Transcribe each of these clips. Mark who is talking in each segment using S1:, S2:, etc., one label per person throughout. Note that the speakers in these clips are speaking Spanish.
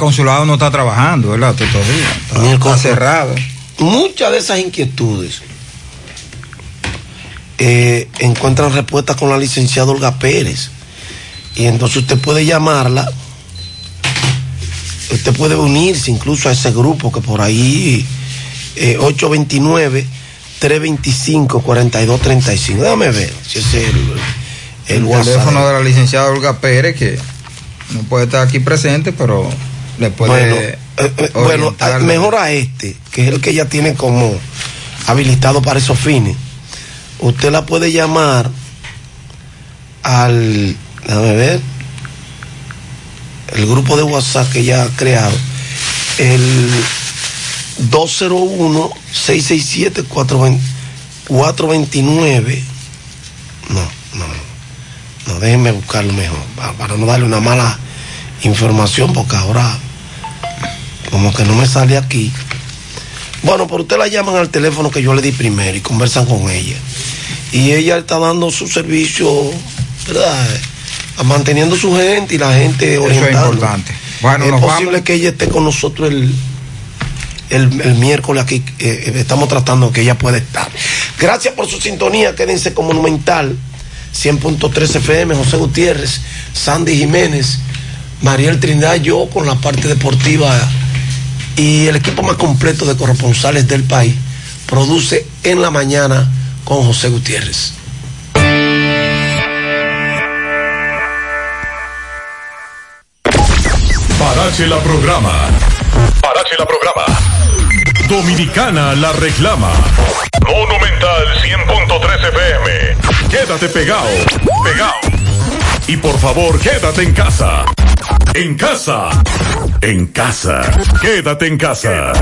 S1: consulado no está trabajando, ¿verdad? Todavía. Está, cerrado.
S2: Muchas de esas inquietudes eh, encuentran respuesta con la licenciada Olga Pérez. Y entonces usted puede llamarla, usted puede unirse incluso a ese grupo que por ahí, 829. 325-4235. Déjame ver si es el,
S1: el, teléfono de la licenciada Olga Pérez, que no puede estar aquí presente, pero le puede.
S2: Bueno, eh, eh, bueno mejor a este, que es el que ella tiene como habilitado para esos fines. Usted la puede llamar al. Déjame ver. El grupo de WhatsApp que ella ha creado. El 201-667-429. No, no, no, déjenme buscarlo mejor, para no darle una mala información, porque ahora como que no me sale aquí. Bueno, pero usted la llaman al teléfono que yo le di primero y conversan con ella. Y ella está dando su servicio, ¿verdad? Manteniendo su gente y la gente orientando.
S1: Eso es importante.
S2: Bueno, es posible que ella esté con nosotros el el, miércoles aquí eh, estamos tratando que ella pueda estar. Gracias por su sintonía, quédense con Monumental 100.3 FM, José Gutiérrez, Sandy Jiménez, Mariel Trindad, yo con la parte deportiva y el equipo más completo de corresponsales del país produce en la mañana con José Gutiérrez.
S3: Parache la programa. Parache la programa. Dominicana la reclama. Monumental 100.13 FM. Quédate pegado, pegado. Y por favor, quédate en casa. En casa. En casa. Quédate en casa.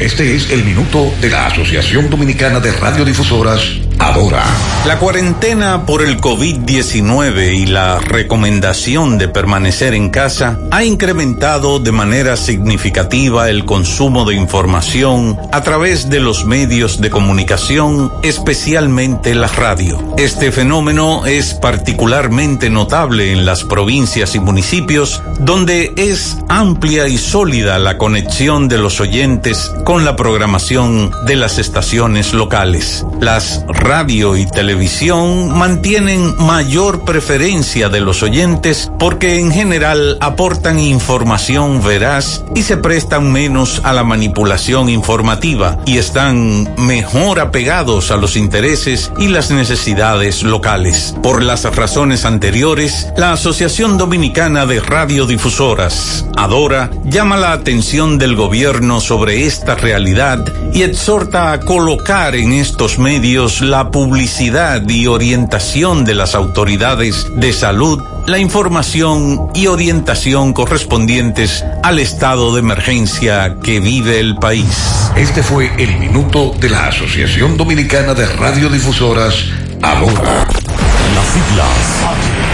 S3: Este es el minuto de la Asociación Dominicana de Radiodifusoras, Adora.
S4: La cuarentena por el COVID-19 y la recomendación de permanecer en casa ha incrementado de manera significativa el consumo de información a través de los medios de comunicación, especialmente la radio. Este fenómeno es particularmente notable en las provincias y municipios donde es amplia y sólida la conexión de los oyentes con la programación de las estaciones locales. Las radio y televisión mantienen mayor preferencia de los oyentes porque en general aportan información veraz y se prestan menos a la manipulación informativa y están mejor apegados a los intereses y las necesidades locales. Por las razones anteriores, la Asociación Dominicana de Radiodifusoras, Adora, llama la atención del gobierno sobre esta realidad y exhorta a colocar en estos medios publicidad y orientación de las autoridades de salud, la información y orientación correspondientes al estado de emergencia que vive el país.
S3: Este fue el minuto de la Asociación Dominicana de Radiodifusoras, ahora. Las siglas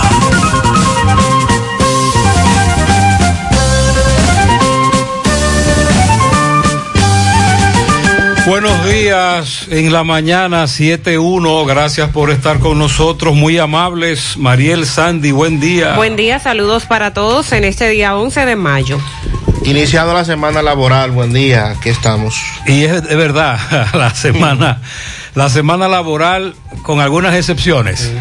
S5: Buenos días en la mañana 7.1. Gracias por estar con nosotros. Muy amables. Mariel Sandy, buen día.
S6: Buen día, saludos para todos en este día 11 de mayo.
S7: Iniciado la semana laboral, buen día, aquí estamos.
S5: Y es de verdad, la semana, la semana laboral con algunas excepciones.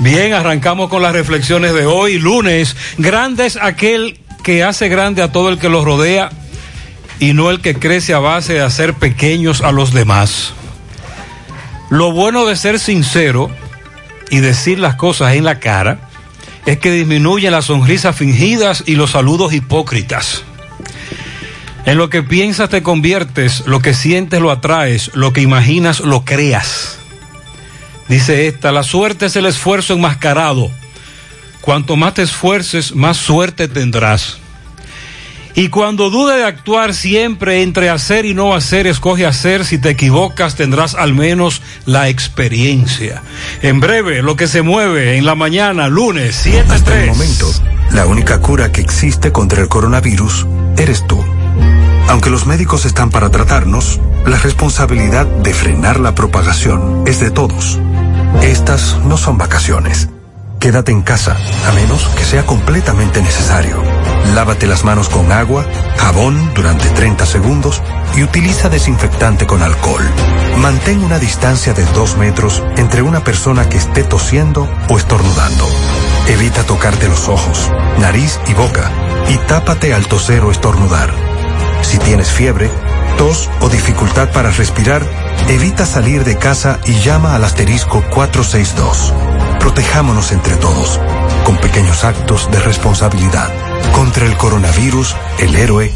S5: Bien, arrancamos con las reflexiones de hoy, lunes. Grande es aquel que hace grande a todo el que lo rodea y no el que crece a base de hacer pequeños a los demás. Lo bueno de ser sincero y decir las cosas en la cara es que disminuyen las sonrisas fingidas y los saludos hipócritas. En lo que piensas te conviertes, lo que sientes lo atraes, lo que imaginas lo creas. Dice esta, la suerte es el esfuerzo enmascarado. Cuanto más te esfuerces, más suerte tendrás. Y cuando dude de actuar siempre entre hacer y no hacer, escoge hacer. Si te equivocas, tendrás al menos la experiencia. En breve, lo que se mueve en la mañana, lunes 7
S8: Hasta el momento, la única cura que existe contra el coronavirus eres tú. Aunque los médicos están para tratarnos, la responsabilidad de frenar la propagación es de todos. Estas no son vacaciones. Quédate en casa, a menos que sea completamente necesario. Lávate las manos con agua, jabón durante 30 segundos y utiliza desinfectante con alcohol. Mantén una distancia de 2 metros entre una persona que esté tosiendo o estornudando. Evita tocarte los ojos, nariz y boca y tápate al toser o estornudar. Si tienes fiebre, tos o dificultad para respirar, evita salir de casa y llama al asterisco 462. Protejámonos entre todos, con pequeños actos de responsabilidad. Contra el coronavirus, el héroe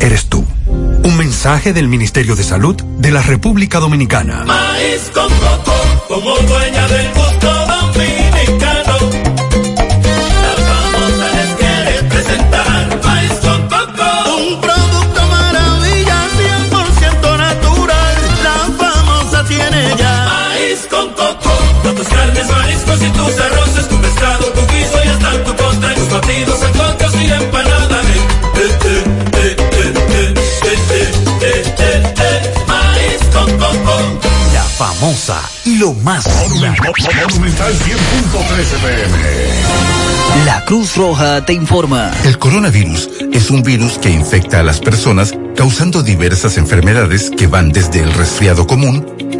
S8: eres tú. Un mensaje del Ministerio de Salud de la República Dominicana.
S9: Maíz con coco, como dueña del tus arroces, tu pescado, tu guiso y hasta tu postre. Tus batidos, sancochos y empanadas. Eh, eh, eh, eh, eh, eh, eh, eh, eh. Maíz con coco.
S10: La famosa y lo más.
S3: Monumental 100.13 pm.
S10: La Cruz Roja te informa.
S11: El coronavirus es un virus que infecta a las personas causando diversas enfermedades que van desde el resfriado común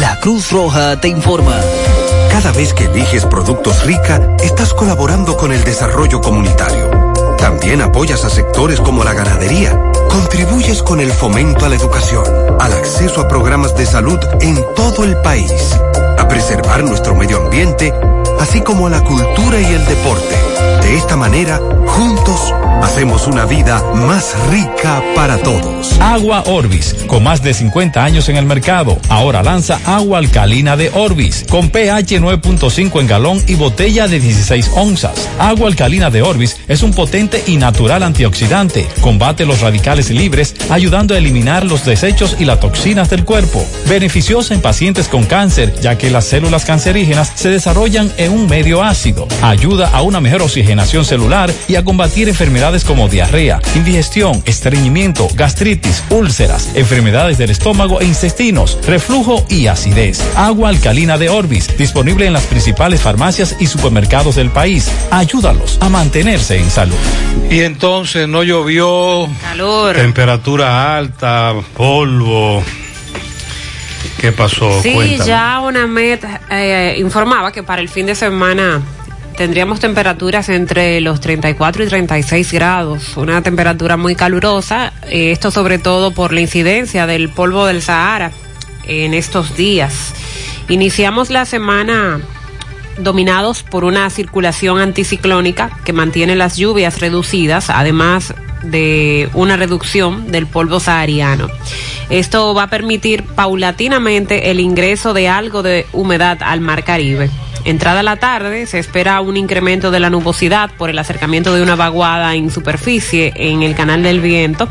S10: La Cruz Roja te informa.
S8: Cada vez que eliges productos rica, estás colaborando con el desarrollo comunitario. También apoyas a sectores como la ganadería. Contribuyes con el fomento a la educación, al acceso a programas de salud en todo el país, a preservar nuestro medio ambiente, así como a la cultura y el deporte. De esta manera, juntos, hacemos una vida más rica para todos.
S12: Agua Orbis, con más de 50 años en el mercado, ahora lanza agua alcalina de Orbis, con pH 9.5 en galón y botella de 16 onzas. Agua alcalina de Orbis es un potente y natural antioxidante, combate los radicales libres, ayudando a eliminar los desechos y las toxinas del cuerpo. Beneficiosa en pacientes con cáncer, ya que las células cancerígenas se desarrollan en un medio ácido. Ayuda a una mejor oxigenación celular y a combatir enfermedades como diarrea, indigestión, estreñimiento, gastritis, úlceras, enfermedades del estómago e intestinos, reflujo y acidez. Agua alcalina de Orbis, disponible en las principales farmacias y supermercados del país. Ayúdalos a mantenerse en salud.
S5: Y entonces no llovió.
S6: Calor.
S5: Temperatura alta, polvo. ¿Qué pasó?
S6: Sí,
S5: Cuéntame.
S6: ya una meta eh, informaba que para el fin de semana tendríamos temperaturas entre los 34 y 36 grados, una temperatura muy calurosa, eh, esto sobre todo por la incidencia del polvo del Sahara en estos días. Iniciamos la semana dominados por una circulación anticiclónica que mantiene las lluvias reducidas, además de una reducción del polvo sahariano. Esto va a permitir paulatinamente el ingreso de algo de humedad al mar Caribe. Entrada la tarde, se espera un incremento de la nubosidad por el acercamiento de una vaguada en superficie en el canal del viento.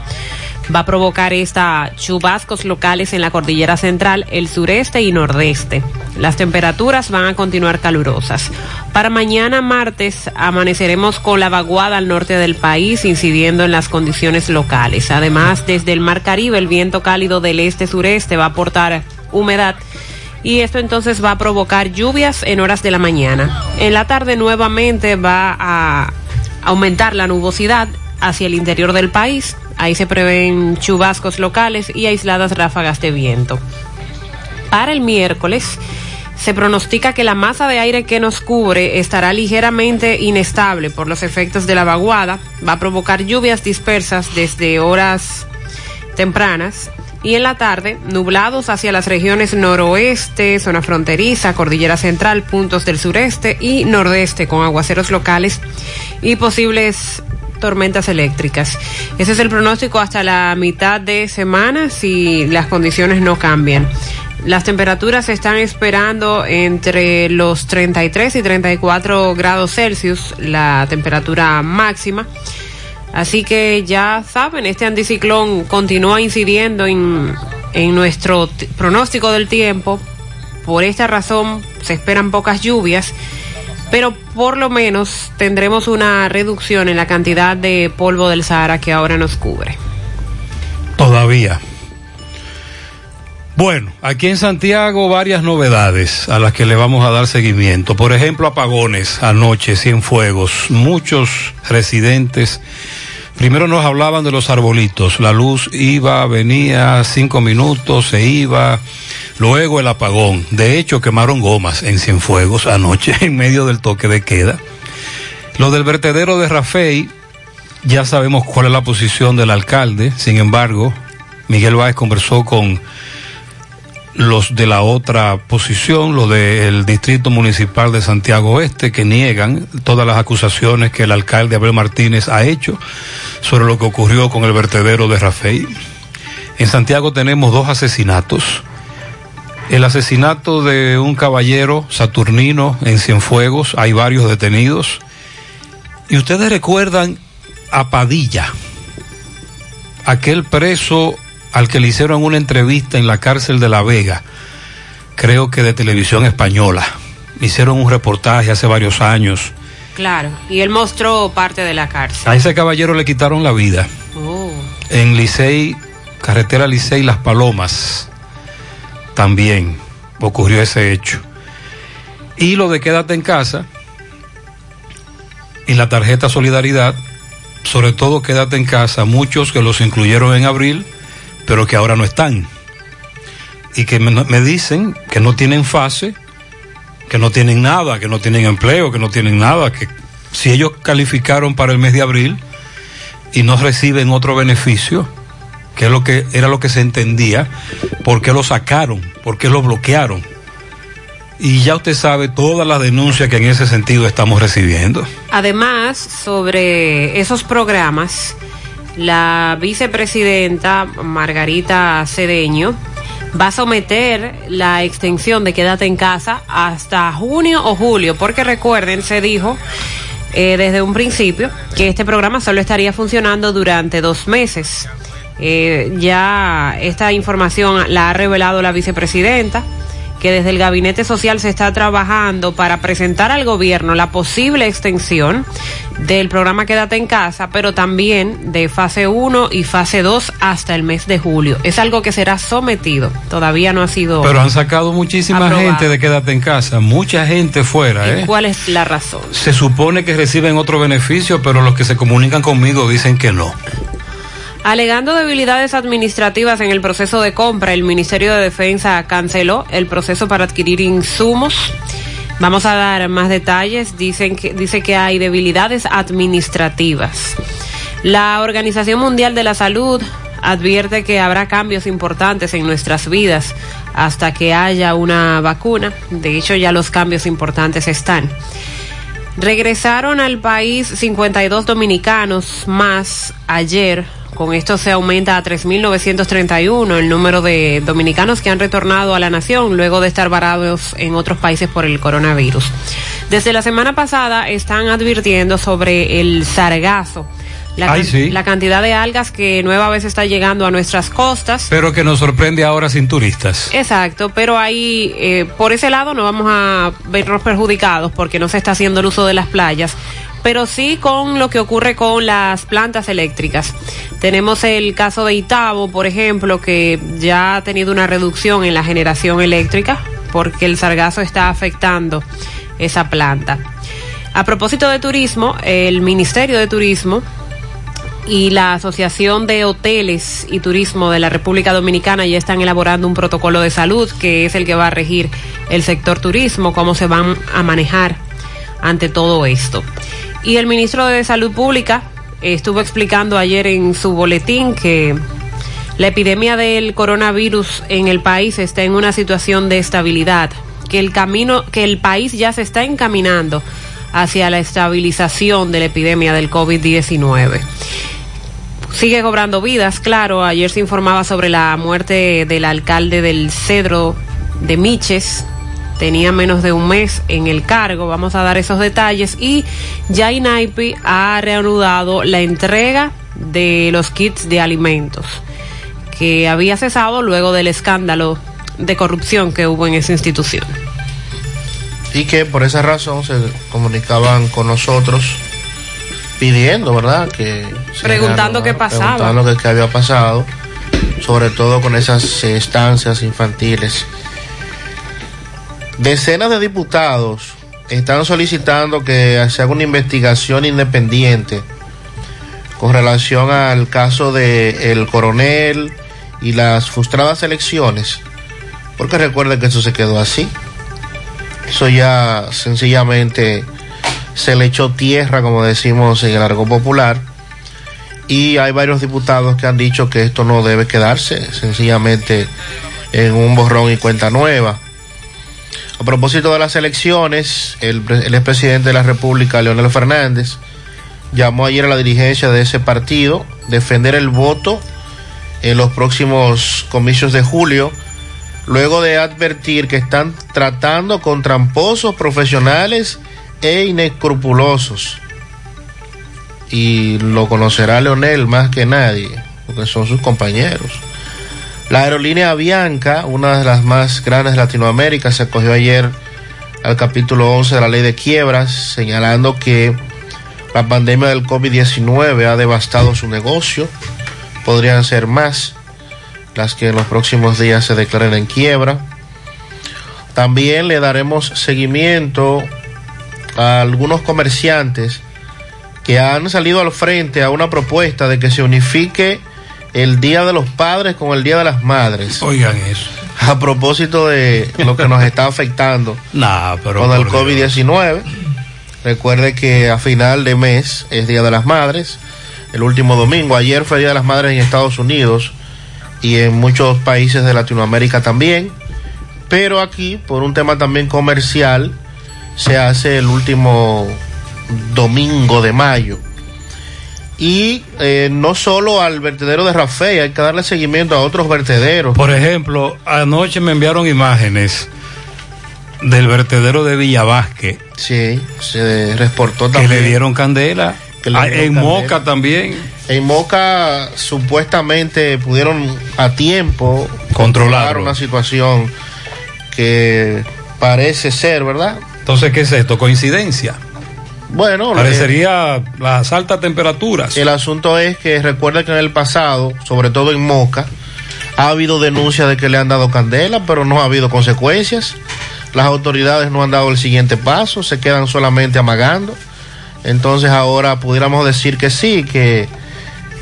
S6: Va a provocar esta chubascos locales en la cordillera central, el sureste y nordeste. Las temperaturas van a continuar calurosas. Para mañana martes amaneceremos con la vaguada al norte del país, incidiendo en las condiciones locales. Además, desde el Mar Caribe, el viento cálido del este-sureste va a aportar humedad y esto entonces va a provocar lluvias en horas de la mañana. En la tarde nuevamente va a aumentar la nubosidad hacia el interior del país. Ahí se prevén chubascos locales y aisladas ráfagas de viento. Para el miércoles se pronostica que la masa de aire que nos cubre estará ligeramente inestable por los efectos de la vaguada, va a provocar lluvias dispersas desde horas tempranas y en la tarde nublados hacia las regiones noroeste, zona fronteriza, cordillera central, puntos del sureste y nordeste con aguaceros locales y posibles tormentas eléctricas. Ese es el pronóstico hasta la mitad de semana si las condiciones no cambian. Las temperaturas se están esperando entre los 33 y 34 grados Celsius, la temperatura máxima. Así que ya saben, este anticiclón continúa incidiendo en, en nuestro pronóstico del tiempo. Por esta razón se esperan pocas lluvias, pero por lo menos tendremos una reducción en la cantidad de polvo del Sahara que ahora nos cubre.
S5: Todavía. Bueno, aquí en Santiago varias novedades a las que le vamos a dar seguimiento. Por ejemplo, apagones anoche, Cienfuegos. Muchos residentes. Primero nos hablaban de los arbolitos. La luz iba, venía cinco minutos, se iba. Luego el apagón. De hecho, quemaron gomas en Cienfuegos anoche en medio del toque de queda. Lo del vertedero de Rafey, ya sabemos cuál es la posición del alcalde. Sin embargo, Miguel Báez conversó con los de la otra posición, los del Distrito Municipal de Santiago Oeste, que niegan todas las acusaciones que el alcalde Abel Martínez ha hecho sobre lo que ocurrió con el vertedero de Rafey. En Santiago tenemos dos asesinatos. El asesinato de un caballero saturnino en Cienfuegos, hay varios detenidos. Y ustedes recuerdan a Padilla, aquel preso al que le hicieron una entrevista en la cárcel de La Vega, creo que de televisión española. Hicieron un reportaje hace varios años.
S6: Claro, y él mostró parte de la cárcel.
S5: A ese caballero le quitaron la vida
S6: Oh.
S5: en Licey, carretera Licey Las Palomas. También ocurrió ese hecho. Y lo de quédate en casa y la tarjeta Solidaridad, sobre todo quédate en casa, muchos que los incluyeron en abril, pero que ahora no están. Y que me, dicen que no tienen fase, que no tienen nada, que no tienen empleo, que no tienen nada, que si ellos calificaron para el mes de abril y no reciben otro beneficio, que es lo que era lo que se entendía, ¿por qué lo sacaron? ¿Por qué lo bloquearon? Y ya usted sabe todas las denuncias que en ese sentido estamos recibiendo.
S6: Además, sobre esos programas, la vicepresidenta Margarita Cedeño va a someter la extensión de quédate en casa hasta junio o julio, porque recuerden, se dijo eh, desde un principio que este programa solo estaría funcionando durante dos meses. Eh, ya esta información la ha revelado la vicepresidenta que desde el Gabinete Social se está trabajando para presentar al gobierno la posible extensión del programa Quédate en casa, pero también de fase 1 y fase 2 hasta el mes de julio. Es algo que será sometido, todavía no ha sido...
S5: Pero han sacado muchísima
S6: Aprobado.
S5: gente de quédate en casa, mucha gente fuera,
S6: ¿Y
S5: ¿eh?
S6: ¿Cuál es la razón?
S5: Se supone que reciben otro beneficio, pero los que se comunican conmigo dicen que no.
S6: Alegando debilidades administrativas en el proceso de compra, el Ministerio de Defensa canceló el proceso para adquirir insumos. Vamos a dar más detalles. Dicen que, dice que hay debilidades administrativas. La Organización Mundial de la Salud advierte que habrá cambios importantes en nuestras vidas hasta que haya una vacuna. De hecho, ya los cambios importantes están. Regresaron al país 52 dominicanos más ayer. Con esto se aumenta a 3.931 el número de dominicanos que han retornado a la nación luego de estar varados en otros países por el coronavirus. Desde la semana pasada están advirtiendo sobre el sargazo, la,
S5: Ay,
S6: can-
S5: sí.
S6: la cantidad de algas que nueva vez está llegando a nuestras costas.
S5: Pero que nos sorprende ahora sin turistas.
S6: Exacto, pero ahí eh, por ese lado no vamos a vernos perjudicados porque no se está haciendo el uso de las playas, pero sí con lo que ocurre con las plantas eléctricas. Tenemos el caso de Itabo, por ejemplo, que ya ha tenido una reducción en la generación eléctrica porque el sargazo está afectando esa planta. A propósito de turismo, el Ministerio de Turismo y la Asociación de Hoteles y Turismo de la República Dominicana ya están elaborando un protocolo de salud que es el que va a regir el sector turismo, cómo se van a manejar ante todo esto. Y el ministro de Salud Pública estuvo explicando ayer en su boletín que la epidemia del coronavirus en el país está en una situación de estabilidad, que el camino, que el país ya se está encaminando hacia la estabilización de la epidemia del COVID-19. Sigue cobrando vidas, claro. Ayer se informaba sobre la muerte del alcalde del Cedro de Miches. Tenía menos de un mes en el cargo. Vamos a dar esos detalles. Y ya INAIPI ha reanudado la entrega de los kits de alimentos que había cesado luego del escándalo de corrupción que hubo en esa institución.
S7: Y que por esa razón se comunicaban con nosotros pidiendo, ¿verdad? Que
S6: Preguntando qué pasaba.
S7: Preguntando qué, había pasado, sobre todo con esas estancias infantiles. Decenas de diputados están solicitando que se haga una investigación independiente con relación al caso de el coronel y las frustradas elecciones, porque recuerden que eso se quedó así. Eso ya sencillamente se le echó tierra, como decimos en el argot popular, y hay varios diputados que han dicho que esto no debe quedarse sencillamente en un borrón y cuenta nueva. A propósito de las elecciones, el, el expresidente de la República, Leonel Fernández, llamó ayer a la dirigencia de ese partido defender el voto en los próximos comicios de julio, luego de advertir que están tratando con tramposos profesionales e inescrupulosos. Y lo conocerá Leonel más que nadie, porque son sus compañeros. La aerolínea Avianca, una de las más grandes de Latinoamérica, se acogió ayer al capítulo 11 de la ley de quiebras, señalando que la pandemia del COVID-19 ha devastado su negocio. Podrían ser más las que en los próximos días se declaren en quiebra. También le daremos seguimiento a algunos comerciantes que han salido al frente a una propuesta de que se unifique el Día de los Padres con el Día de las Madres.
S5: Oigan eso.
S7: A propósito de lo que nos está afectando
S5: Nah, pero
S7: con el
S5: por Dios.
S7: COVID-19. Recuerde que a final de mes es Día de las Madres, el último domingo. Ayer fue Día de las Madres en Estados Unidos y en muchos países de Latinoamérica también. Pero aquí, por un tema también comercial, se hace el último domingo de mayo. Y eh, no solo al vertedero de Rafael, hay que darle seguimiento a otros vertederos.
S5: Por ejemplo, anoche me enviaron imágenes del vertedero de Villavasque.
S7: Sí, se reportó
S5: Que
S7: también.
S5: le dieron candela.
S7: Que
S5: Ah, en
S7: candela.
S5: Moca también.
S7: En Moca supuestamente pudieron a tiempo
S5: Controlarlo.
S7: una situación que parece ser, ¿verdad?
S5: Entonces, ¿qué es esto? ¿Coincidencia?
S7: Bueno,
S5: Parecería las altas temperaturas.
S7: el asunto es que recuerda que en el pasado, sobre todo en Moca, ha habido denuncias de que le han dado candela, pero no ha habido consecuencias. Las autoridades no han dado el siguiente paso, se quedan solamente amagando. Entonces ahora pudiéramos decir que sí, que,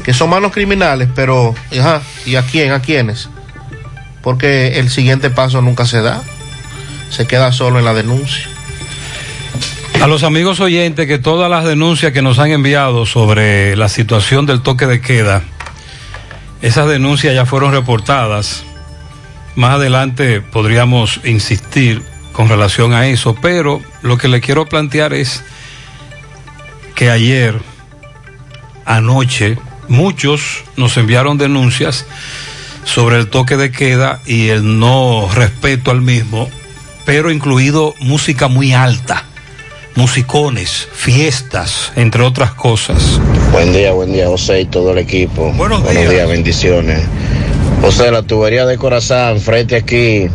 S7: que son malos criminales, pero ajá, ¿y a quién? ¿A quiénes? Porque el siguiente paso nunca se da, se queda solo en la denuncia.
S5: A los amigos oyentes que todas las denuncias que nos han enviado sobre la situación del toque de queda, esas denuncias ya fueron reportadas. Más adelante podríamos insistir con relación a eso, pero lo que le quiero plantear es que ayer, anoche, muchos nos enviaron denuncias sobre el toque de queda y el no respeto al mismo, pero incluido música muy alta musicones, fiestas, entre otras cosas.
S13: Buen día, buen día, José y todo el equipo.
S5: Buenos
S13: días. bendiciones. José, la tubería de Corazán, frente aquí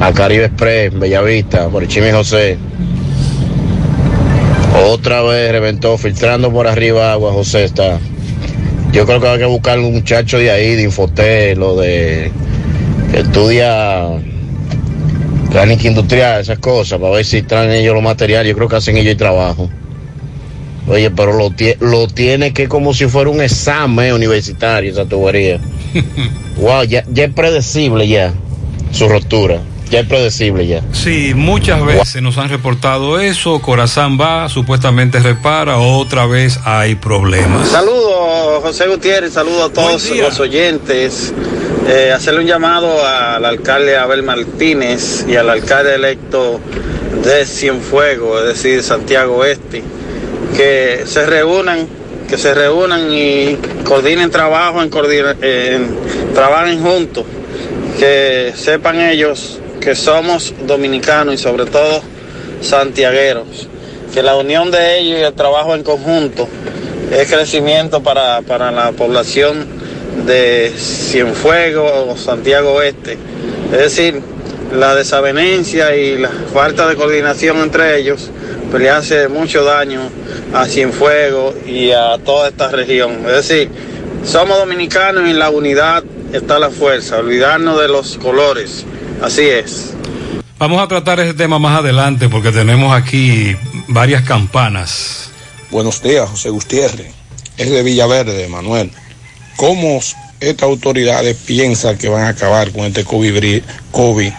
S13: a Caribe Express, Bellavista, por el Chimi José. Otra vez reventó, filtrando por arriba agua, José está. Yo creo que hay que buscar un muchacho de ahí, de Infotel, o de que estudia Clínica industrial, esas cosas, para ver si traen ellos los materiales. Yo creo que hacen ellos el trabajo. Oye, pero lo, tie- lo tiene que como si fuera un examen universitario esa tubería. wow, ya, ya es predecible ya su rotura. Ya es predecible ya.
S5: Sí, muchas veces nos han reportado eso, Corazán va, supuestamente repara, otra vez hay problemas.
S14: Saludos, José Gutiérrez, saludos a todos los oyentes. Eh, hacerle un llamado al alcalde Abel Martínez y al alcalde electo de Cienfuegos, es decir, Santiago Oeste, que se reúnan, que se reúnan y coordinen trabajo, en coordina- en- trabajen juntos, que sepan ellos que somos dominicanos y sobre todo santiagueros, que la unión de ellos y el trabajo en conjunto es crecimiento para, para la población de Cienfuegos, Santiago Oeste. Es decir, la desavenencia y la falta de coordinación entre ellos pues le hace mucho daño a Cienfuegos y a toda esta región. Es decir, somos dominicanos y en la unidad está la fuerza, olvidarnos de los colores. Así es.
S5: Vamos a tratar ese tema más adelante porque tenemos aquí varias campanas.
S15: Buenos días, José Gutiérrez. Es de Villaverde, Manuel. ¿Cómo estas autoridades piensan que van a acabar con este COVID, COVID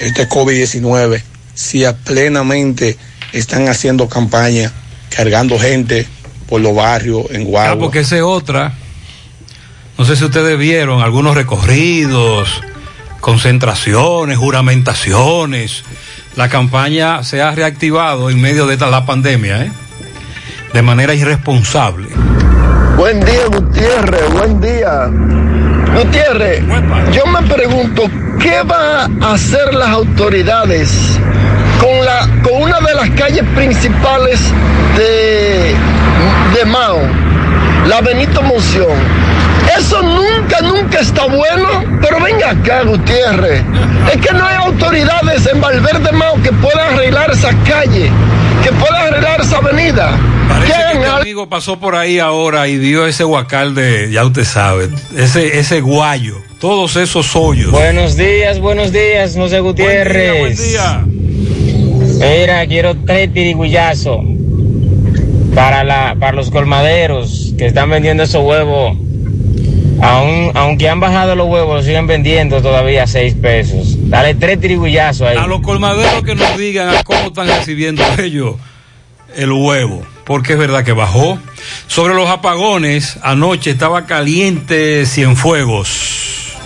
S15: este COVID-19 si a plenamente están haciendo campaña, cargando gente por los barrios en
S5: Ah,
S15: Guagua?
S5: porque esa es otra. No sé si ustedes vieron algunos recorridos, concentraciones, juramentaciones. La campaña se ha reactivado en medio de la pandemia, ¿eh? de manera irresponsable.
S16: Buen día, Gutiérrez, buen día. Gutiérrez, yo me pregunto, ¿qué van a hacer las autoridades con, la, con una de las calles principales de, de Mao, la Benito Monción? Eso nunca, nunca está bueno, pero venga acá, Gutiérrez. Es que no hay autoridades en Valverde Mao que puedan arreglar esa calle, que puedan arreglar esa avenida.
S5: Parece que este amigo pasó por ahí ahora y vio ese huacal de, ya usted sabe, ese, ese guayo, todos esos hoyos.
S17: Buenos días, buenos días, José Gutiérrez.
S5: Buen día,
S17: Mira, quiero tres tirigullazos para, la, para los colmaderos que están vendiendo esos huevos. Aun, aunque han bajado los huevos, los siguen vendiendo todavía a seis pesos. Dale tres tirigullazos ahí.
S5: A los colmaderos que nos digan a cómo están recibiendo ellos el huevo, porque es verdad que bajó. Sobre los apagones, anoche estaba caliente Cienfuegos.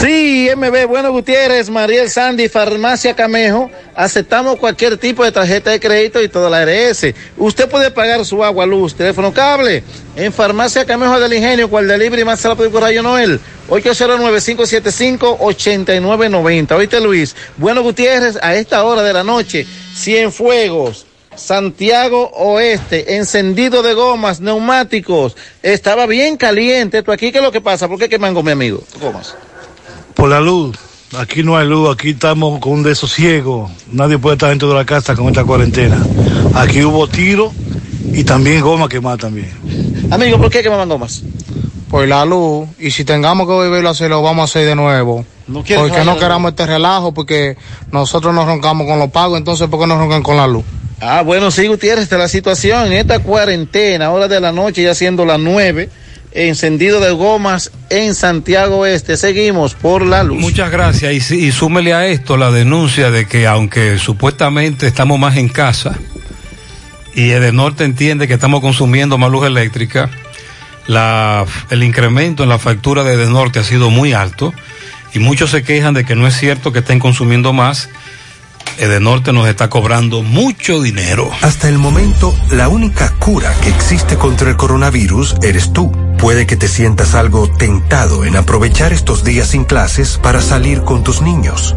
S18: Sí, MB, bueno Gutiérrez, Mariel Sandy, Farmacia Camejo, aceptamos cualquier tipo de tarjeta de crédito y toda la ARS. Usted puede pagar su agua, luz, teléfono, cable en Farmacia Camejo del Ingenio, cual delivery más rápido Rayo Noel, 809-575-8990. Oíste Luis, bueno Gutiérrez, a esta hora de la noche, Cienfuegos. Santiago Oeste, encendido de gomas, neumáticos, estaba bien caliente. Esto aquí, ¿qué es lo que pasa? ¿Por qué queman mi amigo? Gomas.
S19: Por la luz. Aquí no hay luz, aquí estamos con un desosiego. Nadie puede estar dentro de la casa con esta cuarentena. Aquí hubo tiro y también goma quemada también.
S18: Amigo, ¿por qué quemaban gomas?
S20: Por la luz. Y si tengamos que volverlo a hacer, lo vamos a hacer de nuevo.
S18: Que
S20: porque no queramos este relajo, porque nosotros nos roncamos con los pagos, entonces ¿por qué nos roncan con la luz?
S18: Ah, bueno, sí, Gutiérrez, esta es la situación. En esta cuarentena, hora de la noche, ya siendo las nueve, encendido de gomas en Santiago Este. Seguimos por la luz.
S5: Muchas gracias. Y, sí- y súmele a esto la denuncia de que aunque supuestamente estamos más en casa y Edenorte entiende que estamos consumiendo más luz eléctrica, la, el incremento en la factura de Edenorte ha sido muy alto y muchos se quejan de que no es cierto que estén consumiendo más. Edenorte nos está cobrando mucho dinero.
S8: Hasta el momento, la única cura que existe contra el coronavirus eres tú. Puede que te sientas algo tentado en aprovechar estos días sin clases para salir con tus niños,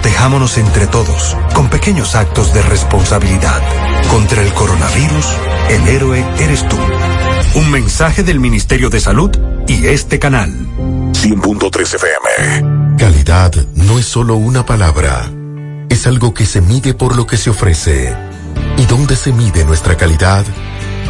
S21: Protejámonos entre todos con pequeños actos de responsabilidad. Contra el coronavirus, el héroe eres tú. Un mensaje del Ministerio de Salud y este canal.
S22: 100.3 FM.
S23: Calidad no es solo una palabra, es algo que se mide por lo que se ofrece. ¿Y dónde se mide nuestra calidad?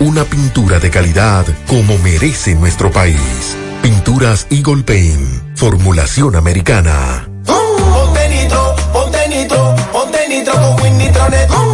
S23: una pintura de calidad como merece nuestro país. Pinturas Eagle Paint, formulación americana.
S9: Ponte nitro, ponte nitro, ponte nitro con. Ponte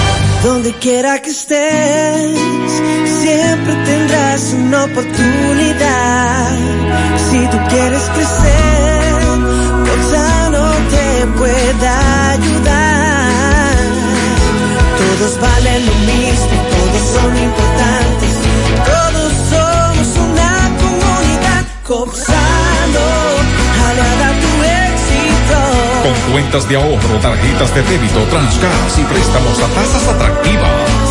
S9: Donde quiera que estés, siempre tendrás una oportunidad. Si tú quieres crecer, Gonzalo te puede ayudar. Todos valen lo mismo, todos son importantes, todos somos una comunidad. Gonzalo,
S22: Con cuentas de ahorro, tarjetas de débito, transgas y préstamos a tasas atractivas.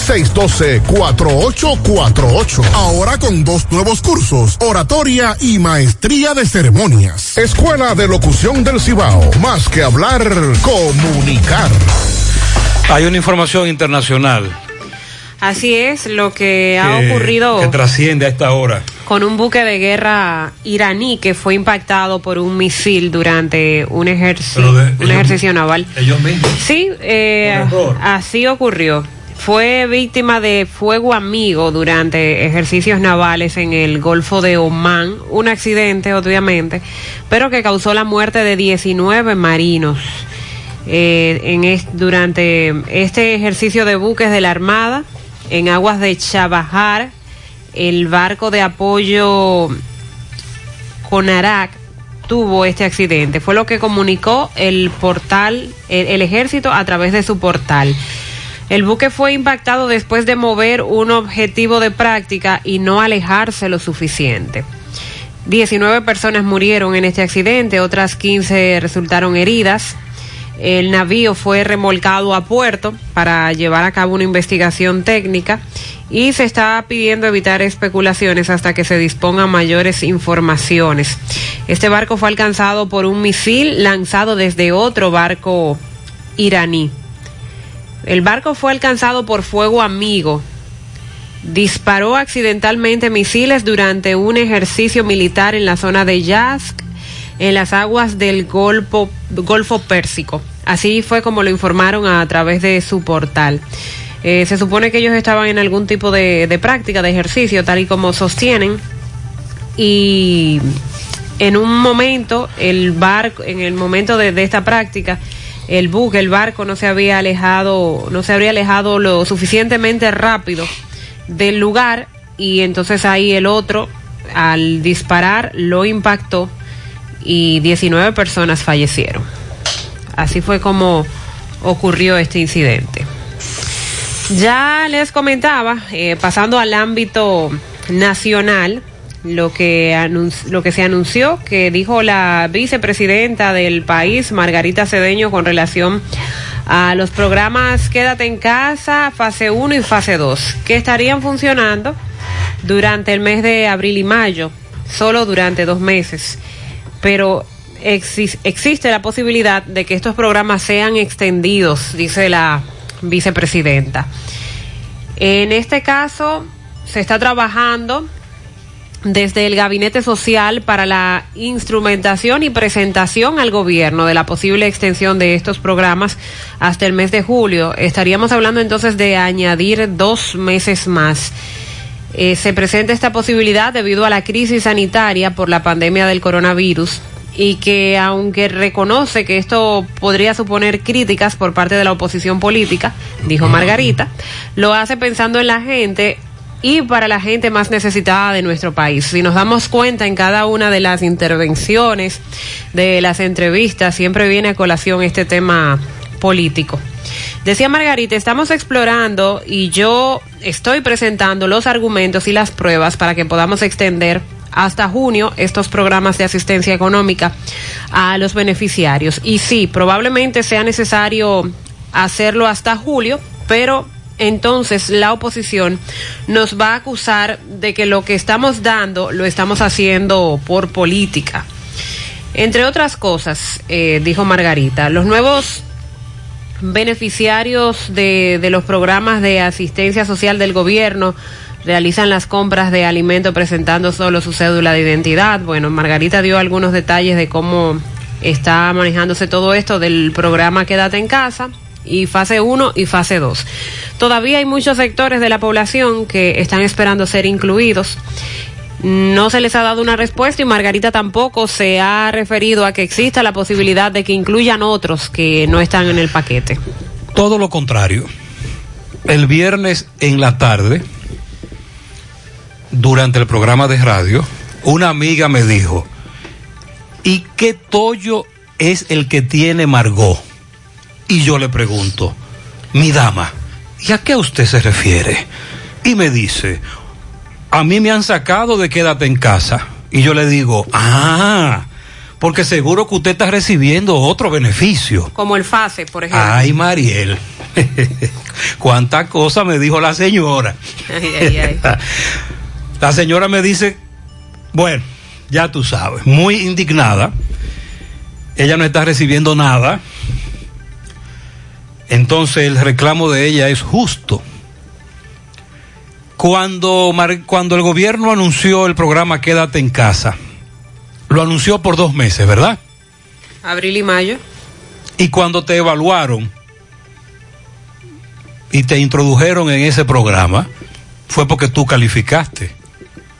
S24: 612-4848. Ahora con dos nuevos cursos, oratoria y maestría de ceremonias. Escuela de Locución del Cibao. Más que hablar, comunicar.
S5: Hay una información internacional
S6: Así es lo que ha ocurrido
S5: que trasciende a esta hora.
S6: con un buque de guerra iraní que fue impactado por un misil durante un, ejerci-
S5: Pero de-
S6: un
S5: ellos-
S6: ejercicio naval.
S5: Ellos mismos.
S6: Sí, eh, así ocurrió. Fue víctima de fuego amigo durante ejercicios navales en el Golfo de Omán, un accidente obviamente, pero que causó la muerte de 19 marinos. Eh, en durante este ejercicio de buques de la Armada en aguas de Chabahar, el barco de apoyo Conarak tuvo este accidente. Fue lo que comunicó el portal, el ejército a través de su portal. El buque fue impactado después de mover un objetivo de práctica y no alejarse lo suficiente. 19 personas murieron en este accidente, otras 15 resultaron heridas. El navío fue remolcado a puerto para llevar a cabo una investigación técnica y se está pidiendo evitar especulaciones hasta que se dispongan mayores informaciones. Este barco fue alcanzado por un misil lanzado desde otro barco iraní. El barco fue alcanzado por fuego amigo. Disparó accidentalmente misiles durante un ejercicio militar en la zona de Yazd, en las aguas del Golfo, Pérsico. Así fue como lo informaron a través de su portal. Eh, se supone que ellos estaban en algún tipo de, práctica, de ejercicio, tal y como sostienen. Y en un momento, el barco, en el momento de esta práctica, el buque, el barco no se había alejado, no se habría alejado lo suficientemente rápido del lugar y entonces ahí el otro al disparar lo impactó y 19 personas fallecieron. Así fue como ocurrió este incidente. Ya les comentaba, eh, pasando al ámbito nacional, lo que, lo que se anunció, que dijo la vicepresidenta del país, Margarita Cedeño, con relación a los programas Quédate en casa, fase 1 y fase 2, que estarían funcionando durante el mes de abril y mayo, solo durante dos meses. Pero exis- existe la posibilidad de que estos programas sean extendidos, dice la vicepresidenta. En este caso, se está trabajando desde el Gabinete Social para la instrumentación y presentación al gobierno de la posible extensión de estos programas hasta el mes de julio. Estaríamos hablando entonces de añadir dos meses más. Eh, se presenta esta posibilidad debido a la crisis sanitaria por la pandemia del coronavirus y que aunque reconoce que esto podría suponer críticas por parte de la oposición política, dijo Margarita, lo hace pensando en la gente y para la gente más necesitada de nuestro país. Si nos damos cuenta en cada una de las intervenciones, de las entrevistas, siempre viene a colación este tema político. Decía Margarita, estamos explorando y yo estoy presentando los argumentos y las pruebas para que podamos extender hasta junio estos programas de asistencia económica a los beneficiarios. Y sí, probablemente sea necesario hacerlo hasta julio, pero entonces la oposición nos va a acusar de que lo que estamos dando lo estamos haciendo por política. Entre otras cosas, eh, dijo Margarita, los nuevos beneficiarios de, de los programas de asistencia social del gobierno realizan las compras de alimento presentando solo su cédula de identidad. Bueno, Margarita dio algunos detalles de cómo está manejándose todo esto del programa Quédate en casa y fase 1 y fase 2. Todavía hay muchos sectores de la población que están esperando ser incluidos. No se les ha dado una respuesta y Margarita tampoco se ha referido a que exista la posibilidad de que incluyan otros que no están en el paquete.
S5: Todo lo contrario. El viernes en la tarde, durante el programa de radio, una amiga me dijo, ¿y qué tollo es el que tiene Margot? Y yo le pregunto, mi dama, ¿y a qué usted se refiere? Y me dice, a mí me han sacado de quédate en casa. Y yo le digo, ah, porque seguro que usted está recibiendo otro beneficio.
S6: Como el FASE, por ejemplo.
S5: Ay, Mariel. Cuánta cosa me dijo la señora.
S6: Ay, ay, ay.
S5: La señora me dice, bueno, ya tú sabes, muy indignada. Ella no está recibiendo nada. Entonces el reclamo de ella es justo. Cuando, cuando el gobierno anunció el programa Quédate en casa, lo anunció por dos meses, ¿verdad?
S6: Abril y mayo.
S5: Y cuando te evaluaron y te introdujeron en ese programa, fue porque tú calificaste.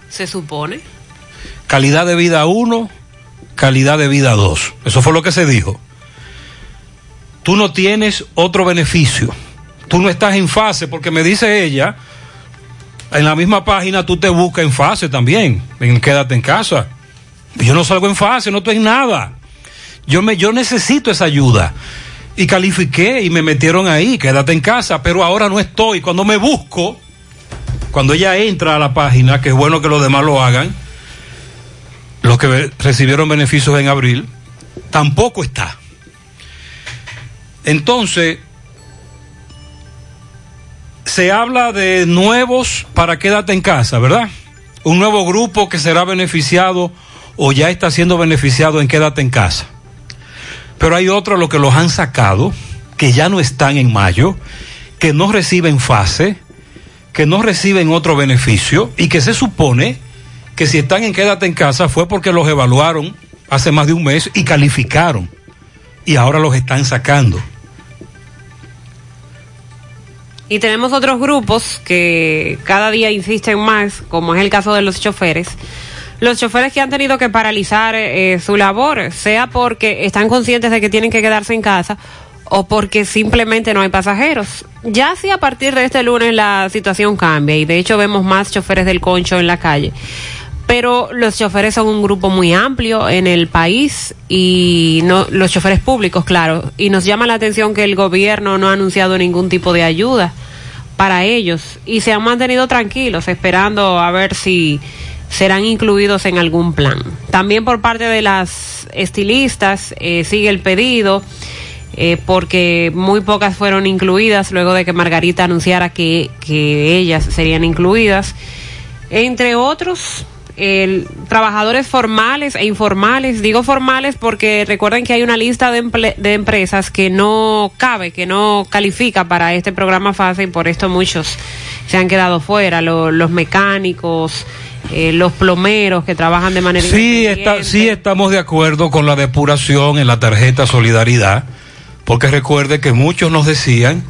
S6: Se supone.
S5: Calidad de vida 1, calidad de vida 2. Eso fue lo que se dijo. Tú no tienes otro beneficio. Tú no estás en fase, porque me dice ella, en la misma página tú te buscas en fase también, en quédate en casa. Yo no salgo en fase, no estoy en nada. Yo, me, yo necesito esa ayuda. y califiqué y me metieron ahí, quédate en casa, pero ahora no estoy. Cuando me busco, cuando ella entra a la página, que es bueno que los demás lo hagan, los que recibieron beneficios en abril, tampoco está. Entonces, se habla de nuevos para quédate en casa, ¿verdad? Un nuevo grupo que será beneficiado o ya está siendo beneficiado en quédate en casa. Pero hay otros los que los han sacado, que ya no están en mayo, que no reciben fase, que no reciben otro beneficio y que se supone que si están en quédate en casa fue porque los evaluaron hace más de un mes y calificaron y ahora los están sacando.
S6: Y tenemos otros grupos que cada día insisten más, como es el caso de los choferes. Los choferes que han tenido que paralizar eh, su labor, sea porque están conscientes de que tienen que quedarse en casa o porque simplemente no hay pasajeros. Ya si a partir de este lunes la situación cambia y de hecho vemos más choferes del concho en la calle. Pero los choferes son un grupo muy amplio en el país y no los choferes públicos, claro, y nos llama la atención que el gobierno no ha anunciado ningún tipo de ayuda para ellos y se han mantenido tranquilos esperando a ver si serán incluidos en algún plan. También por parte de las estilistas eh, sigue el pedido eh, porque muy pocas fueron incluidas luego de que Margarita anunciara que, que ellas serían incluidas. Entre otros, el, trabajadores formales e informales. Digo formales porque recuerden que hay una lista de, emple- de empresas que no cabe, que no califica para este programa FASE y por esto muchos se han quedado fuera. Lo- los mecánicos, eh, los plomeros que trabajan de manera
S5: Sí, está, sí estamos de acuerdo con la depuración en la tarjeta Solidaridad, porque recuerde que muchos nos decían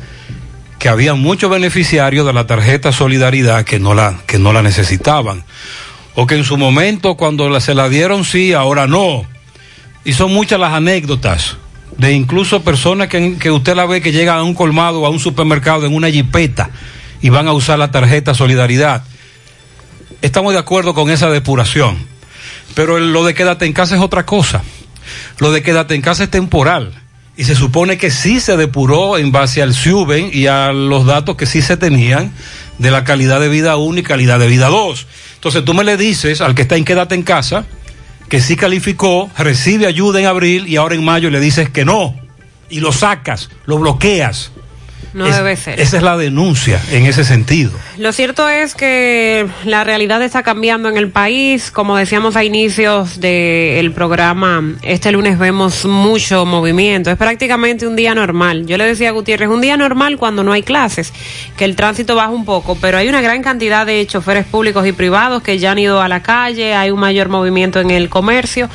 S5: que había muchos beneficiarios de la tarjeta Solidaridad que no la, que no la necesitaban, o que en su momento cuando se la dieron sí, ahora no. Y son muchas las anécdotas de incluso personas que, que usted la ve que llegan a un colmado a un supermercado en una jipeta y van a usar la tarjeta Solidaridad. Estamos de acuerdo con esa depuración. Pero lo de quédate en casa es otra cosa. Lo de quédate en casa es temporal. Y se supone que sí se depuró en base al SUBEN y a los datos que sí se tenían de la calidad de vida 1 y calidad de vida 2. Entonces tú me le dices al que está en quédate en casa que sí calificó, recibe ayuda en abril y ahora en mayo le dices que no. Y lo sacas, lo bloqueas.
S6: No
S5: Es-
S6: debe ser.
S5: Esa es la denuncia en ese sentido.
S6: Lo cierto es que la realidad está cambiando en el país. Como decíamos a inicios del programa, este lunes vemos mucho movimiento. Es prácticamente un día normal. Yo le decía a Gutiérrez, un día normal cuando no hay clases, que el tránsito baja un poco, pero hay una gran cantidad de choferes públicos y privados que ya han ido a la calle, hay un mayor movimiento en el comercio.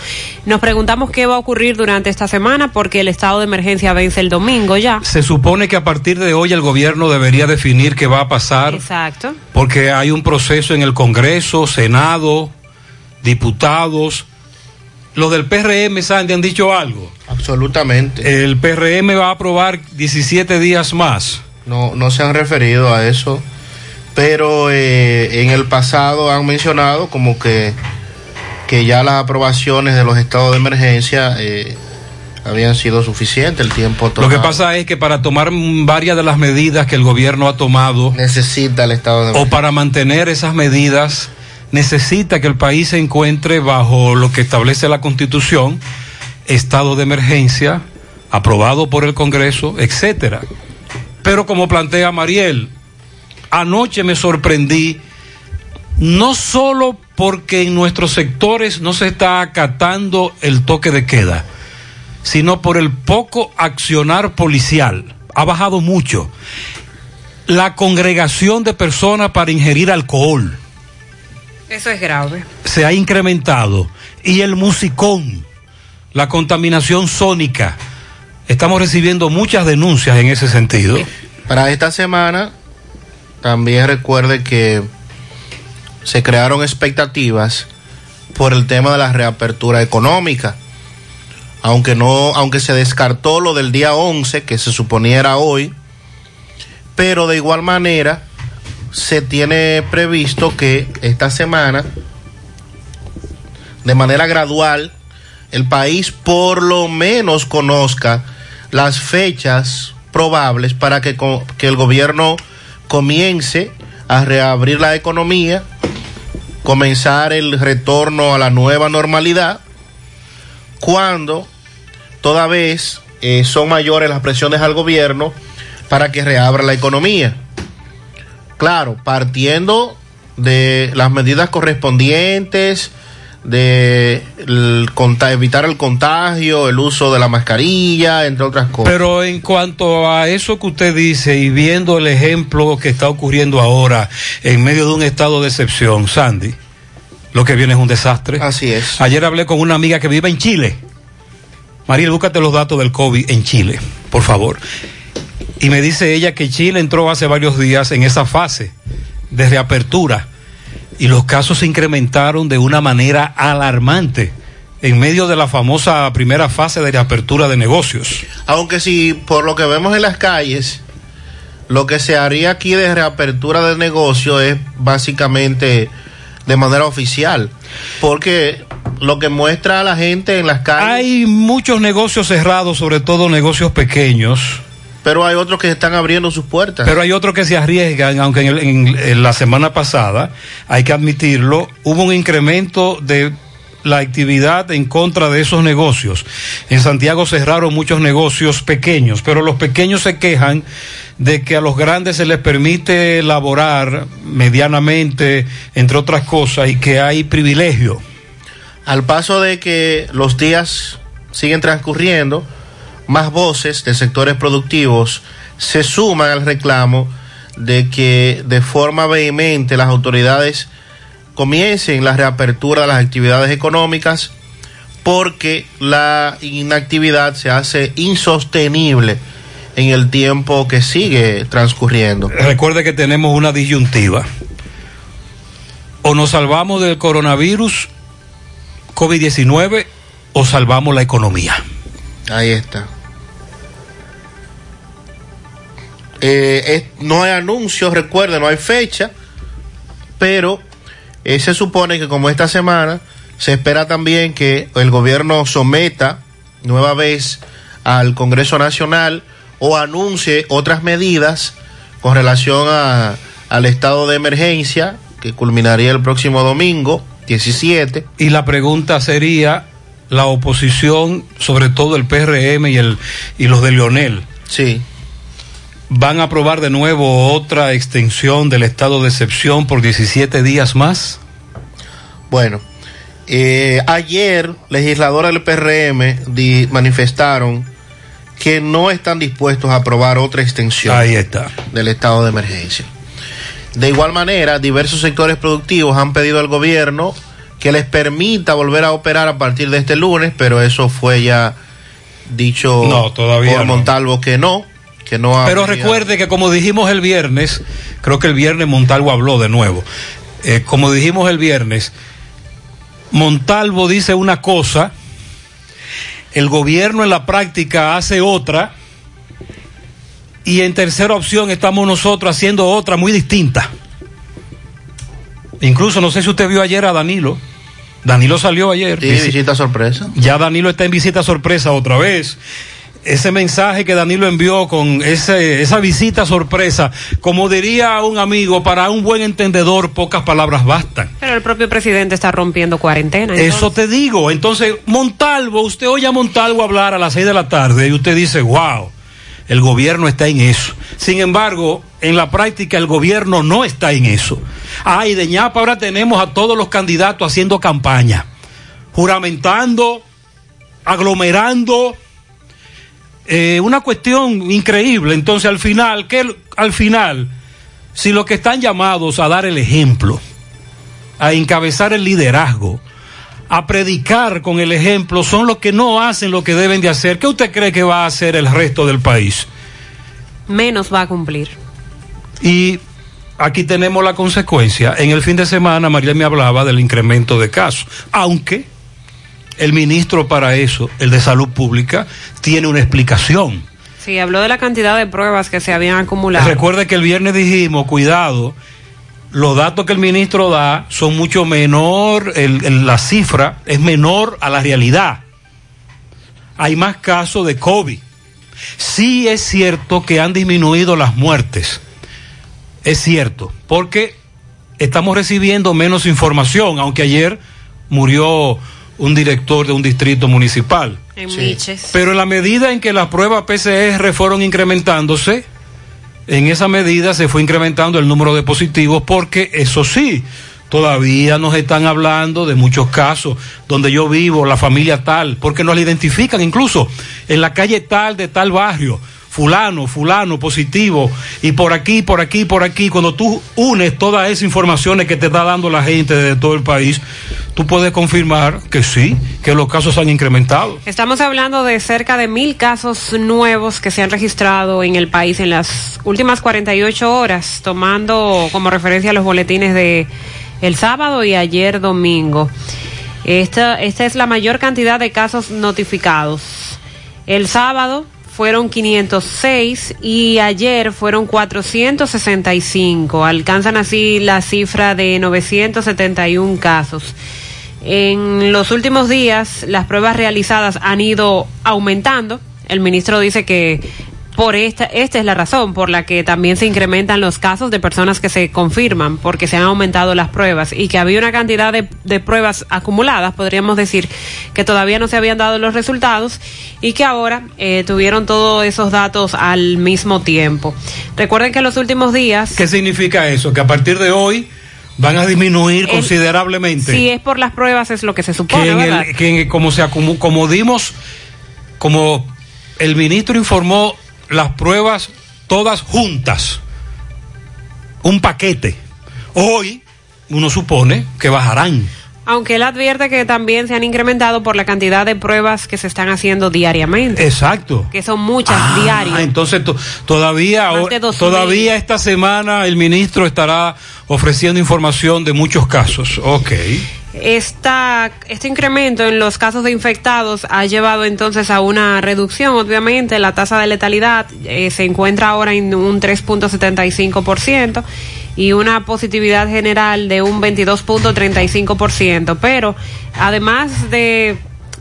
S6: Nos preguntamos qué va a ocurrir durante esta semana porque el estado de emergencia vence el domingo ya.
S5: Se supone que a partir de hoy el gobierno debería definir qué va a pasar.
S6: Exacto.
S5: porque hay un proceso en el Congreso, Senado, diputados. Los del PRM, Sandy, han dicho algo.
S7: Absolutamente.
S5: El PRM va a aprobar 17 días más.
S7: No, no se han referido a eso, pero eh, en el pasado han mencionado como que, que ya las aprobaciones de los estados de emergencia eh, habían sido suficientes, el tiempo
S5: Lo
S7: tomado.
S5: que pasa es que para tomar varias de las medidas que el gobierno ha tomado,
S7: necesita el estado de
S5: o
S7: emergencia.
S5: para mantener esas medidas, necesita que el país se encuentre bajo lo que establece la Constitución, estado de emergencia, aprobado por el Congreso, etcétera. Pero como plantea Mariel, anoche me sorprendí, no solo porque en nuestros sectores no se está acatando el toque de queda, sino por el poco accionar policial. Ha bajado mucho. La congregación de personas para ingerir alcohol
S6: Eso es grave.
S5: se ha incrementado. Y el musicón, la contaminación sónica. Estamos recibiendo muchas denuncias en ese sentido.
S7: Para esta semana, también recuerde que se crearon expectativas por el tema de la reapertura económica. Aunque no, aunque se descartó lo del día 11, que se suponía era hoy, pero de igual manera se tiene previsto que esta semana, de manera gradual, el país por lo menos conozca las fechas probables para que, que el gobierno comience a reabrir la economía, comenzar el retorno a la nueva normalidad, cuando toda vez eh, son mayores las presiones al gobierno para que reabra la economía. Claro, partiendo de las medidas correspondientes, de evitar el contagio, el uso de la mascarilla, entre otras cosas.
S5: Pero en cuanto a eso que usted dice y viendo el ejemplo que está ocurriendo ahora en medio de un estado de excepción, Sandy, lo que viene es un desastre.
S7: Así es.
S5: Ayer hablé con una amiga que vive en Chile. Mariel, búscate los datos del COVID en Chile, por favor. Y me dice ella que Chile entró hace varios días en esa fase de reapertura y los casos se incrementaron de una manera alarmante en medio de la famosa primera fase de reapertura de negocios.
S7: Aunque si por lo que vemos en las calles, lo que se haría aquí de reapertura de negocio es básicamente de manera oficial, porque lo que muestra a la gente en las calles...
S5: Hay muchos negocios cerrados, sobre todo negocios pequeños.
S7: Pero hay otros que están abriendo sus puertas.
S5: Pero hay otros que se arriesgan, aunque en, el- en- en la semana pasada, hay que admitirlo, hubo un incremento de la actividad en contra de esos negocios. En Santiago cerraron muchos negocios pequeños, pero los pequeños se quejan de que a los grandes se les permite laborar medianamente, entre otras cosas, y que hay privilegio.
S7: Al paso de que los días siguen transcurriendo, más voces de sectores productivos se suman al reclamo de que de forma vehemente las autoridades comiencen la reapertura de las actividades económicas porque la inactividad se hace insostenible en el tiempo que sigue transcurriendo.
S5: Recuerde que tenemos una disyuntiva. O nos salvamos del coronavirus COVID-19 o salvamos la economía.
S7: Ahí está. Eh, es- no hay anuncios, recuerden, no hay fecha, pero eh, se supone que como esta semana se espera también que el gobierno someta nueva vez al Congreso Nacional o anuncie otras medidas con relación a, al estado de emergencia que culminaría el próximo domingo 17.
S5: Y la pregunta sería, la oposición, sobre todo el PRM y, el, y los de Leonel,
S7: sí.
S5: ¿van a aprobar de nuevo otra extensión del estado de excepción por 17 días más?
S7: Bueno, eh, ayer legisladores del PRM di- manifestaron que no están dispuestos a aprobar otra extensión
S5: Ahí está.
S7: del estado de emergencia. De igual manera, diversos sectores productivos han pedido al gobierno que les permita volver a operar a partir de este lunes, pero eso fue ya dicho
S5: No, todavía
S7: por
S5: no.
S7: Montalvo que no, que no
S5: Pero
S7: habría-
S5: recuerde que como dijimos el viernes, creo que el viernes Montalvo habló de nuevo. Eh, como dijimos el viernes, Montalvo dice una cosa, el gobierno en la práctica hace otra, y en tercera opción estamos nosotros haciendo otra muy distinta. Incluso no sé si usted vio ayer a Danilo. Danilo salió ayer.
S7: Sí, visita sorpresa.
S5: Ya Danilo está en visita sorpresa otra vez. Ese mensaje que Danilo envió con ese, esa visita sorpresa, como diría un amigo, para un buen entendedor pocas palabras bastan.
S6: Pero el propio presidente está rompiendo cuarentena.
S5: Eso te digo. Entonces, Montalvo, usted oye a Montalvo hablar a las seis de la tarde y usted dice, wow, el gobierno está en eso. Sin embargo, en la práctica el gobierno no está en eso. Ay, de ñapa ahora tenemos a todos los candidatos haciendo campaña, juramentando, aglomerando. Eh, una cuestión increíble. Entonces, al final, ¿qué, al final, si los que están llamados a dar el ejemplo, a encabezar el liderazgo, a predicar con el ejemplo, son los que no hacen lo que deben de hacer. ¿Qué usted cree que va a hacer el resto del país?
S6: Menos va a cumplir.
S5: Y aquí tenemos la consecuencia. En el fin de semana, María me hablaba del incremento de casos, aunque el ministro para eso, el de salud pública, tiene una explicación.
S6: Sí, habló de la cantidad de pruebas que se habían acumulado.
S5: Recuerde que el viernes dijimos, cuidado, los datos que el ministro da son mucho menor, el- el- la cifra es menor a la realidad. Hay más casos de COVID. Sí es cierto que han disminuido las muertes. Es cierto, porque estamos recibiendo menos información, aunque ayer murió un director de un distrito municipal.
S6: En Miches.
S5: Pero en la medida en que las pruebas PCR fueron incrementándose, en esa medida se fue incrementando el número de positivos porque eso sí, todavía nos están hablando de muchos casos donde yo vivo, la familia tal, porque nos la identifican incluso en la calle tal de tal barrio. Fulano, fulano, positivo, y por aquí, por aquí, por aquí, cuando tú unes todas esas informaciones que te está dando la gente de todo el país, tú puedes confirmar que sí, que los casos han incrementado.
S6: Estamos hablando de cerca de mil casos nuevos que se han registrado en el país en las últimas 48 horas, tomando como referencia los boletines de el sábado y ayer domingo. Esta, esta es la mayor cantidad de casos notificados. El sábado fueron 506 y ayer fueron 465. Alcanzan así la cifra de 971 casos. En los últimos días las pruebas realizadas han ido aumentando. El ministro dice que por esta, esta es la razón por la que también se incrementan los casos de personas que se confirman, porque se han aumentado las pruebas y que había una cantidad de, de pruebas acumuladas, podríamos decir, que todavía no se habían dado los resultados y que ahora eh, tuvieron todos esos datos al mismo tiempo. Recuerden que en los últimos días...
S5: ¿Qué significa eso? Que a partir de hoy van a disminuir considerablemente.
S6: Si es por las pruebas es lo que se supone,
S5: que, en
S6: ¿verdad?
S5: el- que en- como se acumu- como dimos, como el ministro informó las pruebas todas juntas, un paquete. Hoy uno supone que bajarán.
S6: Aunque él advierte que también se han incrementado por la cantidad de pruebas que se están haciendo diariamente.
S5: Exacto.
S6: Que son muchas
S5: Ah,
S6: diarias.
S5: entonces to- todavía todavía esta semana el ministro estará ofreciendo información de muchos casos. Ok.
S6: Esta, este incremento en los casos de infectados ha llevado entonces a una reducción, obviamente, la tasa de letalidad eh, se encuentra ahora en un 3.75% y una positividad general de un 22.35%, pero además de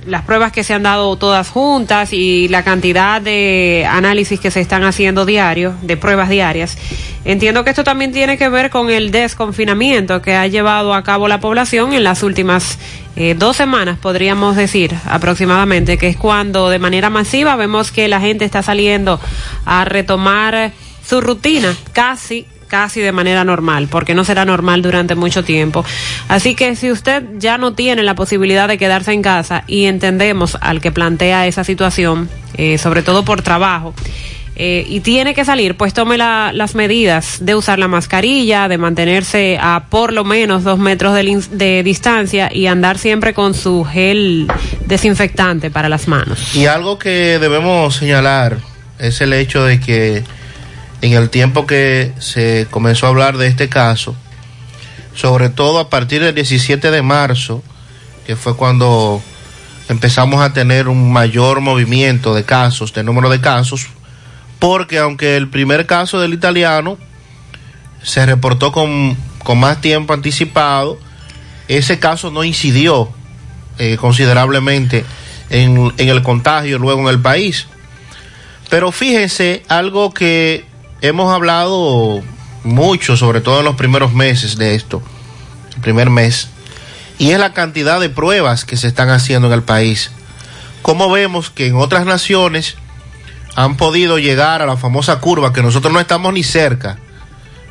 S6: las pruebas que se han dado todas juntas y la cantidad de análisis que se están haciendo diario, de pruebas diarias. Entiendo que esto también tiene que ver con el desconfinamiento que ha llevado a cabo la población en las últimas eh, dos semanas, podríamos decir aproximadamente, que es cuando de manera masiva vemos que la gente está saliendo a retomar su rutina casi casi de manera normal, porque no será normal durante mucho tiempo. Así que si usted ya no tiene la posibilidad de quedarse en casa y entendemos al que plantea esa situación, eh, sobre todo por trabajo, eh, y tiene que salir, pues tome la- las medidas de usar la mascarilla, de mantenerse a por lo menos dos metros de, de distancia y andar siempre con su gel desinfectante para las manos.
S7: Y algo que debemos señalar es el hecho de que en el tiempo que se comenzó a hablar de este caso, sobre todo a partir del 17 de marzo, que fue cuando empezamos a tener un mayor movimiento de casos, de número de casos, porque aunque el primer caso del italiano se reportó con, con más tiempo anticipado, ese caso no incidió eh, considerablemente en, en el contagio luego en el país. Pero fíjense, algo que hemos hablado mucho, sobre todo en los primeros meses de esto, el primer mes, y es la cantidad de pruebas que se están haciendo en el país. Como vemos que en otras naciones han podido llegar a la famosa curva, que nosotros no estamos ni cerca.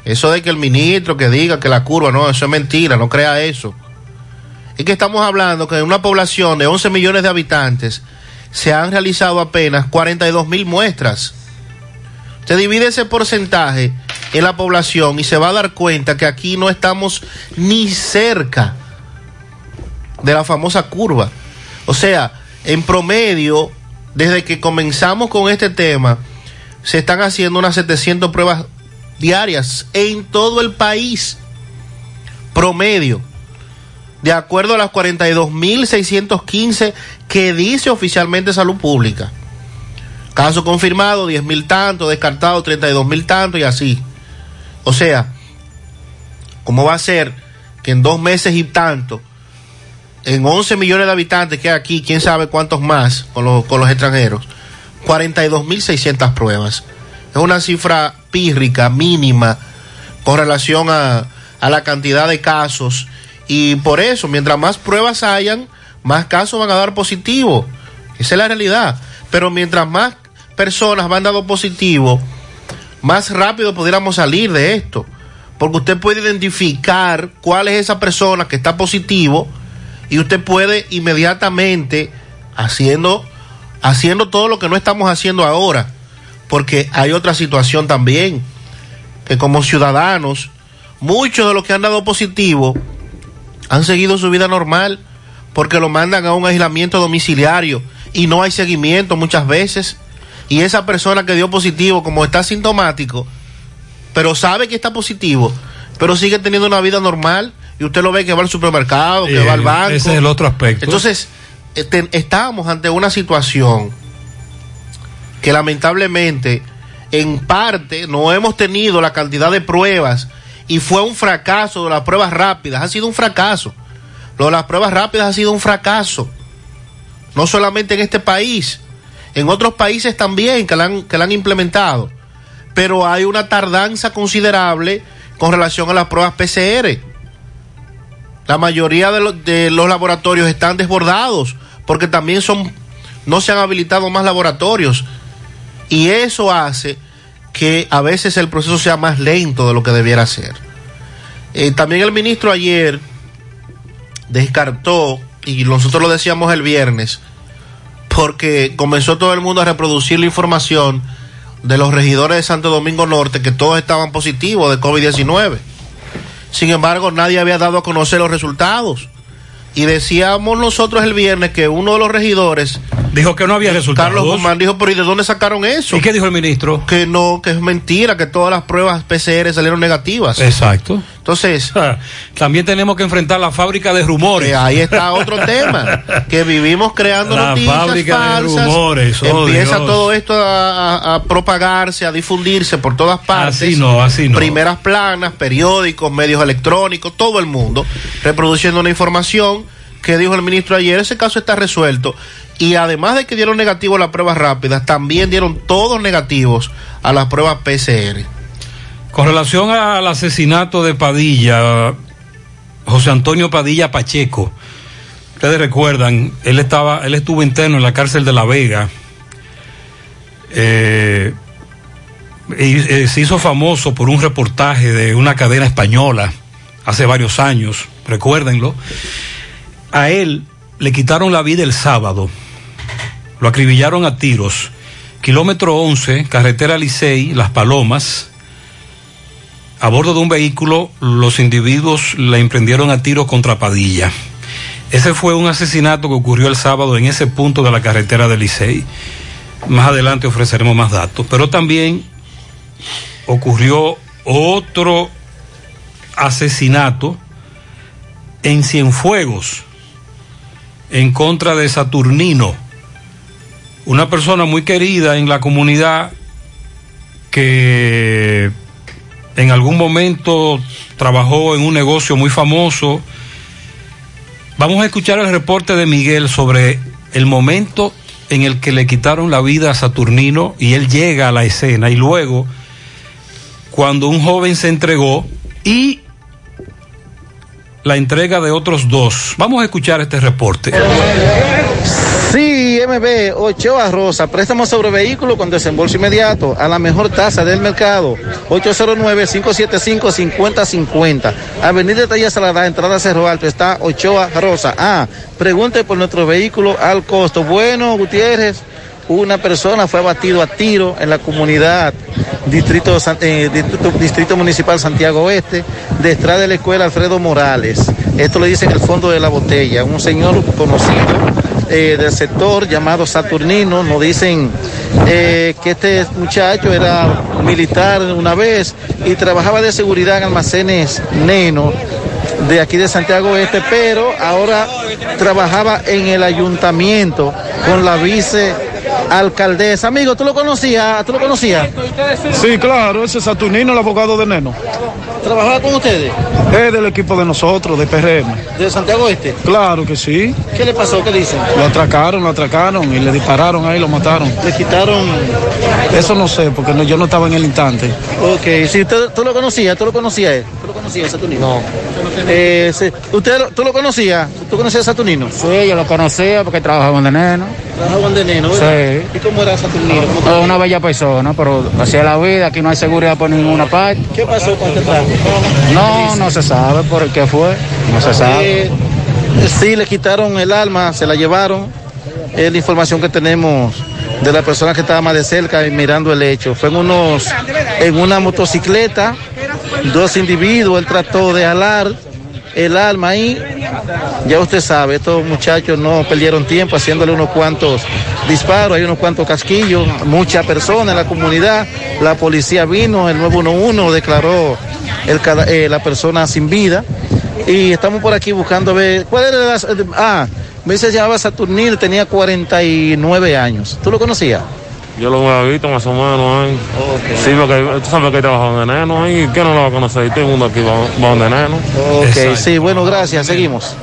S7: Eso de que el ministro que diga que la curva, no, eso es mentira, no crea eso. Es que estamos hablando que en una población de 11 millones de habitantes se han realizado apenas 42 mil muestras. Usted divide ese porcentaje en la población y se va a dar cuenta que aquí no estamos ni cerca de la famosa curva. O sea, en promedio, desde que comenzamos con este tema, se están haciendo unas 700 pruebas diarias en todo el país. Promedio. De acuerdo a las 42.615 que dice oficialmente Salud Pública. Caso confirmado, 10 mil tanto, descartado, 32 mil tanto y así. O sea, ¿cómo va a ser que en dos meses y tanto, en 11 millones de habitantes que hay aquí, quién sabe cuántos más con los, con los extranjeros, 42.600 pruebas. Es una cifra pírrica, mínima, con relación a, a la cantidad de casos. Y por eso, mientras más pruebas hayan, más casos van a dar positivo. Esa es la realidad. Pero mientras más personas van dando positivo, más rápido pudiéramos salir de esto. Porque usted puede identificar cuál es esa persona que está positivo y usted puede inmediatamente haciendo haciendo todo lo que no estamos haciendo ahora, porque hay otra situación también que como ciudadanos muchos de los que han dado positivo han seguido su vida normal porque lo mandan a un aislamiento domiciliario y no hay seguimiento muchas veces. Y esa persona que dio positivo, como está sintomático, pero sabe que está positivo, pero sigue teniendo una vida normal y usted lo ve que va al supermercado, que
S5: Eh,
S7: va al banco.
S5: ese es el otro aspecto.
S7: Entonces, este, estábamos ante una situación que lamentablemente, en parte, no hemos tenido la cantidad de pruebas y fue un fracaso de las pruebas rápidas. Ha sido un fracaso. Lo de las pruebas rápidas ha sido un fracaso. No solamente en este país, en otros países también que la han, que han implementado. Pero hay una tardanza considerable con relación a las pruebas PCR. La mayoría de los, de los laboratorios están desbordados porque también son no se han habilitado más laboratorios y eso hace que a veces el proceso sea más lento de lo que debiera ser. Eh, también el ministro ayer descartó, y nosotros lo decíamos el viernes, porque comenzó todo el mundo a reproducir la información de los regidores de Santo Domingo Norte que todos estaban positivos de COVID-19. Sin embargo, nadie había dado a conocer los resultados. Y decíamos nosotros el viernes que uno de los regidores
S5: dijo que no había resultados.
S7: Carlos Guzmán dijo, pero ¿y de dónde sacaron eso?
S5: ¿Y qué dijo el ministro?
S7: Que no, que es mentira, que todas las pruebas PCR salieron negativas.
S5: Exacto.
S7: Entonces,
S5: también tenemos que enfrentar la fábrica de rumores.
S7: Que ahí está otro tema, que vivimos creando
S5: La
S7: noticias
S5: fábrica de
S7: falsas.
S5: rumores, oh,
S7: empieza
S5: Dios.
S7: todo esto a, a- a propagarse, a difundirse por todas partes.
S5: Así no, así no.
S7: Primeras planas, periódicos, medios electrónicos, todo el mundo reproduciendo una información que dijo el ministro ayer, ese caso está resuelto. Y además de que dieron negativo a las pruebas rápidas, también dieron todos negativos a las pruebas PCR.
S5: Con relación al asesinato de Padilla, José Antonio Padilla Pacheco, ustedes recuerdan, él estaba, él estuvo interno en la cárcel de La Vega. Eh, y, eh, se hizo famoso por un reportaje de una cadena española hace varios años, recuérdenlo. A él le quitaron la vida el sábado, lo acribillaron a tiros. Kilómetro 11, carretera Licey, Las Palomas. A bordo de un vehículo, los individuos le emprendieron a tiros contra Padilla. Ese fue un asesinato que ocurrió el sábado en ese punto de la carretera de Licey. Más adelante ofreceremos más datos. Pero también ocurrió otro asesinato en Cienfuegos, en contra de Saturnino, una persona muy querida en la comunidad que en algún momento trabajó en un negocio muy famoso. Vamos a escuchar el reporte de Miguel sobre el momento en el que le quitaron la vida a Saturnino y él llega a la escena y luego cuando un joven se entregó y la entrega de otros dos. Vamos a escuchar este reporte.
S18: Sí, MB, Ochoa Rosa, préstamo sobre vehículo con desembolso inmediato a la mejor tasa del mercado. 809-575-5050. Avenida Talla Salada, entrada Cerro Alto, está Ochoa Rosa. Ah, pregunte por nuestro vehículo al costo. Bueno, Gutiérrez, una persona fue abatido a tiro en la comunidad Distrito, eh, Municipal Santiago Oeste, detrás de la escuela Alfredo Morales. Esto le dice en el fondo de la botella. Un señor conocido eh, del sector llamado Saturnino, nos dicen eh, que este muchacho era militar una vez y trabajaba de seguridad en almacenes Neno de aquí de Santiago Este, pero ahora trabajaba en el ayuntamiento con la vice alcaldesa. Amigo, ¿tú lo conocías? ¿Tú lo conocías?
S25: Sí, claro, ese es Saturnino, el abogado de Neno.
S18: ¿Trabajaba con ustedes?
S25: Es del equipo de nosotros, de PRM.
S18: ¿De Santiago Este?
S25: Claro que sí.
S18: ¿Qué le pasó? ¿Qué dicen?
S25: Lo atracaron, lo atracaron y le dispararon ahí, lo mataron.
S18: Le quitaron.
S25: Eso no sé, porque no- yo no estaba en el instante.
S18: Ok, sí, ¿tú, tú lo conocías? ¿Tú lo conocías? él? ¿Tú lo conocías, Saturnino? No. Eh, sí. ¿Usted lo- tú lo conocías? ¿Tú conocías a Saturnino?
S26: Sí, yo lo conocía porque trabajaba en Neno.
S18: Trabajaban de neno, ¿verdad?
S26: Sí.
S18: ¿Y cómo era Saturnino? ¿Cómo te-
S26: Es una bella persona, pero así es la vida, aquí no hay seguridad por ninguna parte.
S18: ¿Qué pasó con este tráfico?
S26: No, no se sabe por qué fue, no se sabe.
S18: Eh, sí, le quitaron el alma, se la llevaron. Es la información que tenemos de la persona que estaba más de cerca y mirando el hecho. Fue en unos, en una motocicleta, dos individuos, él trató de alar el alma ahí. Ya usted sabe, estos muchachos no perdieron tiempo haciéndole unos cuantos disparos, hay unos cuantos casquillos, muchas personas en la comunidad. La policía vino, el 911 declaró el, eh, la persona sin vida. Y estamos por aquí buscando ver. ¿Cuál era la.? Ah, me dice llamaba Saturnino, tenía 49 años. ¿Tú lo conocías?
S27: Yo lo había visto más o menos ahí. Sí, porque tú sabes que trabajaba en Neno ahí. ¿Quién no lo va a conocer? Todo el mundo aquí va, va donde Neno.
S18: Ok,
S5: Exacto.
S18: sí, bueno, gracias, seguimos.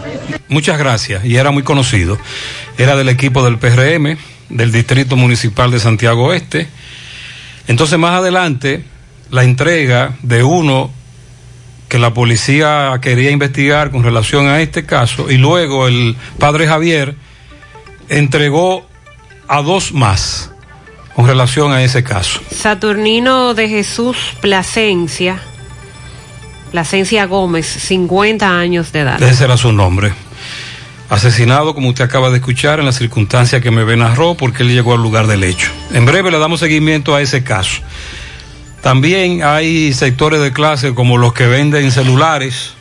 S5: Muchas gracias. Y era muy conocido. Era del equipo del PRM, del Distrito Municipal de Santiago Oeste. Entonces, más adelante, la entrega de uno que la policía quería investigar con relación a este caso, y luego el padre Javier entregó a dos más con relación a ese caso.
S6: Saturnino de Jesús Plasencia, Plasencia Gómez, 50 años de edad.
S5: Ese era su nombre. Asesinado, como usted acaba de escuchar, en la circunstancia que me narró, porque él llegó al lugar del hecho. En breve le damos seguimiento a ese caso. También hay sectores de clase como los que venden celulares,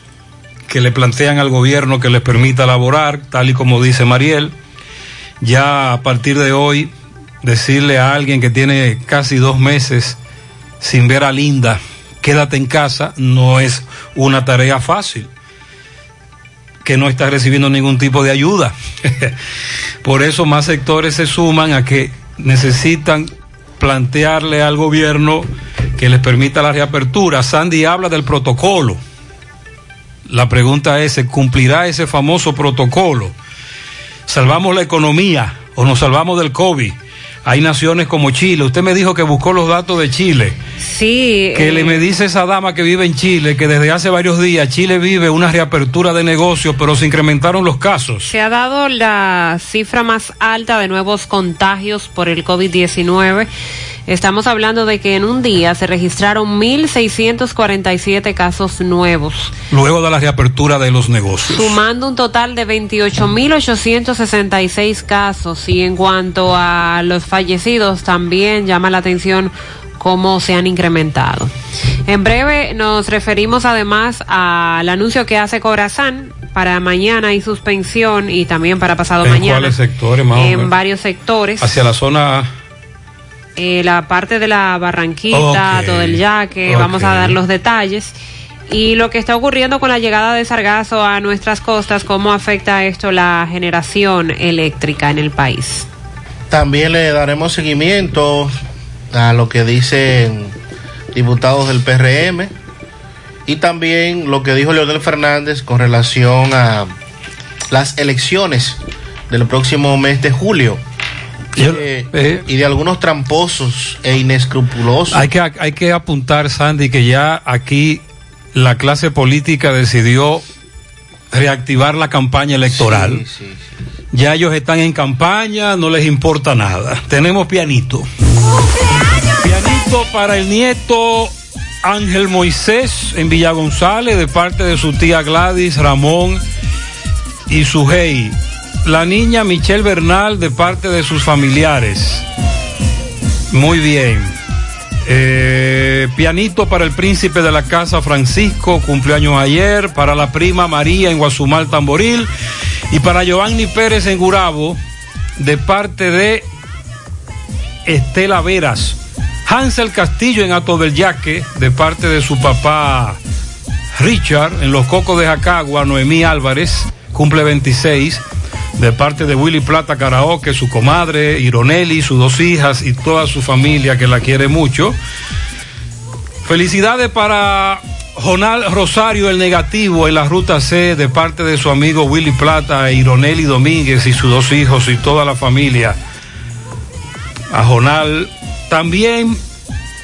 S5: que le plantean al gobierno que les permita laborar, tal y como dice Mariel. Ya a partir de hoy, decirle a alguien que tiene casi dos meses sin ver a Linda, quédate en casa, no es una tarea fácil que no está recibiendo ningún tipo de ayuda. Por eso más sectores se suman a que necesitan plantearle al gobierno que les permita la reapertura. Sandy habla del protocolo. La pregunta es, ¿se cumplirá ese famoso protocolo? ¿Salvamos la economía o nos salvamos del COVID? Hay naciones como Chile. Usted me dijo que buscó los datos de Chile.
S6: Sí.
S5: Que
S6: eh,
S5: le me dice esa dama que vive en Chile que desde hace varios días Chile vive una reapertura de negocios, pero se incrementaron los casos.
S6: Se ha dado la cifra más alta de nuevos contagios por el COVID-19. Estamos hablando de que en un día se registraron 1.647 casos nuevos,
S5: Luego de la reapertura de los negocios.
S6: sumando un total de 28.866 casos. Y en cuanto a los fallecidos, también llama la atención cómo se han incrementado. En breve nos referimos además al anuncio que hace Corazán. Para mañana hay suspensión y también para pasado
S5: ¿En
S6: mañana
S5: cuáles sectores más
S6: en varios sectores.
S5: Hacia la zona
S6: Eh, la parte de la Barranquita, todo el yaque,
S5: ok.
S6: vamos a dar los detalles. Y lo que está ocurriendo con la llegada de Sargazo a nuestras costas, cómo afecta esto la generación eléctrica en el país.
S7: También le daremos seguimiento a lo que dicen diputados del PRM y también lo que dijo Leonel Fernández con relación a las elecciones del próximo mes de julio y, de, y de algunos tramposos e inescrupulosos.
S5: Hay que, hay que apuntar, Sandy, que ya aquí la clase política decidió reactivar la campaña electoral. Ya ellos están en campaña, no les importa nada. Tenemos pianito. Pianito para el nieto Ángel Moisés en Villa González de parte de su tía Gladys, Ramón y su hey. La niña Michelle Bernal de parte de sus familiares. Muy bien. Eh, pianito para el príncipe de la casa Francisco, cumpleaños ayer. Para la prima María en Guasumal Tamboril. Y para Giovanni Pérez en Gurabo, de parte de Estela Veras. Hansel Castillo en Ato del Yaque, de parte de su papá Richard, en Los Cocos de Jacagua, Noemí Álvarez, cumple 26. De parte de Willy Plata Karaoke, su comadre, Ironelli, sus dos hijas y toda su familia que la quiere mucho. Felicidades para Jonal Rosario, el negativo en la ruta C, de parte de su amigo Willy Plata, Ironelli Domínguez y sus dos hijos y toda la familia. A Jonal también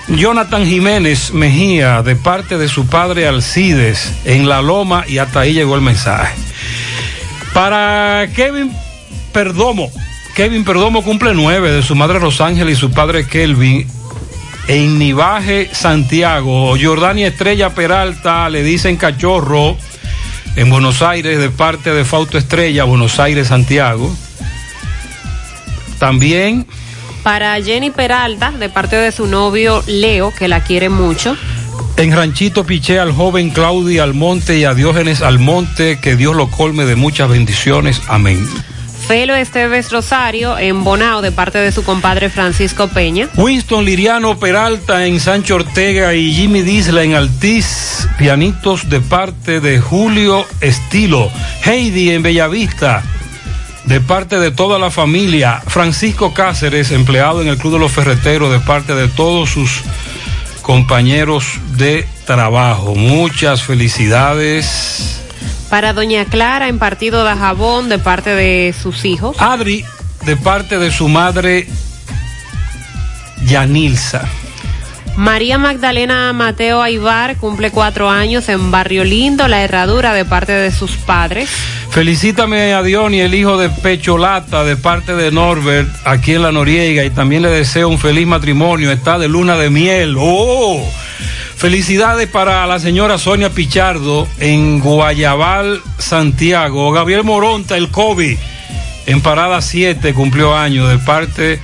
S5: Jonathan Jiménez Mejía, de parte de su padre Alcides, en La Loma, y hasta ahí llegó el mensaje. Para Kevin Perdomo, Kevin Perdomo cumple nueve de su madre Rosángel y su padre Kelvin en Nivaje, Santiago. Jordania Estrella Peralta le dicen cachorro en Buenos Aires de parte de Fausto Estrella, Buenos Aires, Santiago. También
S6: Para Jenny Peralta, de parte de su novio Leo, que la quiere mucho.
S5: En Ranchito Piché al joven Claudia Almonte y a Diógenes Almonte, que Dios lo colme de muchas bendiciones. Amén.
S6: Felo Esteves Rosario, en Bonao, de parte de su compadre Francisco Peña.
S5: Winston Liriano Peralta en Sancho Ortega y Jimmy Disla en Altiz, pianitos de parte de Julio Estilo. Heidi en Bellavista, de parte de toda la familia. Francisco Cáceres, empleado en el Club de los Ferreteros, de parte de todos sus compañeros de trabajo. Muchas felicidades.
S6: Para Doña Clara, en Partido de Jabón, de parte de sus hijos.
S5: Adri, de parte de su madre Yanilza.
S6: María Magdalena Mateo Aibar cumple cuatro años en Barrio Lindo, La Herradura, de parte de sus padres.
S5: Felicítame a Diony, el hijo de Pecholata, de parte de Norbert, aquí en La Noriega, y también le deseo un feliz matrimonio. Está de luna de miel. ¡Oh! Felicidades para la señora Sonia Pichardo en Guayabal, Santiago. Gabriel Moronta, el COVID, en Parada 7, cumplió años, de parte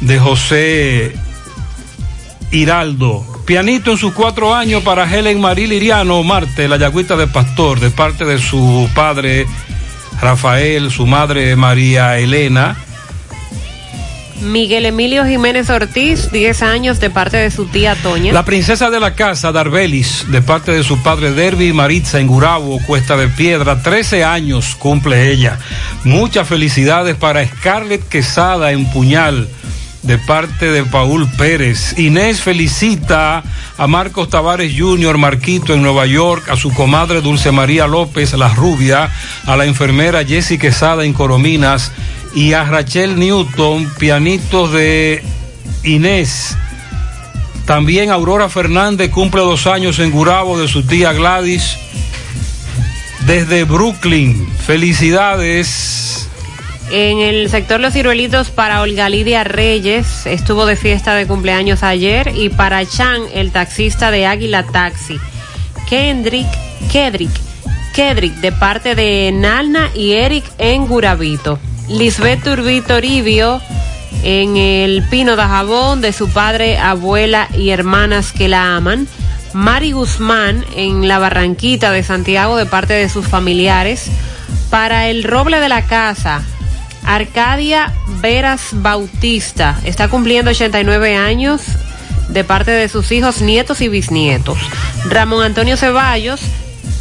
S5: de José Hiraldo. Pianito en sus cuatro años para Helen Marí Liriano Marte, la yagüita de Pastor, de parte de su padre Rafael, su madre María Elena.
S6: Miguel Emilio Jiménez Ortiz, 10 años, de parte de su tía Toña.
S5: La princesa de la casa, Darbelis, de parte de su padre Derby Maritza en Gurabo, Cuesta de Piedra, 13 años cumple ella. Muchas felicidades para Scarlett Quesada en Puñal, de parte de Paul Pérez. Inés felicita a Marcos Tavares Jr., Marquito en Nueva York, a su comadre Dulce María López, la rubia, a la enfermera Jessie Quesada en Corominas y a Rachel Newton, pianitos de Inés. También Aurora Fernández cumple dos años en Gurabo de su tía Gladys. Desde Brooklyn, felicidades.
S6: En el sector Los Ciruelitos para Olga Lidia Reyes, estuvo de fiesta de cumpleaños ayer, y para Chan, el taxista de Águila Taxi. Kendrick, Kedrick, Kedrick, de parte de Nalna y Eric en Gurabito. Lisbeth Turbito Toribio en el Pino de Jabón de su padre, abuela y hermanas que la aman. Mari Guzmán en la Barranquita de Santiago de parte de sus familiares. Para el Roble de la Casa, Arcadia Veras Bautista está cumpliendo 89 años de parte de sus hijos, nietos y bisnietos. Ramón Antonio Ceballos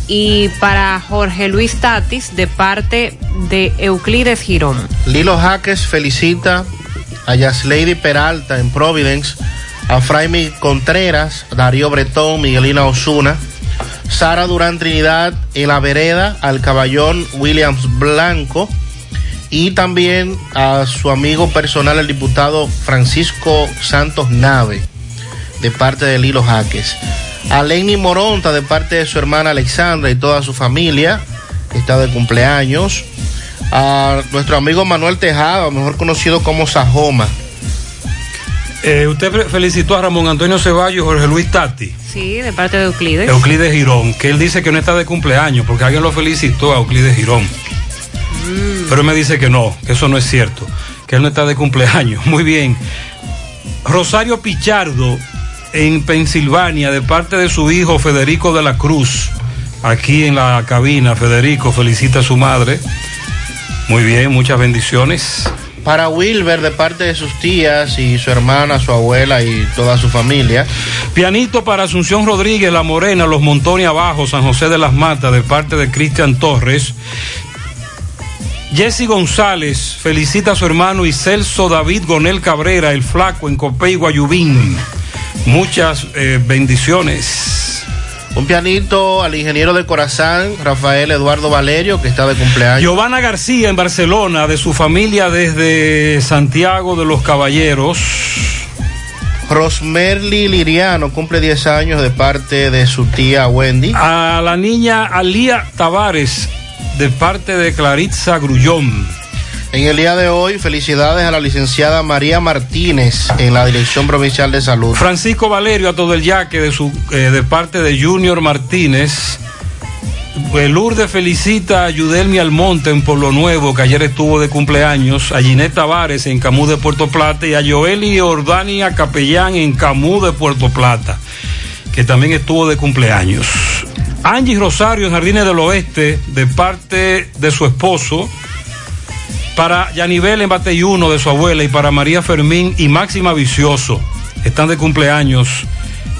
S6: y para Jorge Luis Tatis de parte de Euclides Girón.
S7: Lilo Jaques felicita a Yaslady Peralta en Providence, a Fraimi Contreras, Darío Bretón, Miguelina Osuna, Sara Durán Trinidad en la vereda, al caballón Williams Blanco y también a su amigo personal, el diputado Francisco Santos Nave, de parte de Lilo Jaques. A Lenny Moronta, de parte de su hermana Alexandra y toda su familia, que está de cumpleaños. A nuestro amigo Manuel Tejada, mejor conocido como Sajoma.
S5: Eh, usted fe- felicitó a Ramón Antonio Ceballos y Jorge Luis Tati,
S6: Sí, de parte de Euclides.
S5: Euclides Girón, que él dice que no está de cumpleaños porque alguien lo felicitó a Euclides Girón.
S6: Mm.
S5: Pero él me dice que no, que eso no es cierto, que él no está de cumpleaños. Muy bien. Rosario Pichardo en Pensilvania, de parte de su hijo Federico de la Cruz, aquí en la cabina. Federico felicita a su madre. Muy bien, muchas bendiciones.
S7: Para Wilber, de parte de sus tías y su hermana, su abuela y toda su familia.
S5: Pianito para Asunción Rodríguez, La Morena, Los Montones Abajo, San José de las Matas, de parte de Cristian Torres. Jesse González felicita a su hermano y Celso David Gonel Cabrera, el flaco en Copey Guayubín. Muchas eh, bendiciones.
S7: Un pianito al ingeniero de Corazán, Rafael Eduardo Valerio, que está de cumpleaños.
S5: Giovanna García en Barcelona, de su familia desde Santiago de los Caballeros.
S7: Rosmerly Liriano cumple 10 años de parte de su tía Wendy.
S5: A la niña Alía Tavares, de parte de Claritza Grullón.
S7: En el día de hoy, felicidades a la licenciada María Martínez en la Dirección Provincial de Salud.
S5: Francisco Valerio a todo el yaque de, su, eh, de parte de Junior Martínez. Pues Lourdes felicita a Yudelmi Almonte en Pueblo Nuevo, que ayer estuvo de cumpleaños, a Ginette Tavares en Camú de Puerto Plata y a Joeli Ordania Capellán en Camú de Puerto Plata, que también estuvo de cumpleaños. Angie Rosario en Jardines del Oeste, de parte de su esposo, para Yanivel en Bateyuno de su abuela y para María Fermín y Máxima Vicioso, están de cumpleaños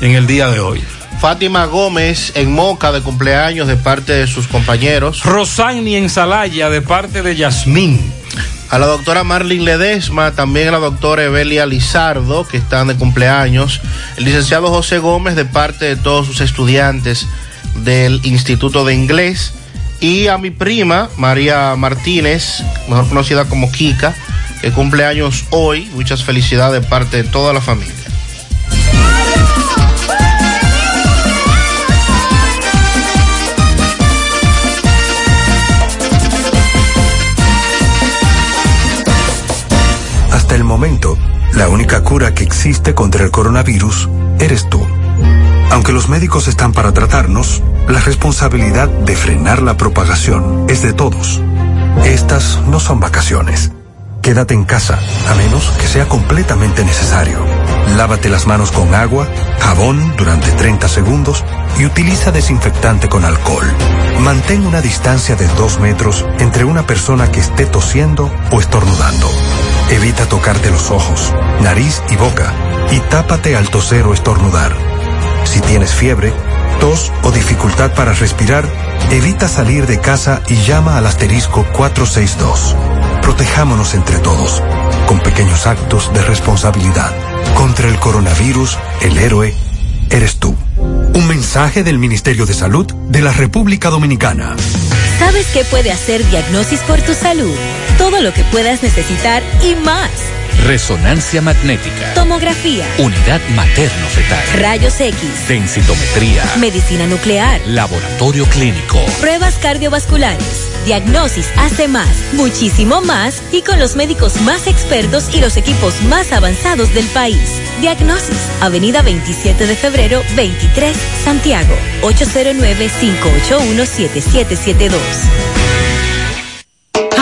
S5: en el día de hoy.
S7: Fátima Gómez en Moca de cumpleaños de parte de sus compañeros.
S5: Rosani en Salaya de parte de Yasmín.
S7: A la doctora Marlene Ledesma, también a la doctora Evelia Lizardo, que están de cumpleaños. El licenciado José Gómez de parte de todos sus estudiantes del Instituto de Inglés. Y a mi prima, María Martínez, mejor conocida como Kika, que cumpleaños hoy. Muchas felicidades de parte de toda la familia.
S8: Hasta el momento, la única cura que existe contra el coronavirus eres tú. Aunque los médicos están para tratarnos, la responsabilidad de frenar la propagación es de todos. Estas no son vacaciones. Quédate en casa, a menos que sea completamente necesario. Lávate las manos con agua, jabón durante 30 segundos y utiliza desinfectante con alcohol. Mantén una distancia de 2 metros entre una persona que esté tosiendo o estornudando. Evita tocarte los ojos, nariz y boca y tápate al toser o estornudar. Si tienes fiebre, tos o dificultad para respirar, evita salir de casa y llama al asterisco 462. Protejámonos entre todos, con pequeños actos de responsabilidad. Contra el coronavirus, el héroe eres tú. Un mensaje del Ministerio de Salud de la República Dominicana.
S28: ¿Sabes qué puede hacer Diagnosis por tu salud? Todo lo que puedas necesitar y más.
S29: Resonancia magnética.
S28: Tomografía.
S29: Unidad materno-fetal.
S28: Rayos X.
S29: Densitometría.
S28: Medicina nuclear.
S29: Laboratorio clínico.
S28: Pruebas cardiovasculares. Diagnosis hace más, muchísimo más y con los médicos más expertos y los equipos más avanzados del país. Diagnosis, Avenida 27 de febrero, 23, Santiago, 809-581-7772.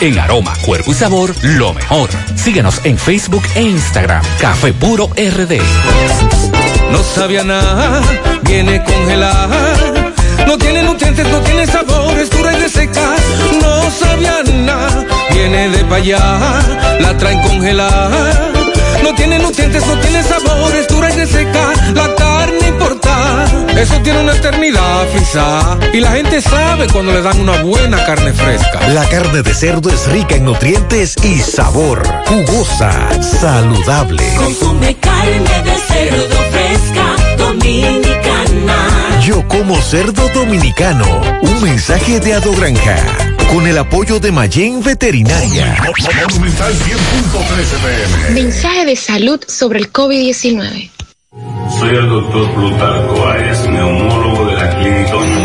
S29: en aroma, cuerpo y sabor, lo mejor. Síguenos en Facebook e Instagram. Café Puro RD.
S30: No sabía nada, viene congelada. No tiene nutrientes, no tiene sabor, es dura y de seca. No sabía nada, viene de pa' allá, la traen congelada. No tiene nutrientes, no tiene sabor, es dura y de seca. La carne importada, eso tiene una eternidad frisada. Y la gente sabe cuando le dan una buena carne fresca.
S31: La carne de cerdo es rica en nutrientes y sabor. Jugosa, saludable.
S9: Consume carne de cerdo fresca, dominicana.
S31: Yo como cerdo dominicano. Un mensaje de Ado Granja. Con el apoyo de Mayen Veterinaria.
S3: Monumental 100.13 pm.
S32: Mensaje de salud sobre el COVID-19.
S33: Soy el doctor Plutarco Áez, neumólogo de la Clínica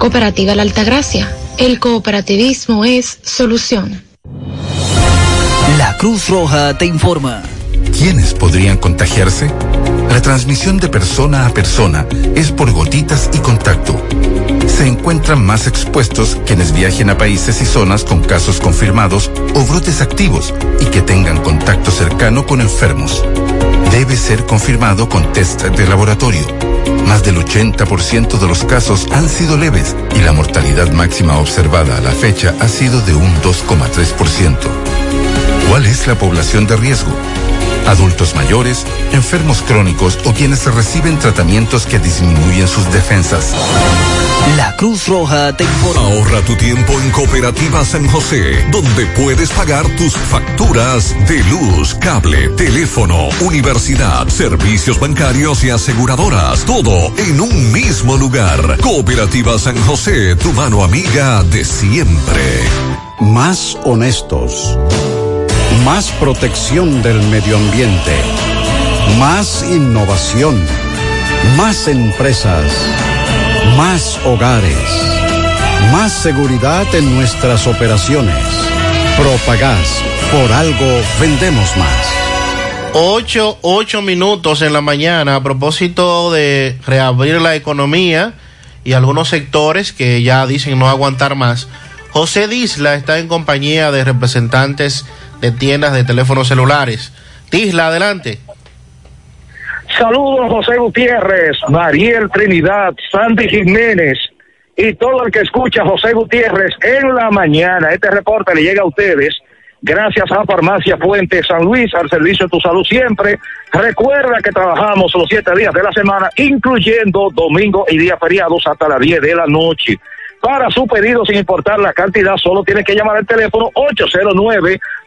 S34: Cooperativa La Altagracia. El cooperativismo es solución.
S10: La Cruz Roja te informa.
S8: ¿Quiénes podrían contagiarse? La transmisión de persona a persona es por gotitas y contacto. Se encuentran más expuestos quienes viajen a países y zonas con casos confirmados o brotes activos y que tengan contacto cercano con enfermos. Debe ser confirmado con test de laboratorio. Más del 80% de los casos han sido leves y la mortalidad máxima observada a la fecha ha sido de un 2,3%. ¿Cuál es la población de riesgo? Adultos mayores, enfermos crónicos o quienes reciben tratamientos que disminuyen sus defensas.
S10: La Cruz Roja te informa.
S3: Ahorra tu tiempo en Cooperativa San José, donde puedes pagar tus facturas de luz, cable, teléfono, universidad, servicios bancarios y aseguradoras. Todo en un mismo lugar. Cooperativa San José, tu mano amiga de siempre.
S35: Más honestos. Más protección del medio ambiente. Más innovación. Más empresas. Más hogares. Más seguridad en nuestras operaciones. Propagás. Por algo vendemos más.
S7: Ocho, ocho minutos en la mañana a propósito de reabrir la economía y algunos sectores que ya dicen no aguantar más. José Disla está en compañía de representantes de tiendas de teléfonos celulares. Disla, adelante.
S36: Saludos José Gutiérrez, Mariel Trinidad, Sandy Jiménez y todo el que escucha José Gutiérrez en la mañana. Este reporte le llega a ustedes gracias a Farmacia Fuente San Luis, al servicio de tu salud siempre. Recuerda que trabajamos los siete días de la semana, incluyendo domingo y días feriados hasta las 10 de la noche. Para su pedido, sin importar la cantidad, solo tiene que llamar al teléfono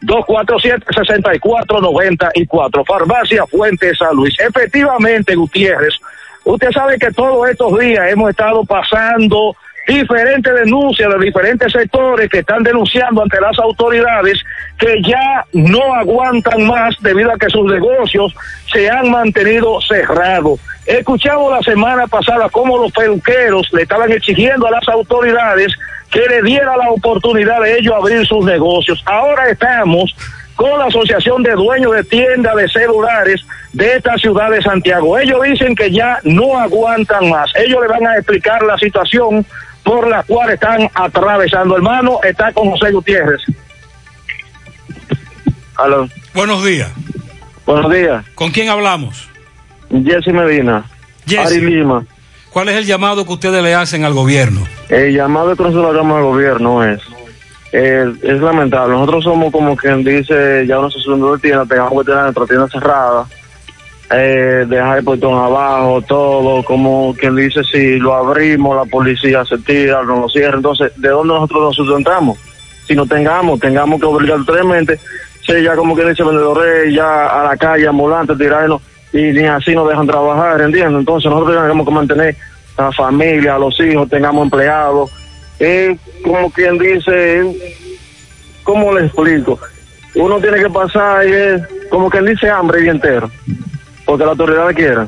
S36: 809-247-6494. Farmacia Fuente San Luis. Efectivamente, Gutiérrez, usted sabe que todos estos días hemos estado pasando diferentes denuncias de diferentes sectores que están denunciando ante las autoridades que ya no aguantan más debido a que sus negocios se han mantenido cerrados. Escuchamos la semana pasada cómo los peluqueros le estaban exigiendo a las autoridades que le diera la oportunidad de ellos abrir sus negocios. Ahora estamos con la Asociación de Dueños de Tiendas de Celulares de esta ciudad de Santiago. Ellos dicen que ya no aguantan más. Ellos le van a explicar la situación por la cual están atravesando. Hermano, está con José Gutiérrez. Aló.
S5: Buenos días.
S36: Buenos días.
S5: ¿Con quién hablamos?
S36: Jesse Medina.
S5: Jesse.
S36: Ari Lima.
S5: ¿Cuál es el llamado que ustedes le hacen al gobierno?
S36: El llamado que nosotros le hagamos al gobierno es, eh, es lamentable. Nosotros somos como quien dice, ya una asociación de tienda, tengamos que tener nuestra tienda cerrada, eh, dejar el portón abajo, todo, como quien dice, si lo abrimos, la policía se tira, nos lo cierra. Entonces, ¿de dónde nosotros nos sustentamos? Si no tengamos, tengamos que obligatoriamente, ser ya como quien dice vendedores, ya a la calle, ambulantes, tirarnos, y ni así nos dejan trabajar, ¿entiendes? Entonces, nosotros tenemos que mantener a la familia, a los hijos, tengamos empleados. Es como quien dice, ¿cómo le explico? Uno tiene que pasar y es como quien dice hambre y entero, porque la autoridad quiera.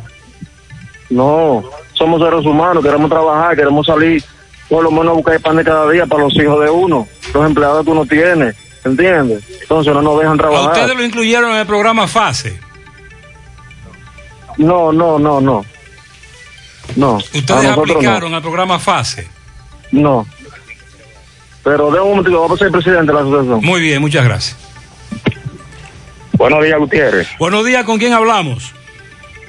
S36: No, somos seres humanos, queremos trabajar, queremos salir, por lo menos a buscar el pan de cada día para los hijos de uno, los empleados que uno tiene, ¿entiendes? Entonces no nos dejan
S5: ¿A
S36: trabajar.
S5: ustedes lo incluyeron en el programa FASE?
S36: No, no, no, no. No.
S5: ¿Ustedes aplicaron al programa FASE?
S36: No. Pero de un momento, vamos a ser presidente de la asociación.
S5: Muy bien, muchas gracias.
S36: Buenos días, Gutiérrez.
S5: Buenos días, ¿con quién hablamos?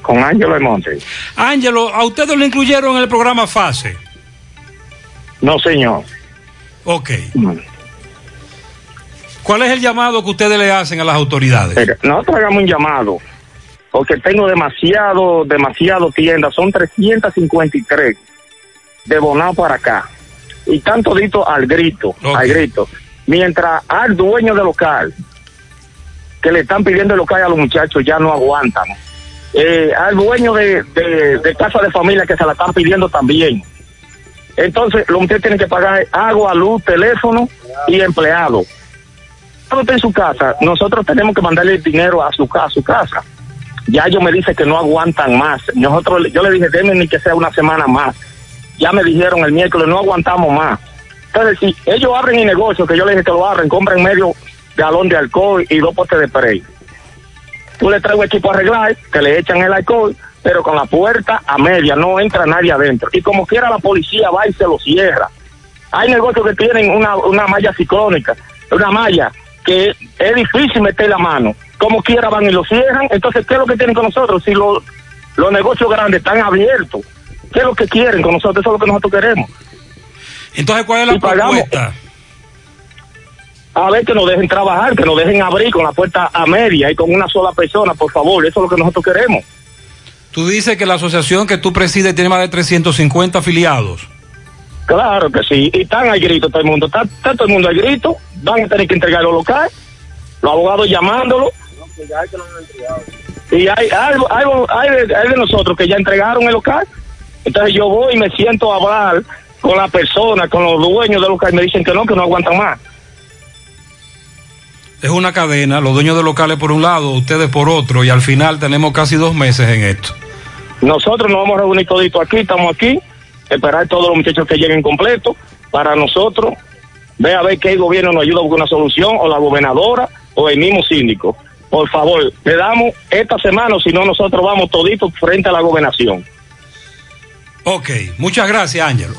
S36: Con Ángelo de Monte.
S5: Ángelo, ¿a ustedes lo incluyeron en el programa FASE?
S36: No, señor.
S5: Ok. ¿Cuál es el llamado que ustedes le hacen a las autoridades?
S36: Mira, nosotros hagamos un llamado, porque tengo demasiado, demasiado tiendas, son 353 de Bonao para acá. Y están toditos al grito, al grito. Mientras al dueño del local, que le están pidiendo el local a los muchachos, ya no aguantan. Eh, al dueño de, de, de casa de familia que se la están pidiendo también. Entonces, los muchachos tienen que pagar agua, luz, teléfono y empleado. Cuando está en su casa, nosotros tenemos que mandarle el dinero a su, a su casa. Ya ellos me dicen que no aguantan más. Nosotros, yo le dije, denme ni que sea una semana más. Ya me dijeron el miércoles, no aguantamos más. Entonces, si ellos abren el negocio, que yo les dije que lo abren, compren medio galón de alcohol y dos potes de spray. Tú le un equipo a arreglar, que le echan el alcohol, pero con la puerta a media, no entra nadie adentro. Y como quiera la policía va y se lo cierra. Hay negocios que tienen una, una malla ciclónica, una malla que es difícil meter la mano. Como quiera van y lo cierran. Entonces, ¿qué es lo que tienen con nosotros? Si los, los negocios grandes están abiertos, ¿qué es lo que quieren con nosotros? Eso es lo que nosotros queremos.
S5: Entonces, ¿cuál es la
S36: Y pagamos-
S5: propuesta?
S36: A ver, que nos dejen trabajar, que nos dejen abrir con la puerta a media y con una sola persona, por favor. Eso es lo que nosotros queremos.
S5: Tú dices que la asociación que tú presides tiene más de 350 afiliados.
S36: Claro que sí. Y están al grito todo el mundo. Está, está todo el mundo al grito. Van a tener que entregar los locales. Los abogados llamándolo. Y hay, hay, hay, hay de, hay de nosotros que ya entregaron el local. Entonces yo voy y me siento a hablar con la persona, con los dueños del local. Y me dicen que no, que no aguantan más.
S5: Es una cadena, los dueños de locales por un lado, ustedes por otro, y al final tenemos casi dos meses en esto.
S36: Nosotros nos vamos a reunir todito aquí, estamos aquí, esperar todos los muchachos que lleguen completos para nosotros, ve a ver que el gobierno nos ayuda a buscar una solución, o la gobernadora, o el mismo síndico. Por favor, le damos esta semana, si no, nosotros vamos toditos frente a la gobernación.
S5: Ok, muchas gracias, Ángelo.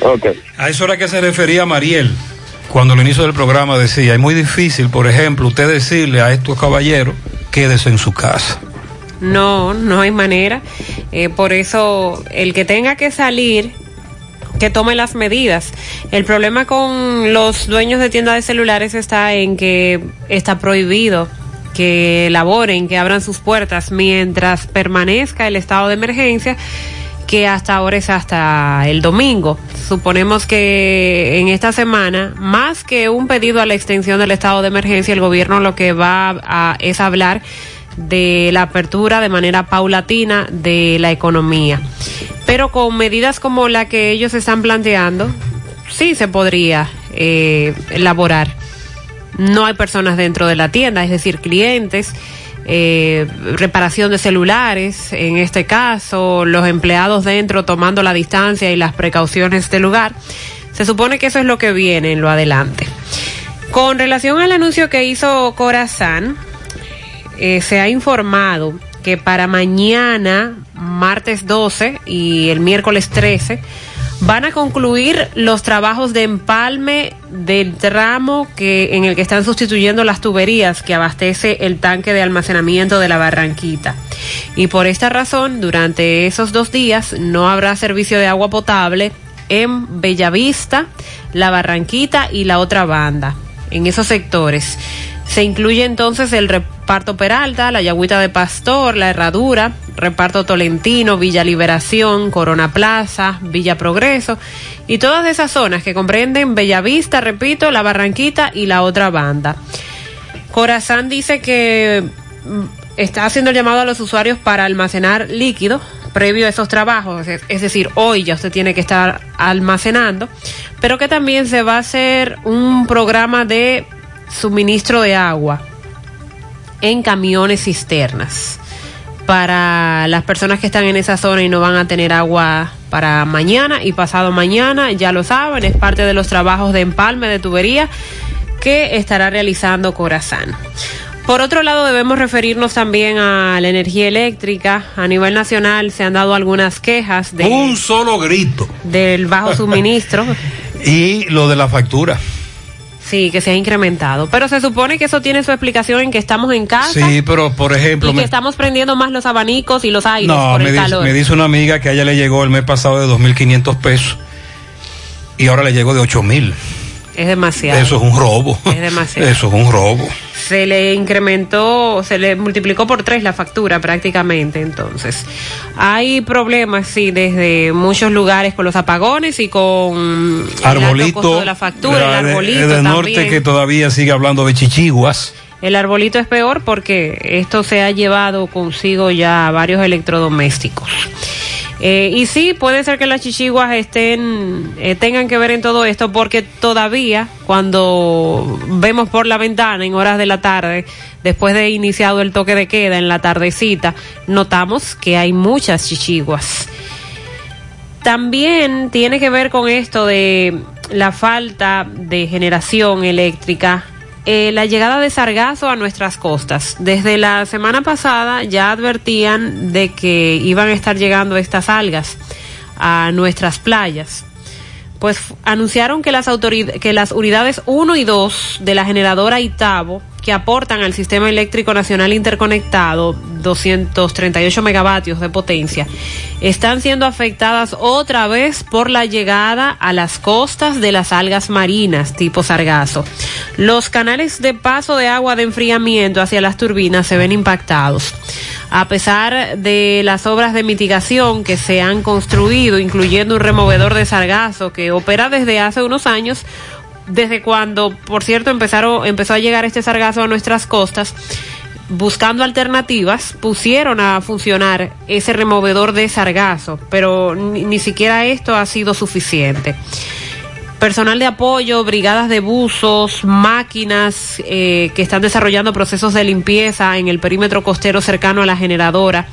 S36: Ok.
S5: A eso era que se refería Mariel. Cuando al inicio del programa decía, es muy difícil, por ejemplo, usted decirle a estos caballeros, quédese en su casa.
S6: No, no hay manera. Eh, por eso, el que tenga que salir, que tome las medidas. El problema con los dueños de tiendas de celulares está en que está prohibido que laboren, que abran sus puertas mientras permanezca el estado de emergencia que hasta ahora es hasta el domingo. Suponemos que en esta semana, más que un pedido a la extensión del estado de emergencia, el gobierno lo que va a, es hablar de la apertura de manera paulatina de la economía. Pero con medidas como la que ellos están planteando, sí se podría eh, elaborar. No hay personas dentro de la tienda, es decir, clientes eh, reparación de celulares, en este caso, los empleados dentro tomando la distancia y las precauciones del lugar. Se supone que eso es lo que viene en lo adelante. Con relación al anuncio que hizo Corazán, eh, se ha informado que para mañana, martes 12 y el miércoles 13, van a concluir los trabajos de empalme del tramo que en el que están sustituyendo las tuberías que abastece el tanque de almacenamiento de la Barranquita. Y por esta razón, durante esos dos días no habrá servicio de agua potable en Bellavista, la Barranquita y la otra banda, en esos sectores. Se incluye entonces el reparto Peralta, la Yagüita de Pastor, la Herradura, reparto Tolentino, Villa Liberación, Corona Plaza, Villa Progreso y todas esas zonas que comprenden Bellavista, repito, la Barranquita y la otra banda. Corazán dice que mm, está haciendo el llamado a los usuarios para almacenar líquido previo a esos trabajos, es decir, hoy ya usted tiene que estar almacenando, pero que también se va a hacer un programa de suministro de agua en camiones cisternas para las personas que están en esa zona y no van a tener agua para mañana y pasado mañana, ya lo saben, es parte de los trabajos de empalme de tubería que estará realizando Corazán. Por otro lado, debemos referirnos también a la energía eléctrica. A nivel nacional se han dado algunas quejas de,
S5: Un solo grito.
S6: del bajo suministro.
S5: Y lo de la factura.
S6: Sí, que se ha incrementado. Pero se supone que eso tiene su explicación en que estamos en casa
S5: Sí, pero por ejemplo...
S6: y que estamos prendiendo más los abanicos y los aires
S5: No,
S6: por
S5: me
S6: el
S5: dice,
S6: calor.
S5: me dice una amiga que a ella le llegó el mes pasado de 2.500 pesos y ahora le llegó de 8.000.
S6: Es demasiado.
S5: Eso es un robo.
S6: Es demasiado.
S5: Eso es un robo.
S6: Se le incrementó, se le multiplicó por tres la factura prácticamente. Entonces, hay problemas, sí, desde muchos lugares con los apogones y con
S5: Arbolito.
S6: de la factura, el
S5: de-
S6: arbolito
S5: del norte
S6: también.
S5: que todavía sigue hablando de chichiguas.
S6: El arbolito es peor porque esto se ha llevado consigo ya varios electrodomésticos. Eh, y sí, puede ser que las chichiguas estén, eh, tengan que ver en todo esto porque todavía cuando vemos por la ventana en horas de la tarde, después de iniciado el toque de queda en la tardecita, notamos que hay muchas chichiguas. También tiene que ver con esto de la falta de generación eléctrica, eh, la llegada de sargazo a nuestras costas. Desde la semana pasada ya advertían de que iban a estar llegando estas algas a nuestras playas. Pues anunciaron que las, que las unidades 1 y 2 de la generadora Itabo, que aportan al Sistema Eléctrico Nacional Interconectado 238 megavatios de potencia, están siendo afectadas otra vez por la llegada a las costas de las algas marinas tipo sargazo. Los canales de paso de agua de enfriamiento hacia las turbinas se ven impactados. A pesar de las obras de mitigación que se han construido, incluyendo un removedor de sargazo que opera desde hace unos años, desde cuando, por cierto, empezaron, empezó a llegar este sargazo a nuestras costas, buscando alternativas, pusieron a funcionar ese removedor de sargazo, pero ni, siquiera esto ha sido suficiente. Personal de apoyo, brigadas de buzos, máquinas eh, que están desarrollando procesos de limpieza en el perímetro costero cercano a la generadora.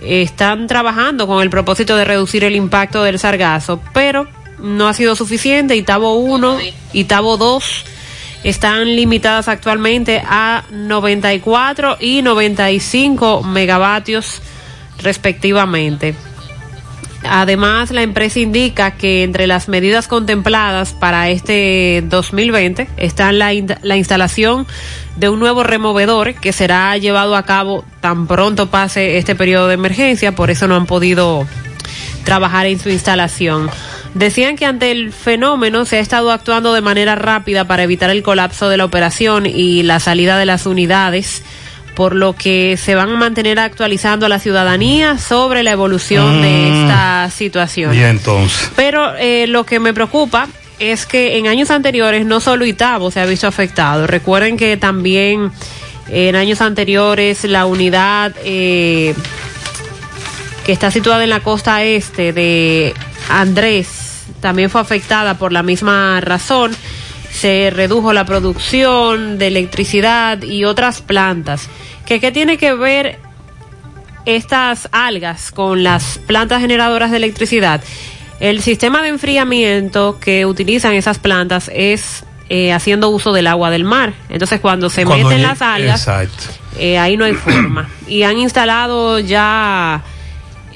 S6: Están trabajando con el propósito de reducir el impacto del sargazo, pero no ha sido suficiente. Itabo 1 y Tabo 2 están limitadas actualmente a 94 y 95 megavatios respectivamente. Además, la empresa indica que entre las medidas contempladas para este 2020 está la, in- la instalación de un nuevo removedor que será llevado a cabo tan pronto pase este periodo de emergencia, por eso no han podido trabajar en su instalación. Decían que ante el fenómeno se ha estado actuando de manera rápida para evitar el colapso de la operación y la salida de las unidades, por lo que se van a mantener actualizando a la ciudadanía sobre la evolución de
S5: Mm.
S6: esta situación.
S5: Y entonces.
S6: Pero eh, lo que me preocupa es que en años anteriores no solo Itabo se ha visto afectado. Recuerden que también en años anteriores la unidad eh, que está situada en la costa este de Andrés también fue afectada por la misma razón. Se redujo la producción de electricidad y otras plantas. ¿Que, ¿Qué tiene que ver estas algas con las plantas generadoras de electricidad? El sistema de enfriamiento que utilizan esas plantas es eh, haciendo uso del agua del mar. Entonces cuando se
S5: Cuando
S6: meten las algas, eh, ahí no hay forma. Y han instalado ya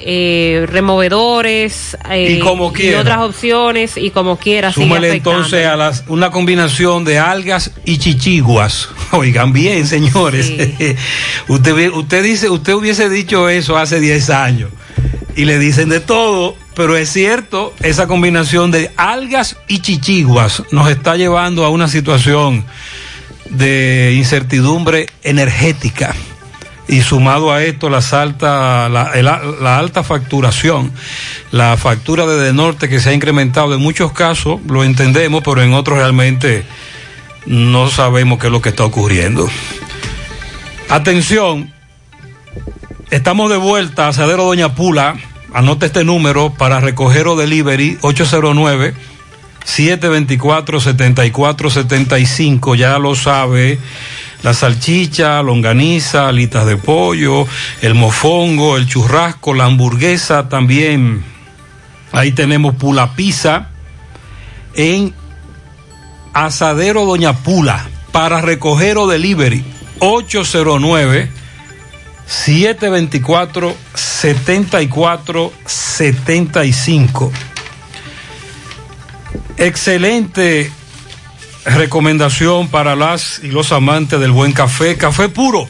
S6: eh, removedores eh,
S5: Y como quiera.
S6: otras opciones y como quiera. sigue
S5: Súmale entonces a las una combinación de algas y chichiguas. Oigan bien, señores. usted usted dice, usted hubiese dicho eso hace 10 años y le dicen de todo, pero es cierto, esa combinación de algas y chichiguas nos está llevando a una situación de incertidumbre energética y sumado a esto las alta, la, el- alta facturación, la factura de De Norte que se ha incrementado en muchos casos, lo entendemos, pero en otros realmente no sabemos qué es lo que está ocurriendo. Atención, estamos de vuelta a Asadero Doña Pula, anote este número para recoger o delivery 809 724 7475, ya lo sabe la salchicha, longaniza, alitas de pollo, el mofongo, el churrasco, la hamburguesa también. Ahí tenemos Pula Pizza en Asadero Doña Pula para recoger o delivery 809 724 7475. Excelente recomendación para las y los amantes del buen café, café puro,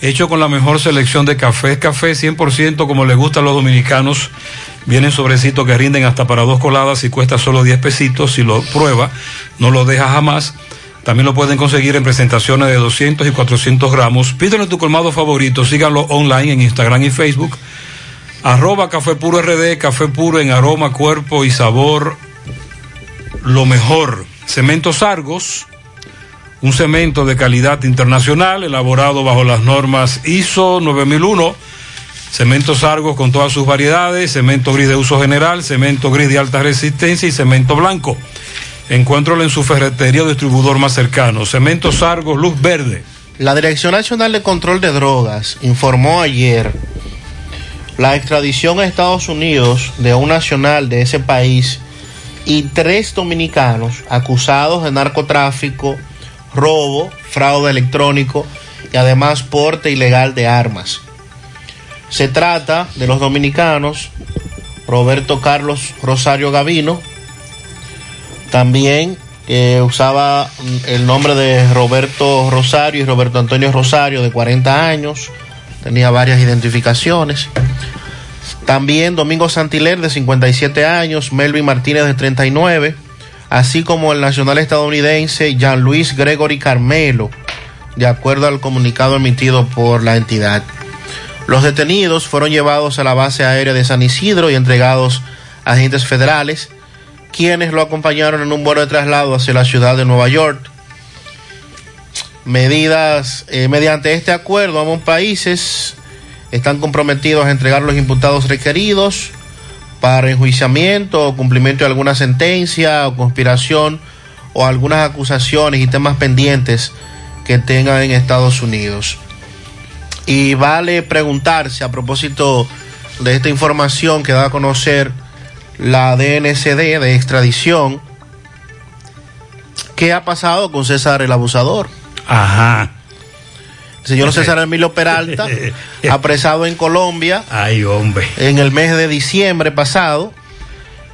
S5: hecho con la mejor selección de café, café 100% como les gusta a los dominicanos. Vienen sobrecitos que rinden hasta para dos coladas y cuesta solo 10 pesitos. Si lo prueba, no lo deja jamás. También lo pueden conseguir en presentaciones de 200 y 400 gramos. Pídelo tu colmado favorito. Síganlo online en Instagram y Facebook. Arroba Café Puro RD, Café Puro en aroma, cuerpo y sabor. Lo mejor. Cementos Argos. Un cemento de calidad internacional elaborado bajo las normas ISO 9001. Cementos Argos con todas sus variedades. Cemento gris de uso general, cemento gris de alta resistencia y cemento blanco. Encuéntralo en su ferretería o distribuidor más cercano. Cementos Argos, luz verde.
S7: La Dirección Nacional de Control de Drogas informó ayer la extradición a Estados Unidos de un nacional de ese país y tres dominicanos acusados de narcotráfico, robo, fraude electrónico y además porte ilegal de armas. Se trata de los dominicanos Roberto Carlos Rosario Gavino, también eh, usaba mm, el nombre de Roberto Rosario y Roberto Antonio Rosario de 40 años, tenía varias identificaciones. También Domingo Santiler de 57 años, Melvin Martínez de 39, así como el nacional estadounidense Jean Luis Gregory Carmelo, de acuerdo al comunicado emitido por la entidad. Los detenidos fueron llevados a la base aérea de San Isidro y entregados a agentes federales, quienes lo acompañaron en un vuelo de traslado hacia la ciudad de Nueva York. Medidas, eh, mediante este acuerdo, ambos países están comprometidos a entregar los imputados requeridos para enjuiciamiento o cumplimiento de alguna sentencia o conspiración o algunas acusaciones y temas pendientes que tengan en Estados Unidos. Y vale preguntarse a propósito de esta información que da a conocer la DNCD de extradición, ¿qué ha pasado con César el abusador?
S5: Ajá.
S7: El señor César Emilio Peralta, apresado en Colombia.
S5: Ay, hombre.
S7: En el mes de diciembre pasado.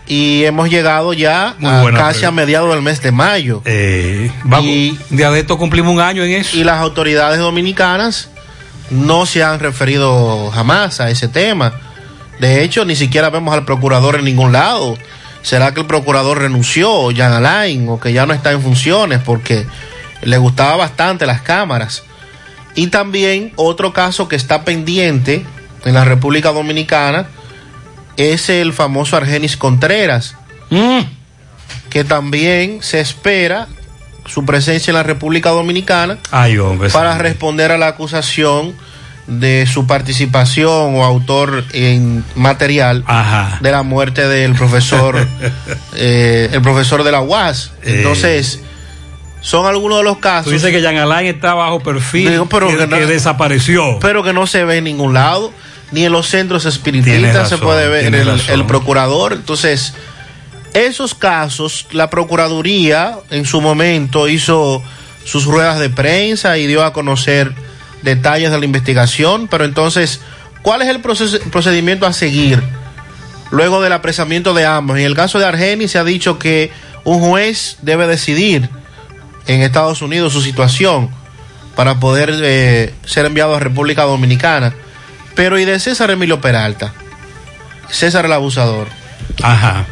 S7: Y hemos llegado ya a casi
S5: pregunta.
S7: a mediados del mes de mayo.
S5: Eh, vamos,
S7: Y-
S5: de esto cumplimos un año en eso.
S7: Y las autoridades dominicanas no se han referido jamás a ese tema. De hecho, ni siquiera vemos al procurador en ningún lado. ¿Será que el procurador renunció, Jan Alain, o que ya no está en funciones porque le gustaba bastante las cámaras? Y también otro caso que está pendiente en la República Dominicana es el famoso Argenis Contreras, que también se espera su presencia en la República Dominicana
S5: Ay, hombre.
S7: para responder a la acusación de su participación o autor en material de la muerte del profesor eh, el profesor de la UAS. Entonces son algunos de los casos.
S5: Tú dices que Jean Alain está bajo perfil
S7: Digo, pero
S5: que,
S7: que no-
S5: que desapareció.
S7: pero que no se ve en ningún lado ni en los centros espiritistas
S5: razón,
S7: se puede ver el, el procurador. Entonces esos casos la procuraduría en su momento hizo sus ruedas de prensa y dio a conocer detalles de la investigación pero entonces ¿cuál es el proces- procedimiento a seguir luego del apresamiento de ambos en el caso de Argenis se ha dicho que un juez debe decidir en Estados Unidos su situación para poder eh, ser enviado a República Dominicana. Pero ¿y de César Emilio Peralta? César el abusador.
S5: Ajá.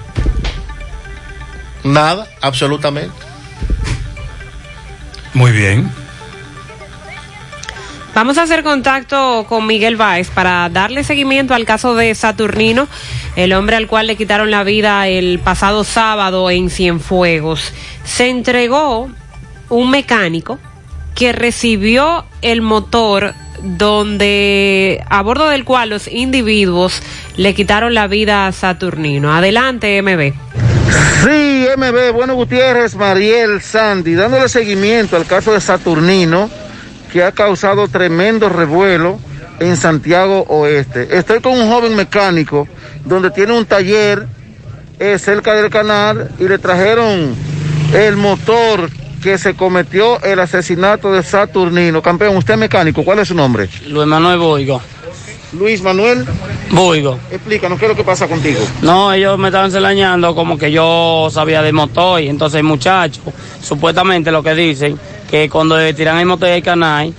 S7: Nada, absolutamente.
S5: Muy bien.
S6: Vamos a hacer contacto con Miguel Báez para darle seguimiento al caso de Saturnino, el hombre al cual le quitaron la vida el pasado sábado en Cienfuegos. Se entregó un mecánico que recibió el motor donde a bordo del cual los individuos le quitaron la vida a Saturnino. Adelante, MB.
S37: Sí, MB, bueno Gutiérrez, Mariel, Sandy, dándole seguimiento al caso de Saturnino, que ha causado tremendo revuelo en Santiago Oeste. Estoy con un joven mecánico donde tiene un taller eh, cerca del canal y le trajeron el motor que se cometió el asesinato de Saturnino. Campeón, usted es mecánico, ¿cuál es su nombre?
S38: Luis Manuel Boigo.
S37: Luis Manuel.
S38: Buigo.
S37: Explícanos qué es lo que pasa contigo.
S38: No, ellos me estaban enseñando como que yo sabía de motor y entonces el muchacho, supuestamente lo que dicen, que cuando tiran el motor al canal,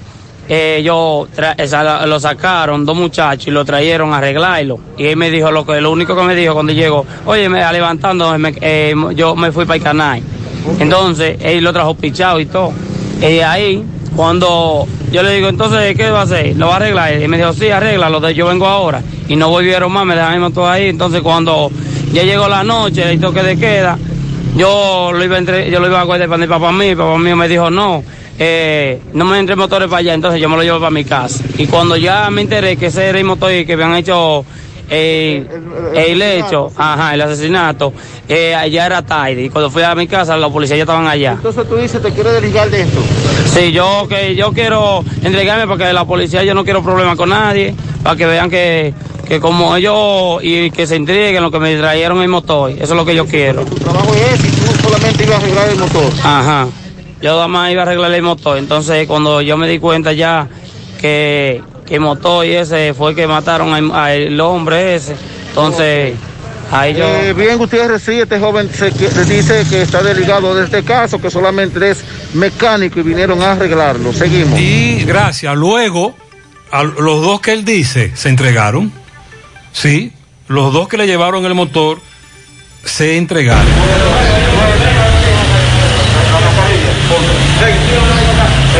S38: ellos esa- lo sacaron dos muchachos y lo trajeron a arreglarlo. Y él me dijo lo que lo único que me dijo cuando llegó, oye, me levantando, me- eh, yo me fui para el canal. Entonces, él lo trajo pichado y todo. Y ahí, cuando yo le digo, entonces, ¿qué va a hacer? ¿Lo va a arreglar? Y me dijo, sí, arréglalo, de- yo vengo ahora. Y no volvieron más, me dejaron todo ahí. Entonces, cuando ya llegó la noche, el toque de queda, yo lo iba a, entre- yo lo iba a guardar para mi papá mío. Papá mío me dijo, no, eh, no me entre motores para allá. Entonces, yo me lo llevo para mi casa. Y cuando ya me enteré que ese era el motor y que habían hecho eh, el hecho, ajá, el asesinato, eh, allá era tarde. Y cuando fui a mi casa, los policías ya estaban allá.
S37: Entonces tú dices, te quieres desligar de esto.
S38: Sí, yo que yo quiero entregarme porque la policía yo no quiero problemas con nadie, para que vean que, que como ellos y que se entreguen lo que me trajeron el motor, eso es lo que yo quiero.
S37: Tu trabajo es ese y tú solamente ibas a arreglar el motor.
S38: Ajá. Yo nada más iba a arreglar el motor, entonces cuando yo me di cuenta ya que, que el motor y ese fue el que mataron al, hombre ese, entonces ahí yo...
S37: Eh, bien, Gutiérrez, sí, este joven se, dice que está desligado de este caso, que solamente es mecánico y vinieron a arreglarlo. Seguimos.
S5: Y gracias. Luego, a los dos que él dice se entregaron. Sí, los dos que le llevaron el motor se entregaron.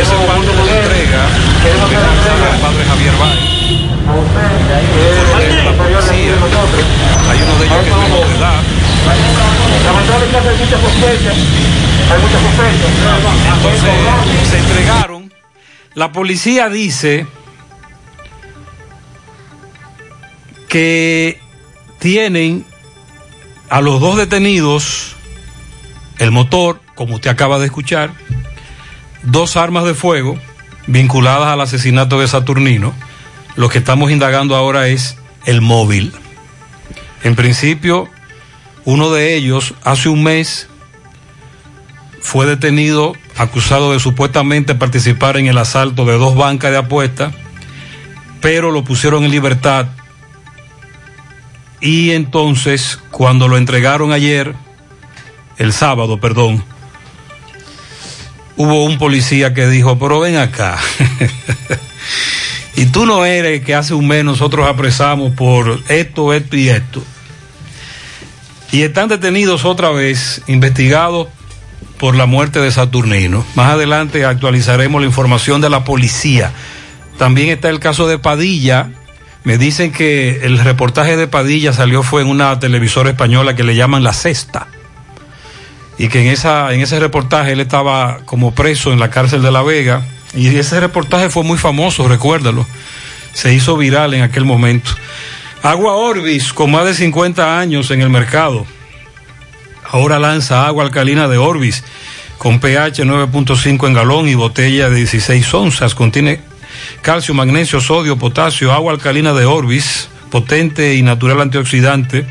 S5: Ese es cuando lo entrega el padre Javier Báez. La policía. Hay uno de ellos que es menor de edad. Entonces, se entregaron. La policía dice que tienen a los dos detenidos el motor, como usted acaba de escuchar, dos armas de fuego vinculadas al asesinato de Saturnino. Lo que estamos indagando ahora es el móvil. En principio, uno de ellos hace un mes fue detenido acusado de supuestamente participar en el asalto de dos bancas de apuestas, pero lo pusieron en libertad. Y entonces, cuando lo entregaron ayer, el sábado, perdón, hubo un policía que dijo, pero ven acá. y tú no eres que hace un mes nosotros apresamos por esto, esto y esto. Y están detenidos otra vez, investigados por la muerte de Saturnino. Más adelante actualizaremos la información de la policía. También está el caso de Padilla. Me dicen que el reportaje de Padilla salió fue en una televisora española que le llaman La Sexta. Y que en, esa, en ese reportaje él estaba como preso en la cárcel de La Vega. Y ese reportaje fue muy famoso, recuérdalo. Se hizo viral en aquel momento. Agua Orbis, con más de 50 años en el mercado. Ahora lanza agua alcalina de Orbis, con pH 9.5 en galón y botella de 16 onzas. Contiene calcio, magnesio, sodio, potasio, agua alcalina de Orbis, potente y natural antioxidante.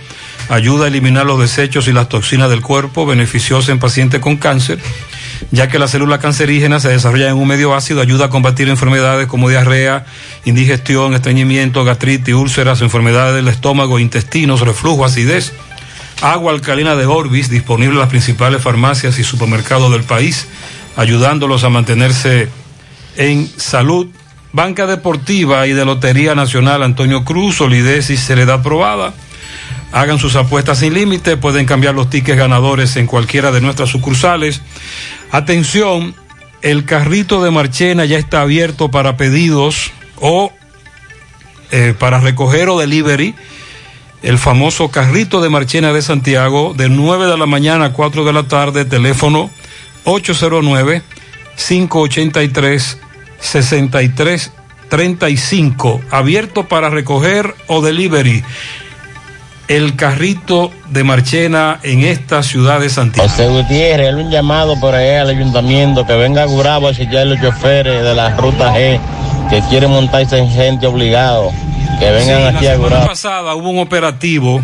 S5: Ayuda a eliminar los desechos y las toxinas del cuerpo, beneficiosa en pacientes con cáncer ya que las células cancerígenas se desarrollan en un medio ácido, ayuda a combatir enfermedades como diarrea, indigestión, estreñimiento, gastritis, úlceras, enfermedades del estómago, intestinos, reflujo, acidez. Agua alcalina de Orbis, disponible en las principales farmacias y supermercados del país, ayudándolos a mantenerse en salud. Banca Deportiva y de Lotería Nacional Antonio Cruz, solidez y seriedad probada. Hagan sus apuestas sin límite, pueden cambiar los tickets ganadores en cualquiera de nuestras sucursales. Atención, el carrito de Marchena ya está abierto para pedidos o eh, para recoger o delivery. El famoso carrito de Marchena de Santiago, de 9 de la mañana a 4 de la tarde, teléfono 809-583-6335. Abierto para recoger o delivery el carrito de Marchena en esta ciudad de Santiago.
S39: José Gutiérrez, un llamado por ahí al ayuntamiento que venga a Gurabo a chequear los choferes de la ruta G que quieren montarse en gente obligado, que vengan
S5: Sí,
S39: aquí
S5: la
S39: a
S5: semana
S39: Gurabo.
S5: pasada hubo un operativo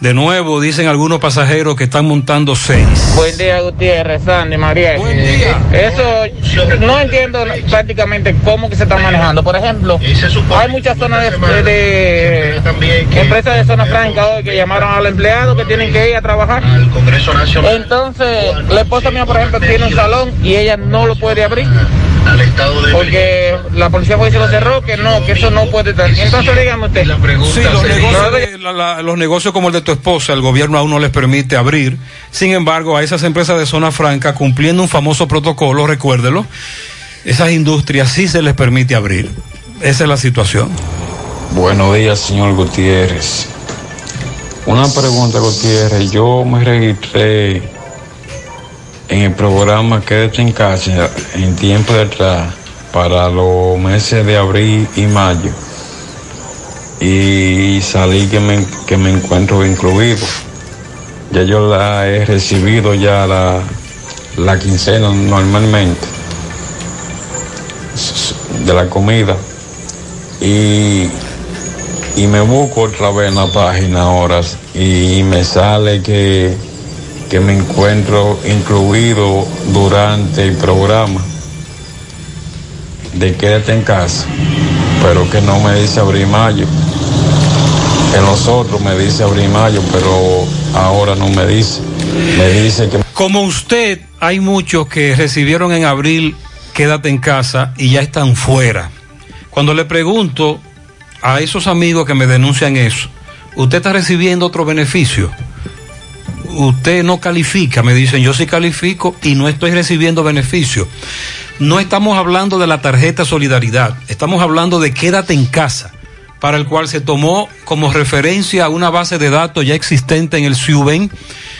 S5: De nuevo, dicen algunos pasajeros que están montando seis.
S40: Buen día, Gutiérrez, Sandy, María. Buen día. Eso, no entiendo prácticamente cómo que se está manejando. Por ejemplo, hay muchas zonas de, de- empresas de zona franca hoy que llamaron al empleado que tienen que ir a trabajar. Entonces, la esposa mía, por ejemplo, tiene un salón y ella no lo puede abrir. Porque la policía fue y se lo cerró, que no, que eso no puede estar. Entonces, dígame usted.
S5: Sí, los negocios, de- la- la- los negocios como el de tu esposa, el gobierno aún no les permite abrir. Sin embargo, a esas empresas de zona franca, cumpliendo un famoso protocolo, recuérdelo, esas industrias sí se les permite abrir. Esa es la situación.
S41: Buenos días, señor Gutiérrez. Una pregunta, Gutiérrez. Yo me registré en el programa Quédate en casa en tiempo de atrás para los meses de abril y mayo. Y salí que me, que me encuentro incluido. Ya yo la he recibido ya la, la quincena normalmente de la comida y, y me busco otra vez en la página ahora y me sale que, que me encuentro incluido durante el programa de quédate en casa, pero que no me dice abril mayo. En los otros me dice abril mayo, pero ahora no me dice. Me dice que
S5: Como usted, hay muchos que recibieron en abril quédate en casa y ya están fuera. Cuando le pregunto a esos amigos que me denuncian eso, ¿usted está recibiendo otro beneficio? Usted no califica, me dicen, yo sí califico y no estoy recibiendo beneficio. No estamos hablando de la tarjeta Solidaridad, estamos hablando de quédate en casa, para el cual se tomó como referencia una base de datos ya existente en el CIUBEN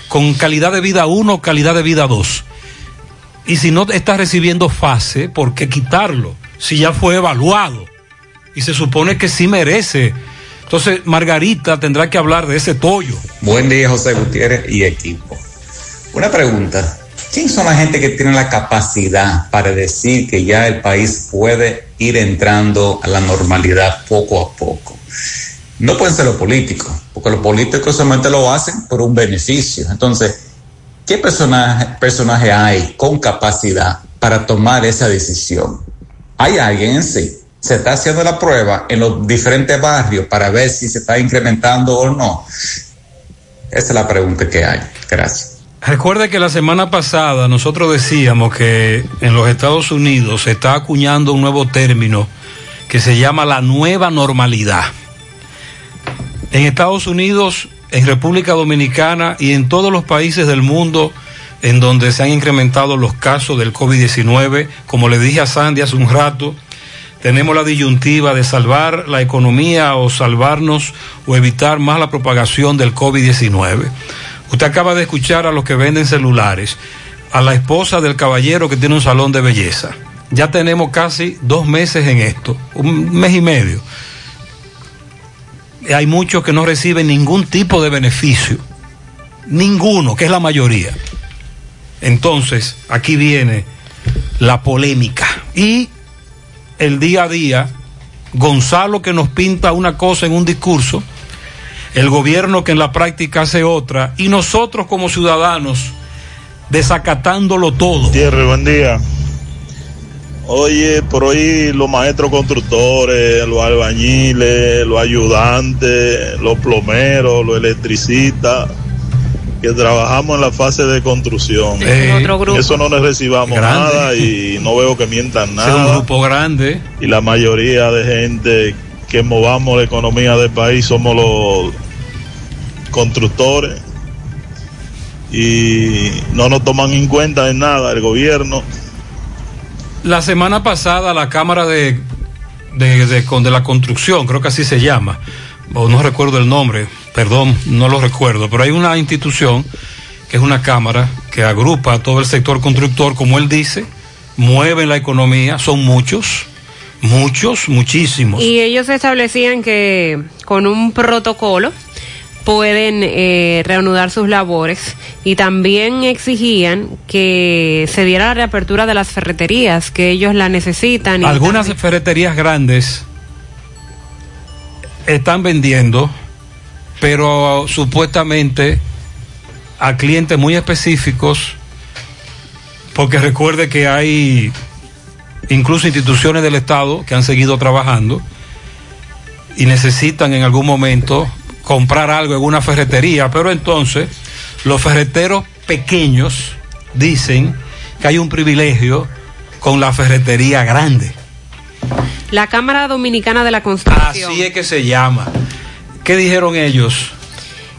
S5: con calidad de vida 1, calidad de vida 2. Y si no está recibiendo fase, ¿por qué quitarlo? Si ya fue evaluado y se supone que sí merece. Entonces, Margarita tendrá que hablar de ese tollo.
S42: Buen día, José Gutiérrez y equipo. Una pregunta. ¿Quién son la gente que tiene la capacidad para decir que ya el país puede ir entrando a la normalidad poco a poco? No pueden ser los políticos, porque los políticos solamente lo hacen por un beneficio. Entonces, ¿qué personaje, personaje hay con capacidad para tomar esa decisión? ¿Hay alguien en sí? ¿Se está haciendo la prueba en los diferentes barrios para ver si se está incrementando o no? Esa es la pregunta que hay. Gracias.
S5: Recuerde que la semana pasada nosotros decíamos que en los Estados Unidos se está acuñando un nuevo término que se llama la nueva normalidad. En Estados Unidos, en República Dominicana y en todos los países del mundo en donde se han incrementado los casos del COVID-19, como le dije a Sandy hace un rato, tenemos la disyuntiva de salvar la economía o salvarnos o evitar más la propagación del COVID-19. Usted acaba de escuchar a los que venden celulares, a la esposa del caballero que tiene un salón de belleza. Ya tenemos casi dos meses en esto, un mes y medio. Hay muchos que no reciben ningún tipo de beneficio, ninguno, que es la mayoría. Entonces, aquí viene la polémica. Y el día a día, Gonzalo que nos pinta una cosa en un discurso, el gobierno que en la práctica hace otra, y nosotros como ciudadanos desacatándolo todo.
S43: Tierra, buen día. Oye, por hoy los maestros constructores, los albañiles, los ayudantes, los plomeros, los electricistas, que trabajamos en la fase de construcción.
S5: Eh, otro grupo.
S43: Eso no les recibamos
S5: Grande.
S43: nada y no veo que mientan
S5: Ese es un
S43: nada.
S5: grupo grande.
S43: Y la mayoría de gente que movamos la economía del país somos los constructores y no nos toman en cuenta en nada el gobierno.
S5: La semana pasada la Cámara de, de, de- con- de la Construcción, creo que así se llama, o no recuerdo el nombre, perdón, no lo recuerdo, pero hay una institución que es una Cámara que agrupa a todo el sector constructor, como él dice, mueve la economía, son muchos, muchos, muchísimos.
S6: Y ellos establecían que con un protocolo pueden eh, reanudar sus labores y también exigían que se diera la reapertura de las ferreterías, que ellos la necesitan. y
S5: Algunas ferreterías grandes están vendiendo pero supuestamente a clientes muy específicos, porque recuerde que hay incluso instituciones del Estado que han seguido trabajando y necesitan en algún momento comprar algo en una ferretería, pero entonces los ferreteros pequeños dicen que hay un privilegio con la ferretería grande.
S6: La Cámara Dominicana de la Construcción.
S5: Así es que se llama. ¿Qué dijeron ellos?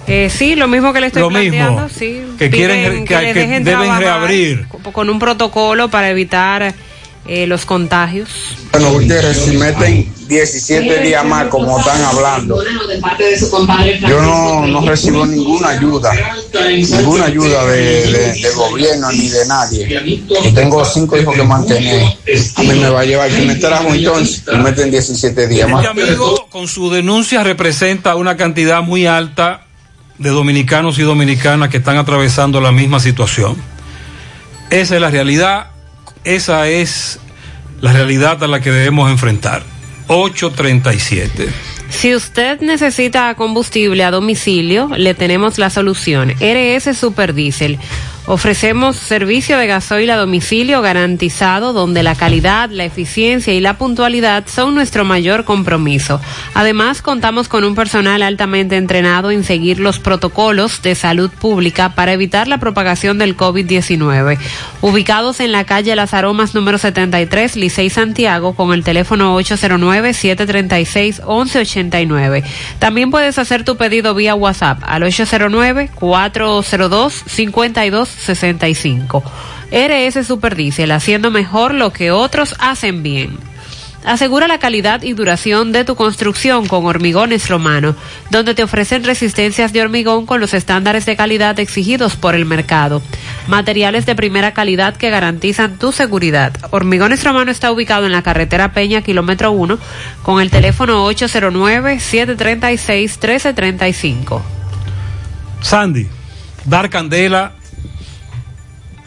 S6: Eh, sí, lo mismo que le estoy
S5: Lo mismo,
S6: planteando, sí.
S5: que quieren- que- que
S6: dejen
S5: deben
S6: trabajar
S5: reabrir.
S6: Con un protocolo para evitar eh, los contagios.
S44: Bueno, Gutiérrez, si meten 17 días más, como están hablando, yo no, no recibo ninguna ayuda, ninguna ayuda de, de- del gobierno ni de nadie. Yo tengo cinco hijos que mantener. A mí me va a llevar que me trajo entonces y meten 17 días más.
S5: Este amigo con su denuncia representa una cantidad muy alta de dominicanos y dominicanas que están atravesando la misma situación. Esa es la realidad, esa es la realidad a la que debemos enfrentar. 837.
S6: Si usted necesita combustible a domicilio, le tenemos la solución. RS Superdiesel. Ofrecemos servicio de gasoil a domicilio garantizado donde la calidad, la eficiencia y la puntualidad son nuestro mayor compromiso. Además, contamos con un personal altamente entrenado en seguir los protocolos de salud pública para evitar la propagación del COVID-19. Ubicados en la calle Las Aromas número 73, Licey Santiago, con el teléfono 809-736-1189. También puedes hacer tu pedido vía WhatsApp al 809-402-5265. RS Superdiesel, haciendo mejor lo que otros hacen bien. Asegura la calidad y duración de tu construcción con Hormigones Romano, donde te ofrecen resistencias de hormigón con los estándares de calidad exigidos por el mercado. Materiales de primera calidad que garantizan tu seguridad. Hormigones Romano está ubicado en la carretera Peña, kilómetro 1, con el teléfono 809-736-1335.
S5: Sandy, dar candela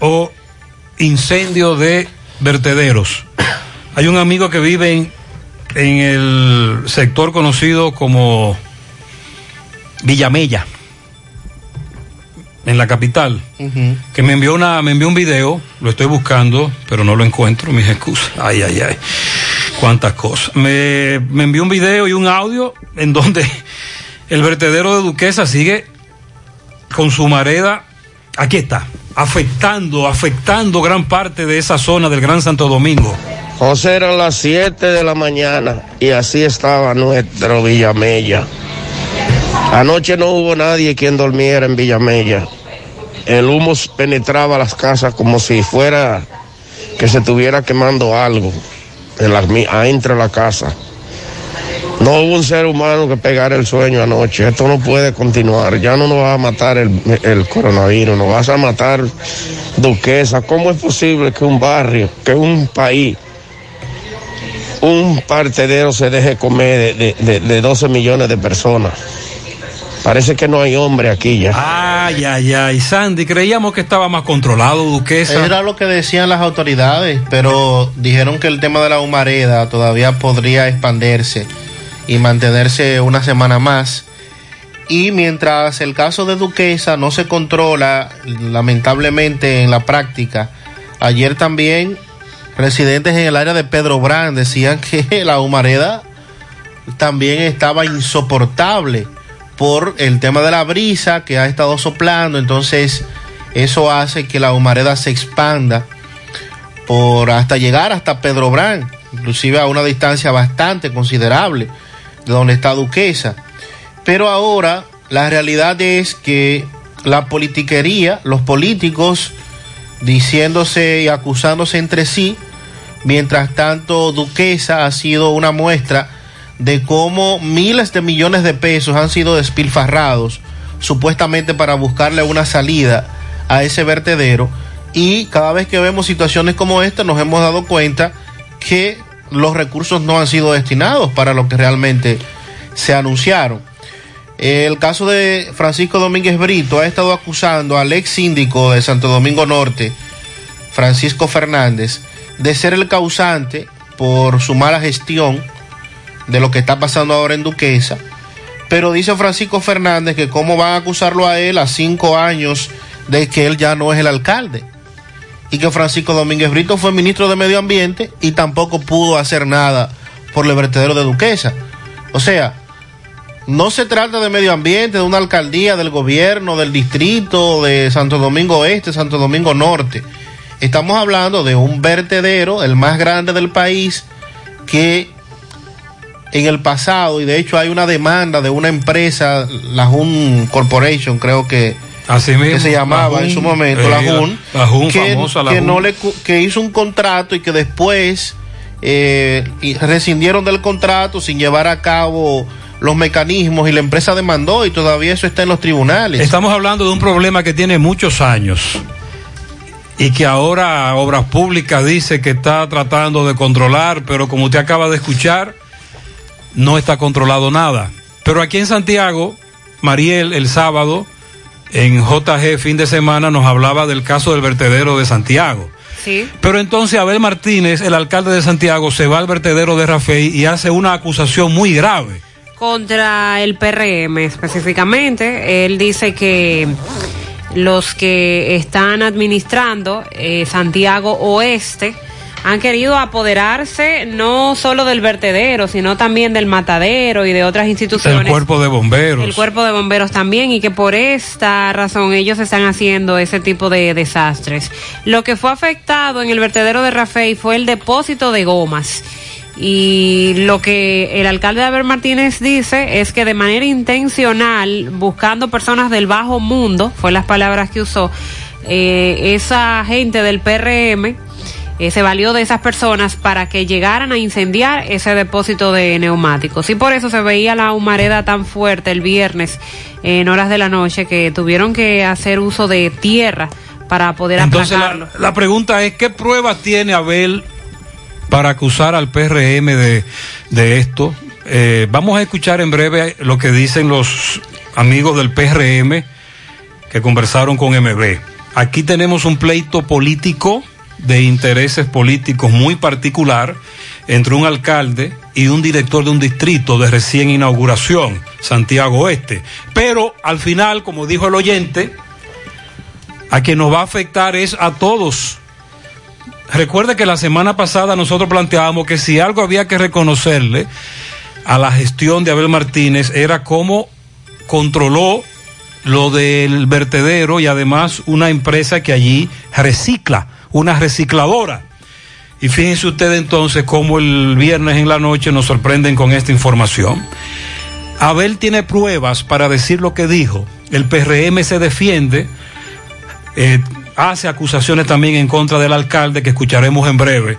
S5: o incendio de vertederos. Hay un amigo que vive en, en el sector conocido como Villamella, en la capital, que me envió una, me envió un video, lo estoy buscando, pero no lo encuentro, mis excusas. Ay, ay, ay. Cuántas cosas. Me, me envió un video y un audio en donde el vertedero de Duquesa sigue con su mareda, aquí está, afectando, afectando gran parte de esa zona del Gran Santo Domingo.
S45: José, eran las 7 de la mañana y así estaba nuestro Villamella. Anoche no hubo nadie quien durmiera en Villamella. El humo penetraba las casas como si fuera que se estuviera quemando algo en de la casa. No hubo un ser humano que pegara el sueño anoche. Esto no puede continuar. Ya no nos va a matar el, el coronavirus, nos vas a matar Duquesa. ¿Cómo es posible que un barrio, que un país, un partedero se deje comer de, de- de- de 12 millones de personas? Parece que no hay hombre aquí ya.
S5: Ay, ay, ay, Sandy, creíamos que estaba más controlado, Duquesa.
S7: Era lo que decían las autoridades, pero dijeron que el tema de la humareda todavía podría expandirse y mantenerse una semana más. Y mientras el caso de Duquesa no se controla, lamentablemente en la práctica, ayer también residentes en el área de Pedro Brand decían que la humareda también estaba insoportable por el tema de la brisa que ha estado soplando, entonces eso hace que la humareda se expanda por hasta llegar hasta Pedro Brand, inclusive a una distancia bastante considerable de donde está Duquesa. Pero ahora la realidad es que la politiquería, los políticos diciéndose y acusándose entre sí, mientras tanto Duquesa ha sido una muestra de cómo miles de millones de pesos han sido despilfarrados supuestamente para buscarle una salida a ese vertedero y cada vez que vemos situaciones como esta nos hemos dado cuenta que los recursos no han sido destinados para lo que realmente se anunciaron. El caso de Francisco Domínguez Brito ha estado acusando al ex síndico de Santo Domingo Norte, Francisco Fernández, de ser el causante por su mala gestión de lo que está pasando ahora en Duquesa, Pero dice Francisco Fernández que cómo van a acusarlo a él a cinco años de que él ya no es el alcalde. Y que Francisco Domínguez Brito fue ministro de Medio Ambiente y tampoco pudo hacer nada por el vertedero de Duquesa. O sea, no se trata de medio ambiente, de una alcaldía, del gobierno, del distrito, de Santo Domingo Este, Santo Domingo Norte. Estamos hablando de un vertedero, el más grande del país, que en el pasado, y de hecho hay una demanda de una empresa, la Jun Corporation, creo que,
S5: Así mismo,
S7: que se llamaba
S5: la
S7: en su momento,
S5: eh,
S7: la Jun,
S5: la Jun,
S7: que,
S5: famosa, la
S7: que
S5: Jun.
S7: no le, que hizo un contrato y que después eh, y rescindieron del contrato sin llevar a cabo los mecanismos y la empresa demandó y todavía eso está en los tribunales.
S5: Estamos hablando de un problema que tiene muchos años y que ahora Obras Públicas dice que está tratando de controlar, pero como usted acaba de escuchar, no está controlado nada. Pero aquí en Santiago, Mariel el sábado, en JG fin de semana, nos hablaba del caso del vertedero de Santiago.
S6: Sí.
S5: Pero entonces Abel Martínez, el alcalde de Santiago, se va al vertedero de Rafael y hace una acusación muy grave.
S6: Contra el PRM específicamente, él dice que los que están administrando eh, Santiago Oeste han querido apoderarse no solo del vertedero, sino también del matadero y de otras instituciones.
S5: El cuerpo de bomberos.
S6: El cuerpo de bomberos también y que por esta razón ellos están haciendo ese tipo de desastres. Lo que fue afectado en el vertedero de Rafael fue el depósito de gomas. Y lo que el alcalde Abel Martínez dice es que de manera intencional, buscando personas del bajo mundo, fue las palabras que usó, eh, esa gente del PRM eh, se valió de esas personas para que llegaran a incendiar ese depósito de neumáticos. Y por eso se veía la humareda tan fuerte el viernes en horas de la noche que tuvieron que hacer uso de tierra para poder
S5: Entonces
S6: aplacarlo.
S5: la, la pregunta es, ¿qué pruebas tiene Abel para acusar al PRM de, de esto? Eh, vamos a escuchar en breve lo que dicen los amigos del PRM que conversaron con MB. Aquí tenemos un pleito político de intereses políticos muy particular entre un alcalde y un director de un distrito de recién inauguración, Santiago Oeste. Pero al final, como dijo el oyente, a quien nos va a afectar es a todos. Recuerde que la semana pasada nosotros planteábamos que si algo había que reconocerle a la gestión de Abel Martínez era cómo controló lo del vertedero y además una empresa que allí recicla, una recicladora. Y fíjense ustedes entonces cómo el viernes en la noche nos sorprenden con esta información. Abel tiene pruebas para decir lo que dijo. El PRM se defiende, eh, hace acusaciones también en contra del alcalde que escucharemos en breve.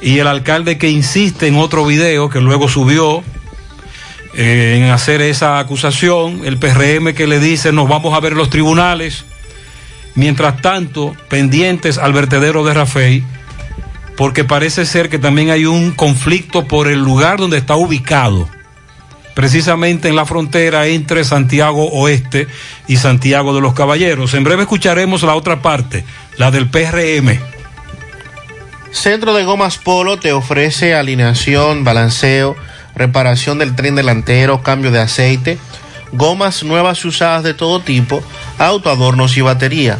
S5: Y el alcalde que insiste en otro video que luego subió en hacer esa acusación, el PRM que le dice nos vamos a ver los tribunales. Mientras tanto, pendientes al vertedero de Rafael, porque parece ser que también hay un conflicto por el lugar donde está ubicado, precisamente en la frontera entre Santiago Oeste y Santiago de los Caballeros. En breve escucharemos la otra parte, la del PRM.
S7: Centro de Gomas Polo te ofrece alineación, balanceo, reparación del tren delantero, cambio de aceite, gomas nuevas y usadas de todo tipo, autoadornos y batería.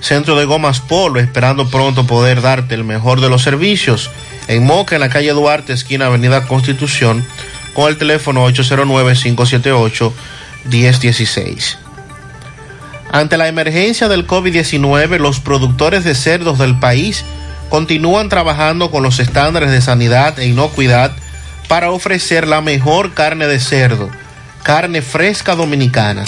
S7: Centro de Gomas Polo, esperando pronto poder darte el mejor de los servicios. En Moca, en la calle Duarte, esquina Avenida Constitución, con el teléfono 809-578-1016. Ante la emergencia del COVID-19, los productores de cerdos del país continúan trabajando con los estándares de sanidad e inocuidad para ofrecer la mejor carne de cerdo, carne fresca dominicana.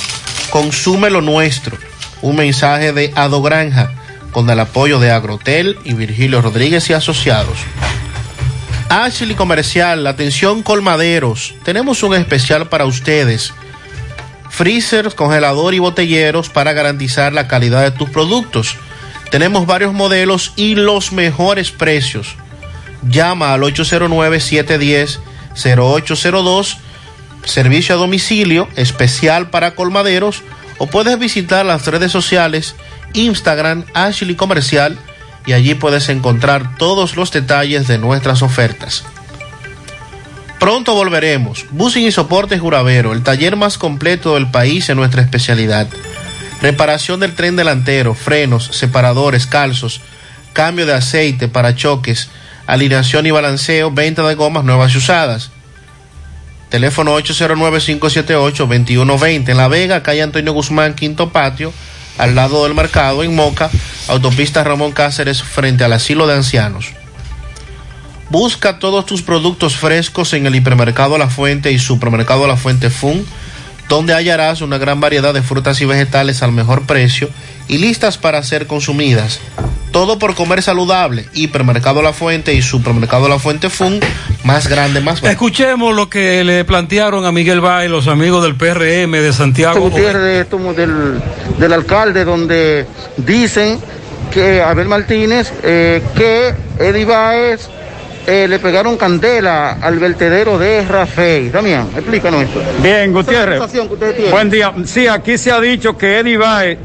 S7: Consume lo nuestro. Un mensaje de Ado Granja con el apoyo de Agrotel y Virgilio Rodríguez y Asociados. Ashley Comercial, atención colmaderos, tenemos un especial para ustedes. Freezers, congelador y botelleros para garantizar la calidad de tus productos. Tenemos varios modelos y los mejores precios. Llama al 809-710-0802, servicio a domicilio especial para colmaderos o puedes visitar las redes sociales Instagram Ashley Comercial y allí puedes encontrar todos los detalles de nuestras ofertas. Pronto volveremos. Busing y Soporte Juravero, el taller más completo del país en nuestra especialidad. Reparación del tren delantero, frenos, separadores, calzos, cambio de aceite, parachoques, alineación y balanceo, venta de gomas nuevas y usadas. Teléfono 809-578-2120. En La Vega, calle Antonio Guzmán, Quinto Patio, al lado del mercado, en Moca, autopista Ramón Cáceres, frente al asilo de ancianos. Busca todos tus productos frescos en el hipermercado La Fuente y supermercado La Fuente Fun, donde hallarás una gran variedad de frutas y vegetales al mejor precio y listas para ser consumidas. Todo por comer saludable. Hipermercado La Fuente y Supermercado La Fuente Fun, más grande, más barato.
S5: Escuchemos lo que le plantearon a Miguel Bay los amigos del PRM de Santiago.
S18: Gutiérrez, como del, del alcalde, donde dicen que Abel Martínez, eh, que Eddie Baez eh, le pegaron candela al vertedero de Rafael. Damián, explícanos esto.
S46: Bien, Gutiérrez. Buen día. Sí, aquí se ha dicho que Eddie Baez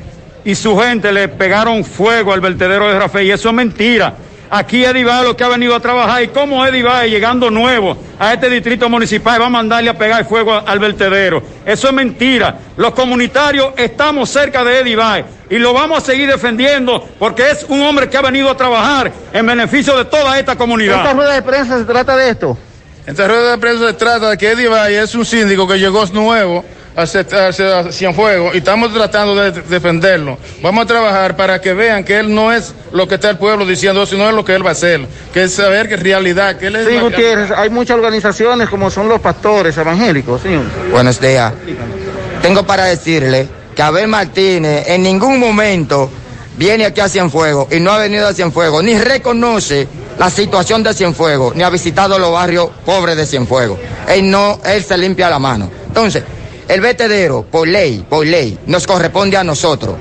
S46: y su gente le pegaron fuego al vertedero de Rafael y eso es mentira. Aquí Eddie Baez lo que ha venido a trabajar y cómo Eddie Baez llegando nuevo a este distrito municipal va a mandarle a pegar fuego al vertedero. Eso es mentira. Los comunitarios estamos cerca de Eddie Baez y lo vamos a seguir defendiendo porque es un hombre que ha venido a trabajar en beneficio de toda esta comunidad.
S18: ¿Esta rueda de prensa se trata de esto?
S46: Esta rueda de prensa se trata de que Eddie Valle es un síndico que llegó nuevo hacia, hacia Cienfuegos y estamos tratando de defenderlo. Vamos a trabajar para que vean que él no es lo que está el pueblo diciendo, sino es lo que él va a hacer, que es saber que es realidad, que él es...
S18: Sí, Gutiérrez, hay muchas organizaciones como son los pastores evangélicos, señor.
S47: Buenos días. Tengo para decirle que Abel Martínez en ningún momento viene aquí a Cienfuegos y no ha venido a Cienfuegos, ni reconoce la situación de Cienfuegos, ni ha visitado los barrios pobres de Cienfuegos. Él no, él se limpia la mano. Entonces, el vertedero, por ley, por ley, nos corresponde a nosotros.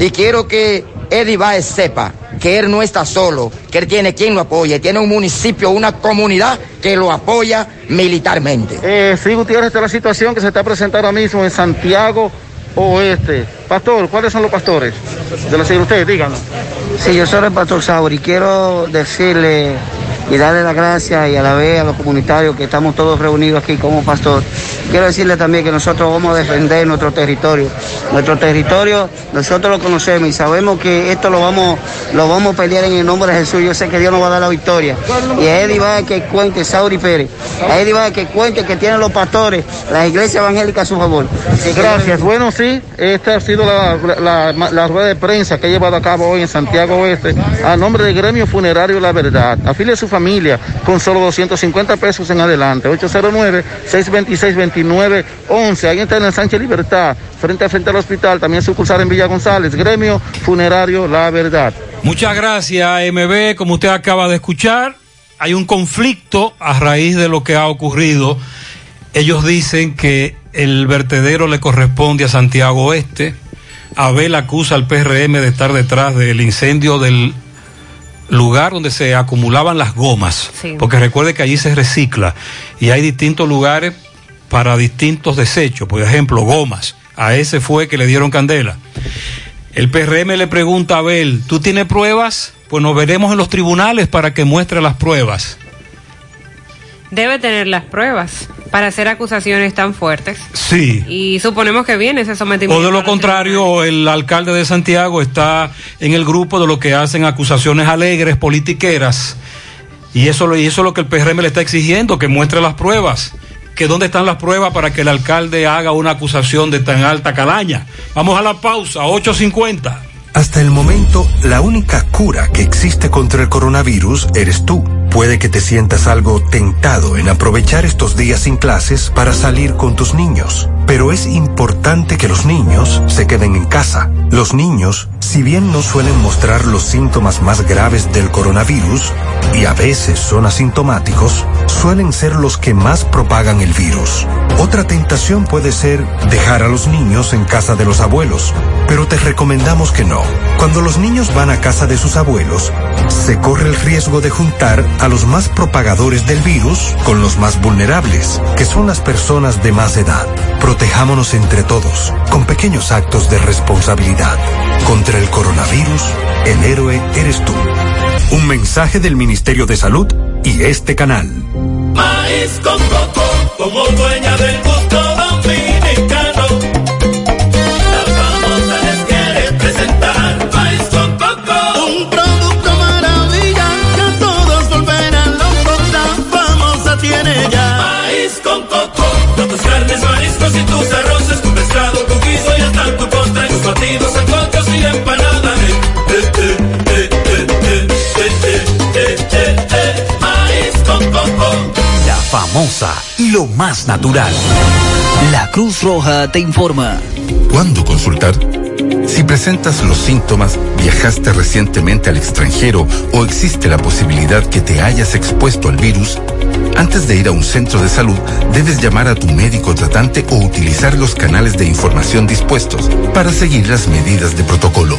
S47: Y quiero que Eddie Baez sepa que él no está solo, que él tiene quien lo apoye, tiene un municipio, una comunidad que lo apoya militarmente.
S18: Eh, sí, Gutiérrez, esta es la situación que se está presentando ahora mismo en Santiago Oeste. Pastor, ¿cuáles son los pastores? De la usted, díganos.
S48: Sí, yo soy el pastor Sauri. Quiero decirle y darle las gracias y a la vez a los comunitarios que estamos todos reunidos aquí como pastor. Quiero decirle también que nosotros vamos a defender nuestro territorio. Nuestro territorio, nosotros lo conocemos y sabemos que esto lo vamos, lo vamos a pelear en el nombre de Jesús. Yo sé que Dios nos va a dar la victoria. Y a Eddie va que cuente, Sauri Pérez. A Eddie va que cuente que tienen los pastores, las iglesias evangélicas a su favor.
S18: Gracias. Bueno, sí, esta ha sido la, la, rueda de prensa que ha llevado a cabo hoy en Santiago Oeste a nombre del Gremio Funerario La Verdad. Afile a su familia con solo 250 pesos en adelante. 809-626-2911. Ahí está en el Sánchez Libertad, frente a frente al hospital. También sucursal en Villa González. Gremio Funerario La Verdad.
S5: Muchas gracias, MB. Como usted acaba de escuchar, hay un conflicto a raíz de lo que ha ocurrido. Ellos dicen que el vertedero le corresponde a Santiago Oeste. Abel acusa al PRM de estar detrás del incendio del lugar donde se acumulaban las gomas,
S6: Sí.
S5: porque recuerde que allí se recicla y hay distintos lugares para distintos desechos, por ejemplo, gomas. A ese fue que le dieron candela. El PRM le pregunta a Abel, ¿tú tienes pruebas? Pues nos veremos en los tribunales para que muestre las pruebas.
S6: Debe tener las pruebas para hacer acusaciones tan fuertes.
S5: Sí.
S6: Y suponemos que viene ese sometimiento.
S5: O de lo contrario, el alcalde de Santiago está en el grupo de los que hacen acusaciones alegres, politiqueras. Y eso, lo- y eso es lo que el PRM le está exigiendo, que muestre las pruebas. Que dónde están las pruebas para que el alcalde haga una acusación de tan alta calaña. Vamos a la pausa, 8.50.
S8: Hasta el momento, la única cura que existe contra el coronavirus eres tú. Puede que te sientas algo tentado en aprovechar estos días sin clases para salir con tus niños. Pero es importante que los niños se queden en casa. Los niños, si bien no suelen mostrar los síntomas más graves del coronavirus, y a veces son asintomáticos, suelen ser los que más propagan el virus. Otra tentación puede ser dejar a los niños en casa de los abuelos, pero te recomendamos que no. Cuando los niños van a casa de sus abuelos, se corre el riesgo de juntar a los más propagadores del virus con los más vulnerables, que son las personas de más edad. Protejámonos entre todos, con pequeños actos de responsabilidad. Contra el coronavirus, el héroe eres tú. Un mensaje del Ministerio de Salud y este canal.
S49: Maíz con coco, como dueña del gusto dominicano. La famosa les quiere presentar Maíz con coco.
S7: Un producto maravilla que a todos volverán locos. La famosa tiene ya.
S49: Maíz con coco, con tus carnes, mariscos y tus arroces, tu pescado, tu guiso y hasta tu postre, tus batidos,
S10: famosa y lo más natural. La Cruz Roja te informa.
S8: ¿Cuándo consultar? Si presentas los síntomas, viajaste recientemente al extranjero o existe la posibilidad que te hayas expuesto al virus, antes de ir a un centro de salud, debes llamar a tu médico tratante o utilizar los canales de información dispuestos para seguir las medidas de protocolo.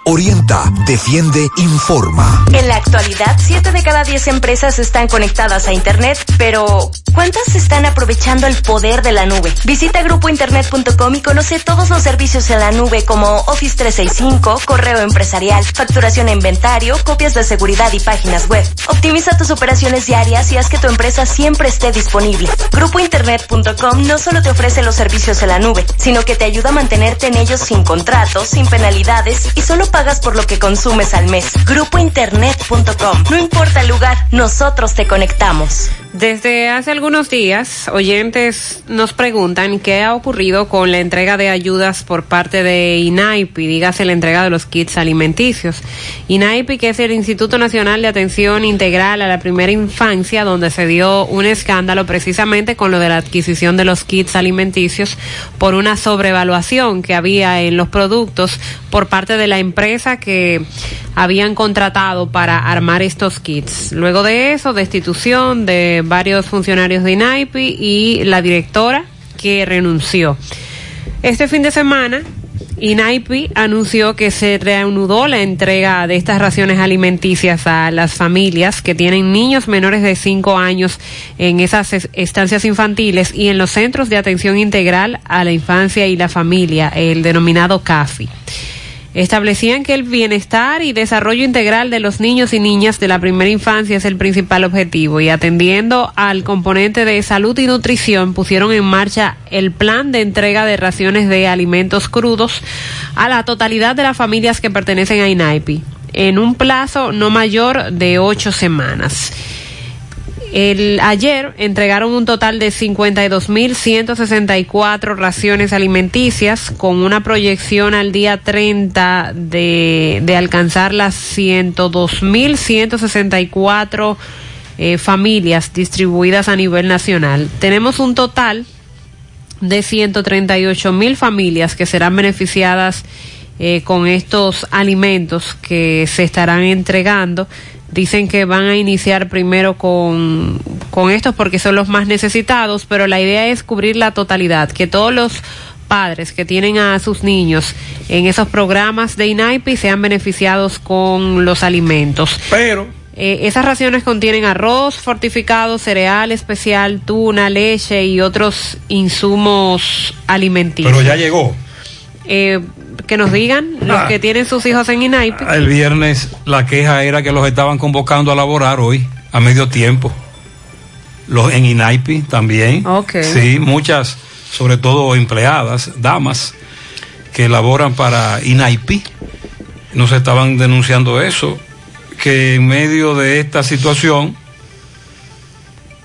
S3: Orienta, defiende, informa.
S50: En la actualidad, 7 de cada 10 empresas están conectadas a Internet, pero ¿cuántas están aprovechando el poder de la nube? Visita grupointernet.com y conoce todos los servicios en la nube como Office 365, correo empresarial, facturación e inventario, copias de seguridad y páginas web. Optimiza tus operaciones diarias y haz que tu empresa siempre esté disponible. Grupointernet.com no solo te ofrece los servicios en la nube, sino que te ayuda a mantenerte en ellos sin contratos, sin penalidades y solo pagas por lo que consumes al mes. Grupointernet.com. No importa el lugar, nosotros te conectamos.
S6: Desde hace algunos días, oyentes nos preguntan qué ha ocurrido con la entrega de ayudas por parte de INAIPI, dígase la entrega de los kits alimenticios. INAIPI, que es el Instituto Nacional de Atención Integral a la Primera Infancia, donde se dio un escándalo precisamente con lo de la adquisición de los kits alimenticios por una sobrevaluación que había en los productos por parte de la empresa que habían contratado para armar estos kits. Luego de eso, destitución de varios funcionarios de INAIPI y la directora que renunció. Este fin de semana, INAIPI anunció que se reanudó la entrega de estas raciones alimenticias a las familias que tienen niños menores de 5 años en esas es- estancias infantiles y en los centros de atención integral a la infancia y la familia, el denominado CAFI. Establecían que el bienestar y desarrollo integral de los niños y niñas de la primera infancia es el principal objetivo y atendiendo al componente de salud y nutrición pusieron en marcha el plan de entrega de raciones de alimentos crudos a la totalidad de las familias que pertenecen a INAIPI en un plazo no mayor de ocho semanas. El, ayer entregaron un total de 52.164 raciones alimenticias con una proyección al día 30 de, de alcanzar las 102.164 eh, familias distribuidas a nivel nacional. Tenemos un total de 138.000 familias que serán beneficiadas eh, con estos alimentos que se estarán entregando. Dicen que van a iniciar primero con, con estos porque son los más necesitados, pero la idea es cubrir la totalidad, que todos los padres que tienen a sus niños en esos programas de INAIPI sean beneficiados con los alimentos.
S5: Pero
S6: Eh, esas raciones contienen arroz fortificado, cereal especial, tuna, leche y otros insumos alimenticios.
S5: Pero ya llegó.
S6: Eh, que nos digan los
S5: Ah.
S6: que tienen sus hijos en INAIPI.
S5: El viernes la queja era que los estaban convocando a laborar hoy, a medio tiempo. Los en INAIPI también. Sí, muchas, sobre todo empleadas, damas, que laboran para INAIPI, nos estaban denunciando eso, que en medio de esta situación,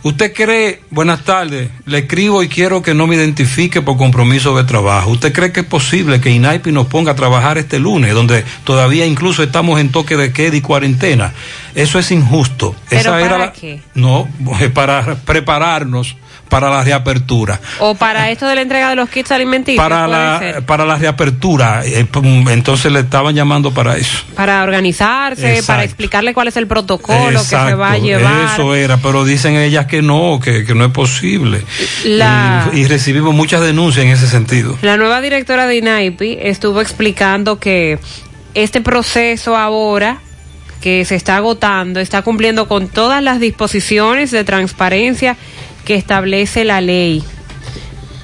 S5: ¿Usted cree, buenas tardes, le escribo y quiero que no me identifique por compromiso de trabajo? ¿Usted cree que es posible que INAIPI nos ponga a trabajar este lunes, donde todavía incluso estamos en toque de queda y cuarentena? Eso es injusto.
S6: ¿Pero
S5: Esa
S6: para
S5: era la-
S6: qué?
S5: No, para prepararnos para la reapertura.
S6: O para esto de la entrega de los kits alimenticios.
S5: Para la,
S6: ser.
S5: para la reapertura, eh, pum, entonces le estaban llamando para eso.
S6: Para organizarse,
S5: Exacto.
S6: para explicarle cuál es el protocolo que se va a llevar.
S5: Eso era, pero dicen ellas que no, que, que no es posible.
S6: La-
S5: Y, y recibimos muchas denuncias en ese sentido.
S6: La nueva directora de INAIPI estuvo explicando que este proceso ahora que se está agotando está cumpliendo con todas las disposiciones de transparencia que establece la ley.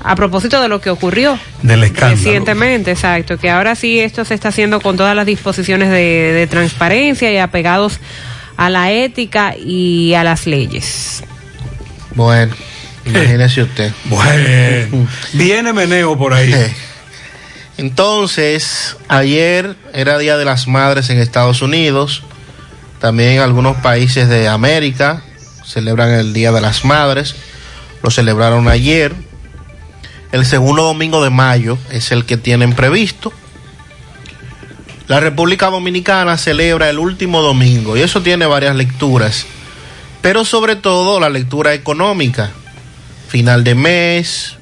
S6: A propósito de lo que ocurrió
S5: Del escándalo.
S6: recientemente, exacto, que ahora sí esto se está haciendo con todas las disposiciones de, de transparencia y apegados a la ética y a las leyes.
S7: Bueno, imagínese usted.
S5: Bueno, viene meneo por ahí.
S7: Entonces, ayer era Día de las Madres en Estados Unidos, también en algunos países de América celebran el Día de las Madres, lo celebraron ayer. El segundo domingo de mayo es el que tienen previsto. La República Dominicana celebra el último domingo y eso tiene varias lecturas, pero sobre todo la lectura económica. Final de mes,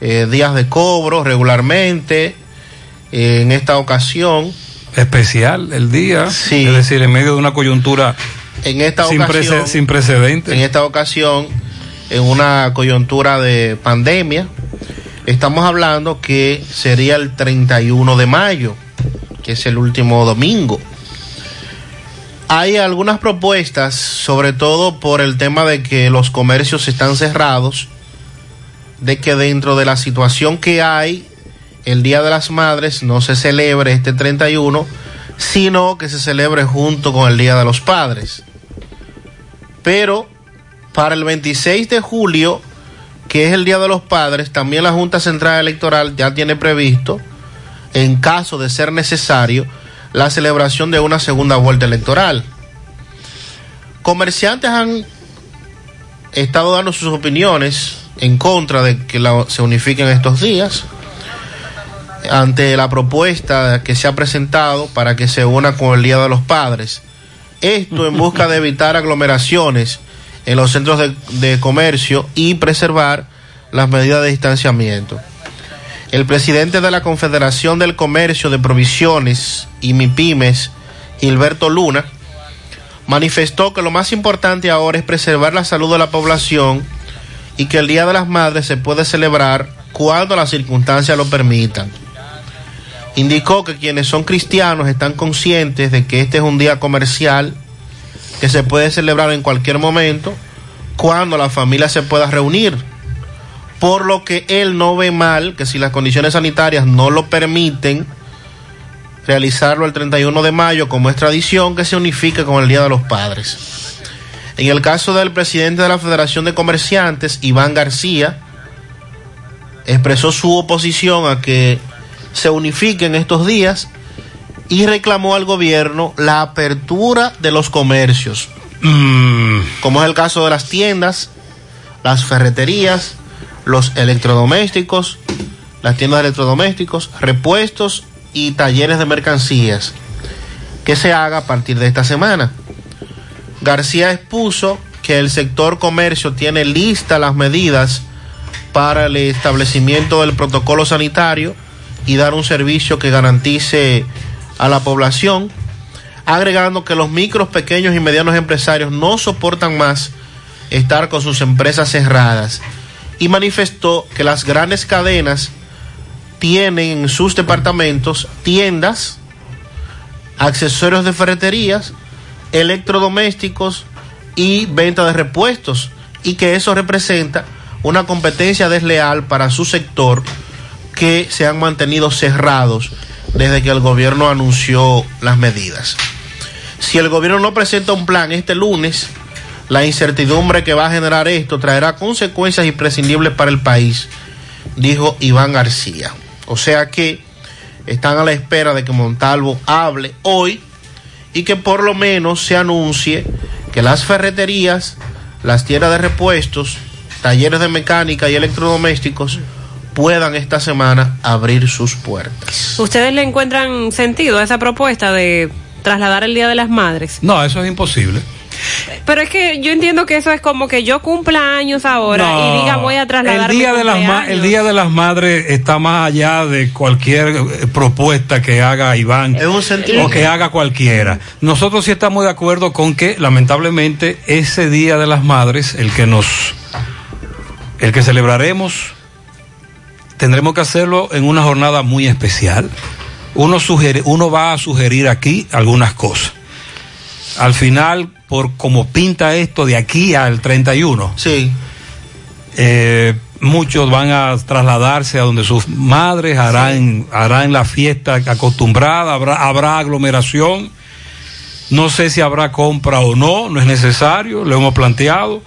S7: eh, días de cobro regularmente. Eh, en esta ocasión,
S5: Especial el día, es decir, en medio de una coyuntura
S7: en esta
S5: sin,
S7: ocasión,
S5: prece- sin precedentes.
S7: en esta ocasión, en una coyuntura de pandemia, estamos hablando que sería el 31 de mayo, que es el último domingo. Hay algunas propuestas, sobre todo por el tema de que los comercios están cerrados, de que dentro de la situación que hay, el Día de las Madres no se celebre este 31, sino que se celebre junto con el Día de los Padres. Pero para el 26 de julio, que es el Día de los Padres, también la Junta Central Electoral ya tiene previsto, en caso de ser necesario, la celebración de una segunda vuelta electoral. Comerciantes han estado dando sus opiniones en contra de que la- se unifiquen estos días ante la propuesta que se ha presentado para que se una con el Día de los Padres. Esto en busca de evitar aglomeraciones en los centros de, comercio y preservar las medidas de distanciamiento. El presidente de la Confederación del Comercio de Provisiones y MIPIMES, Gilberto Luna, manifestó que lo más importante ahora es preservar la salud de la población y que el Día de las Madres se puede celebrar cuando las circunstancias lo permitan. Indicó que quienes son cristianos están conscientes de que este es un día comercial que se puede celebrar en cualquier momento cuando la familia se pueda reunir. Por lo que él no ve mal que si las condiciones sanitarias no lo permiten, realizarlo el 31 de mayo como es tradición que se unifique con el Día de los Padres. En el caso del presidente de la Federación de Comerciantes, Iván García, expresó su oposición a que se unifiquen estos días y reclamó al gobierno la apertura de los comercios, como es el caso de las tiendas, las ferreterías, los electrodomésticos, las tiendas de electrodomésticos, repuestos y talleres de mercancías, que se haga a partir de esta semana. García expuso que el sector comercio tiene listas las medidas para el establecimiento del protocolo sanitario y dar un servicio que garantice a la población, agregando que los micros, pequeños y medianos empresarios no soportan más estar con sus empresas cerradas. Y manifestó que las grandes cadenas tienen en sus departamentos tiendas, accesorios de ferreterías, electrodomésticos y venta de repuestos y que eso representa una competencia desleal para su sector que se han mantenido cerrados desde que el gobierno anunció las medidas. Si el gobierno no presenta un plan este lunes, la incertidumbre que va a generar esto traerá consecuencias imprescindibles para el país, dijo Iván García. O sea que están a la espera de que Montalvo hable hoy y que por lo menos se anuncie que las ferreterías, las tiendas de repuestos, talleres de mecánica y electrodomésticos puedan esta semana abrir sus puertas.
S6: ¿Ustedes le encuentran sentido a esa propuesta de trasladar el Día de las Madres?
S5: No, eso es imposible.
S6: Pero es que yo entiendo que eso es como que yo cumpla años ahora
S5: No,
S6: y diga voy a trasladar
S5: el día
S6: mi
S5: de las ma- el día de las madres está más allá de cualquier eh, propuesta que haga Iván o que haga cualquiera. Nosotros sí estamos de acuerdo con que lamentablemente ese día de las madres, el que nos el que celebraremos tendremos que hacerlo en una jornada muy especial. Uno va a sugerir aquí algunas cosas. Al final, por como pinta esto de aquí al 31.
S7: Sí.
S5: Eh, muchos van a trasladarse a donde sus madres harán, harán la fiesta acostumbrada, habrá, habrá aglomeración. No sé si habrá compra o no, no es necesario, lo hemos planteado,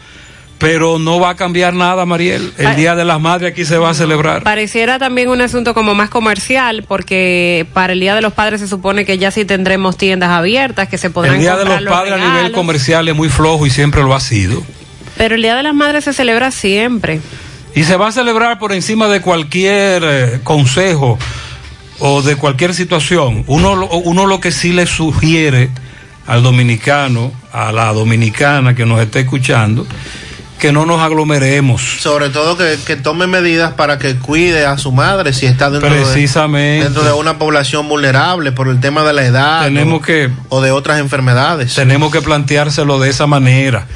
S5: pero no va a cambiar nada, Mariel. El. Día de las Madres aquí se va a celebrar.
S6: Pareciera también un asunto como más comercial, porque para el Día de los Padres se supone que ya sí tendremos tiendas abiertas, que se podrán
S5: El Día de los Padres a nivel comercial es muy flojo y siempre lo ha sido.
S6: Pero el Día de las Madres se celebra siempre.
S5: Y se va a celebrar por encima de cualquier eh, consejo o de cualquier situación. Uno, lo- uno lo que sí le sugiere al dominicano, a la dominicana que nos esté escuchando, que no nos aglomeremos.
S7: Sobre todo que, que tome medidas para que cuide a su madre si está dentro,
S5: Precisamente.
S7: De, dentro de una población vulnerable por el tema de la edad
S5: Tenemos
S7: o,
S5: que
S7: o de otras enfermedades.
S5: Tenemos que planteárselo de esa manera.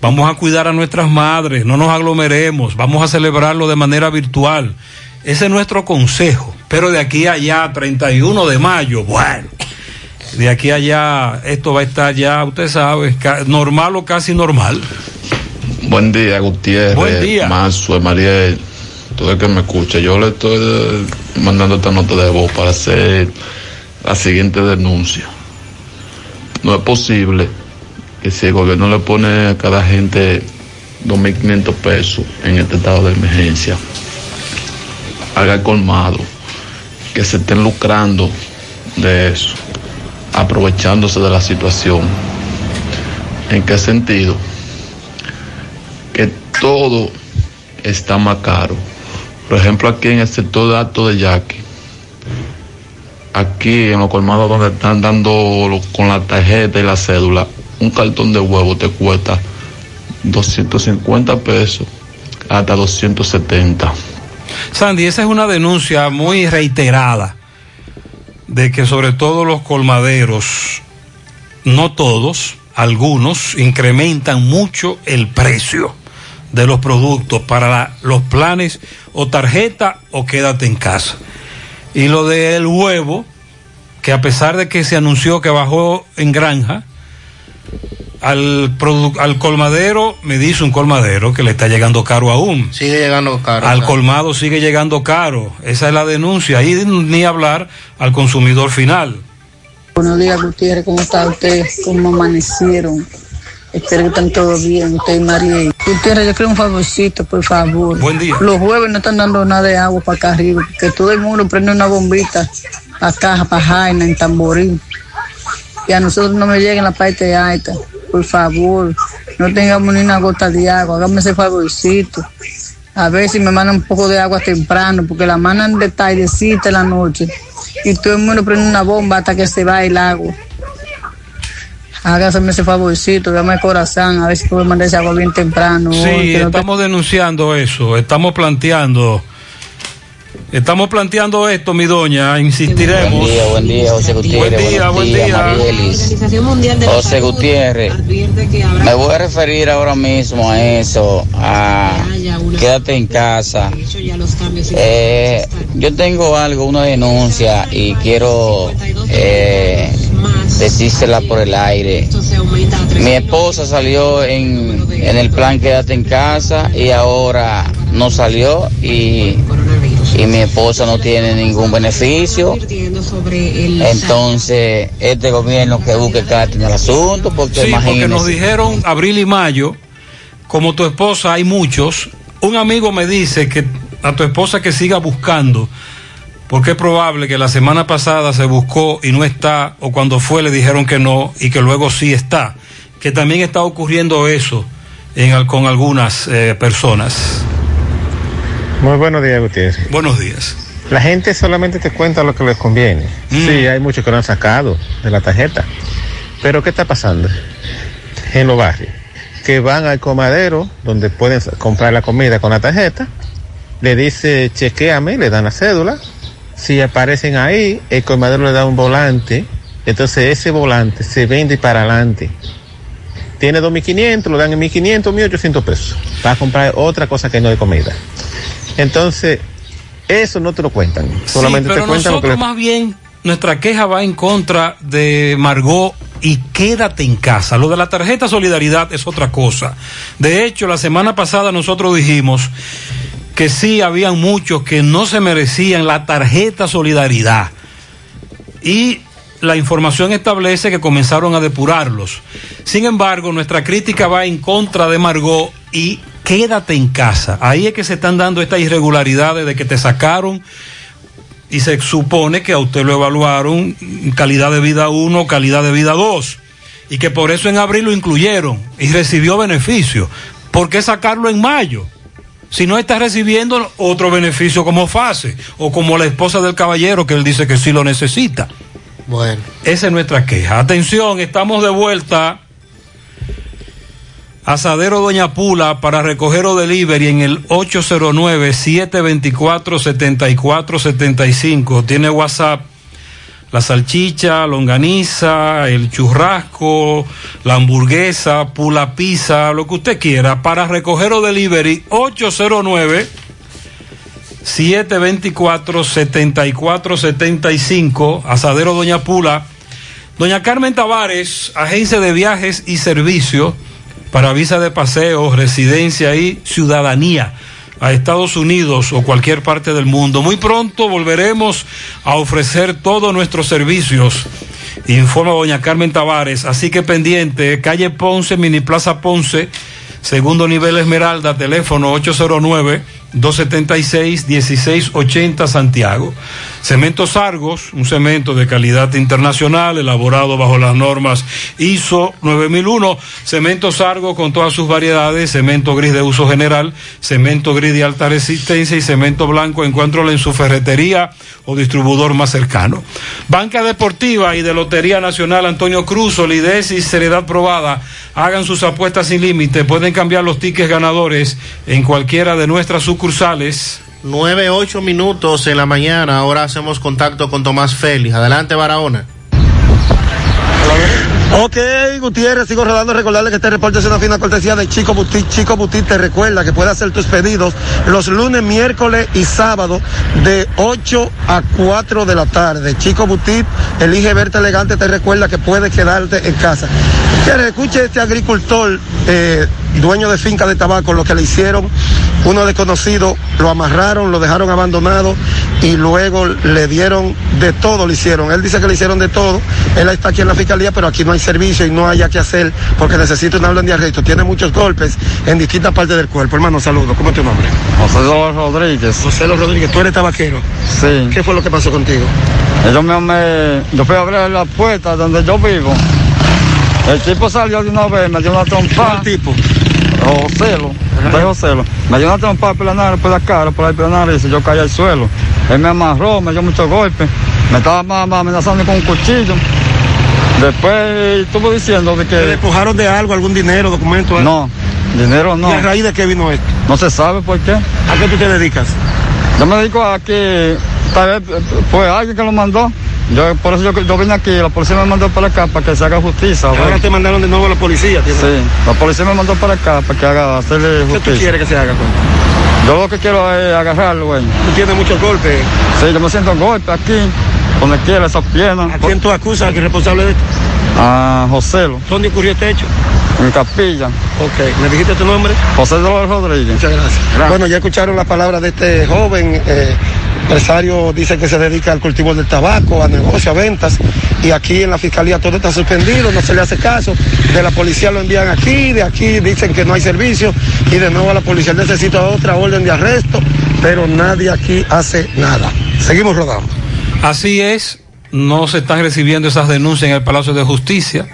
S5: Vamos a cuidar a nuestras madres, no nos aglomeremos, vamos a celebrarlo de manera virtual. Ese es nuestro consejo. Pero de aquí a allá, 31 de mayo, bueno, de aquí a allá, esto va a estar ya, usted sabe, normal o casi normal.
S51: Buen día, Gutiérrez.
S5: Buen día.
S51: Mazue, Mariel, todo el que me escucha. Yo le estoy eh, mandando esta nota de voz para hacer la siguiente denuncia. No es posible que si el gobierno le pone a cada gente 2.500 pesos en este estado de emergencia, haga colmado, que se estén lucrando de eso, aprovechándose de la situación. ¿En qué sentido? Todo está más caro. Por ejemplo, aquí en el sector de Alto de Yaqui, aquí en los colmados donde están dando con la tarjeta y la cédula, un cartón de huevo te cuesta 250 pesos hasta 270.
S5: Sandy, esa es una denuncia muy reiterada de que sobre todo los colmaderos, no todos, algunos incrementan mucho el precio de los productos para la- los planes o tarjeta o quédate en casa. Y lo del huevo, que a pesar de que se anunció que bajó en granja, al, produ- al colmadero, me dice un colmadero que le está llegando caro aún.
S7: Sigue llegando caro.
S5: Al
S7: claro.
S5: colmado sigue llegando caro. Esa es la denuncia. Y ni hablar al consumidor final.
S52: Buenos días, Gutiérrez. ¿Cómo está usted? ¿Cómo amanecieron? Espero que estén todos bien, usted y María. Gutiérrez, yo quiero un favorcito, por favor.
S5: Buen día.
S52: Los jueves no están dando nada de agua para acá arriba, que todo el mundo prende una bombita acá, para Jaina, en Tamborín. Y a nosotros no me llega en la parte alta. Por favor, no tengamos ni una gota de agua, hágame ese favorcito. A ver si me mandan un poco de agua temprano, porque la mandan de tardecita en la noche. Y todo el mundo prende una bomba hasta que se va el agua. Hágase ese favorcito, dame el corazón, a ver si puedo mandar ese agua bien temprano.
S5: Sí,
S52: hoy, que no te-
S5: estamos denunciando eso. Estamos planteando. Estamos planteando esto, mi doña. Insistiremos.
S53: Buen día, buen día, José Gutiérrez.
S5: Buen día,
S53: buenos
S5: buen
S53: días,
S5: día.
S53: Marielis. José Gutiérrez, me voy a referir ahora mismo a eso, a quédate en casa. Eh, yo tengo algo, una denuncia y quiero eh, decírsela por el aire. Mi esposa salió en, en el plan quédate en casa y ahora no salió y, y mi esposa no tiene ningún beneficio. Entonces, este gobierno que busque carta en el asunto, porque
S5: Sí, porque nos dijeron abril y mayo, como tu esposa hay muchos, un amigo me dice que a tu esposa que siga buscando, porque es probable que la semana pasada se buscó y no está, o cuando fue le dijeron que no y que luego sí está, que también está ocurriendo eso en, con algunas eh, personas.
S54: Muy buenos días, Gutiérrez.
S5: Buenos días.
S54: La gente solamente te cuenta lo que les conviene. Sí, hay muchos que lo han sacado de la tarjeta. Pero ¿qué está pasando?
S55: en los barrios, que van al comadero donde pueden comprar la comida con la tarjeta, le dice chequeame, le dan la cédula, si aparecen ahí, el comadero le da un volante, entonces ese volante se vende para adelante. Tiene 2.500, lo dan en 1.500, 1.800 pesos para comprar otra cosa que no de comida. Entonces, eso no te lo cuentan, solamente
S5: Sí, pero
S55: te cuentan lo que
S5: nosotros más bien, nuestra queja va en contra de Margot y quédate en casa. Lo de la tarjeta Solidaridad es otra cosa. De hecho, la semana pasada nosotros dijimos que sí, habían muchos que no se merecían la tarjeta Solidaridad. Y la información establece que comenzaron a depurarlos. Sin embargo, nuestra crítica va en contra de Margot y quédate en casa. Ahí es que se están dando estas irregularidades de que te sacaron y se supone que a usted lo evaluaron calidad de vida 1, calidad de vida 2 y que por eso en abril lo incluyeron y recibió beneficio. ¿Por qué sacarlo en mayo? Si no está recibiendo otro beneficio como fase o como la esposa del caballero que él dice que sí lo necesita.
S7: Bueno.
S5: Esa es nuestra queja. Atención, estamos de vuelta. Asadero Doña Pula para recoger o delivery en el 809-724-7475. Tiene WhatsApp. La salchicha, longaniza, el churrasco, la hamburguesa, pula pizza, lo que usted quiera. Para recoger o delivery, 809 724-7475, Asadero Doña Pula. Doña Carmen Tavares, agencia de viajes y servicios para visa de paseo, residencia y ciudadanía a Estados Unidos o cualquier parte del mundo. Muy pronto volveremos a ofrecer todos nuestros servicios. Informa Doña Carmen Tavares. Así que pendiente, calle Ponce, Mini Plaza Ponce, segundo nivel Esmeralda, teléfono 809 276-1680 Santiago. Cementos Argos, un cemento de calidad internacional elaborado bajo las normas ISO 9001. Cementos Argos con todas sus variedades, cemento gris de uso general, cemento gris de alta resistencia y cemento blanco. Encuéntralo en su ferretería o distribuidor más cercano. Banca Deportiva y de Lotería Nacional Antonio Cruz, solidez y seriedad probada. Hagan sus apuestas sin límite. Pueden cambiar los tickets ganadores en cualquiera de nuestras sucursales.
S7: 9, 8 minutos en la mañana. Ahora hacemos contacto con Tomás Félix. Adelante, Barahona.
S18: Ok, Gutiérrez, sigo rodando. Recordarle que este reporte es una fina cortesía de Chico Butit. Chico Butit te recuerda que puedes hacer tus pedidos los lunes, miércoles y sábado de 8 a 4 de la tarde. Chico Butit, elige verte elegante, te recuerda que puedes quedarte en casa. Gutiérrez, escuche este agricultor, eh, dueño de finca de tabaco, lo que le hicieron, uno desconocido, lo amarraron, lo dejaron abandonado y luego le dieron de todo, le hicieron. Él dice que le hicieron de todo. Él está aquí en la fiscalía, pero aquí no hay servicio y no haya que hacer porque necesita una orden de arresto. Tiene muchos golpes en distintas partes del cuerpo. Hermano, saludos. ¿Cómo es tu nombre?
S46: José López Rodríguez.
S18: José López Rodríguez, tú eres tabaquero.
S46: Sí.
S18: ¿Qué fue lo que pasó contigo?
S46: Ellos me, me- yo fui a abrir la puerta donde yo vivo. El tipo salió de una vez, me dio una trompa.
S18: ¿Qué tipo?
S46: Joselo, de Joselo. Me dio una trompa por la nariz, por la cara, por ahí por la nariz, y yo caí al suelo. Él me amarró, me dio muchos golpes. Me estaba amenazando con un cuchillo. Después estuvo diciendo de
S18: ¿Te
S46: que...
S18: despojaron de algo, algún dinero, documento? algo?
S46: No, dinero no.
S18: ¿Y a raíz de qué vino esto?
S46: No se sabe por qué.
S18: ¿A qué tú te dedicas?
S46: Yo me dedico a que tal vez fue alguien que lo mandó. Yo, por eso yo, yo vine aquí, la policía me mandó para acá para que se haga justicia.
S18: Ahora te mandaron de nuevo a la policía. ¿tienes?
S46: Sí, la policía me mandó para acá para que haga hacerle
S18: ¿Qué
S46: justicia.
S18: tú quieres que se haga? Con?
S46: Yo lo que quiero es agarrarlo, güey.
S18: Tú tienes muchos golpes.
S46: Sí, yo me siento golpe aquí, donde quiera, esas piernas.
S18: ¿A quién tú acusas que es responsable de esto?
S46: A Joselo,
S18: ¿Dónde ocurrió este hecho?
S46: en Capilla.
S18: Ok, ¿me dijiste tu nombre?
S46: José Dolores Rodríguez.
S18: Muchas gracias. Bueno, ya escucharon las palabras de este joven eh, empresario, dice que se dedica al cultivo del tabaco, a negocio, a ventas, y aquí en la fiscalía todo está suspendido, no se le hace caso, de la policía lo envían aquí, de aquí dicen que no hay servicio, y de nuevo la policía necesita otra orden de arresto, pero nadie aquí hace nada. Seguimos rodando.
S5: Así es, no se están recibiendo esas denuncias en el Palacio de Justicia.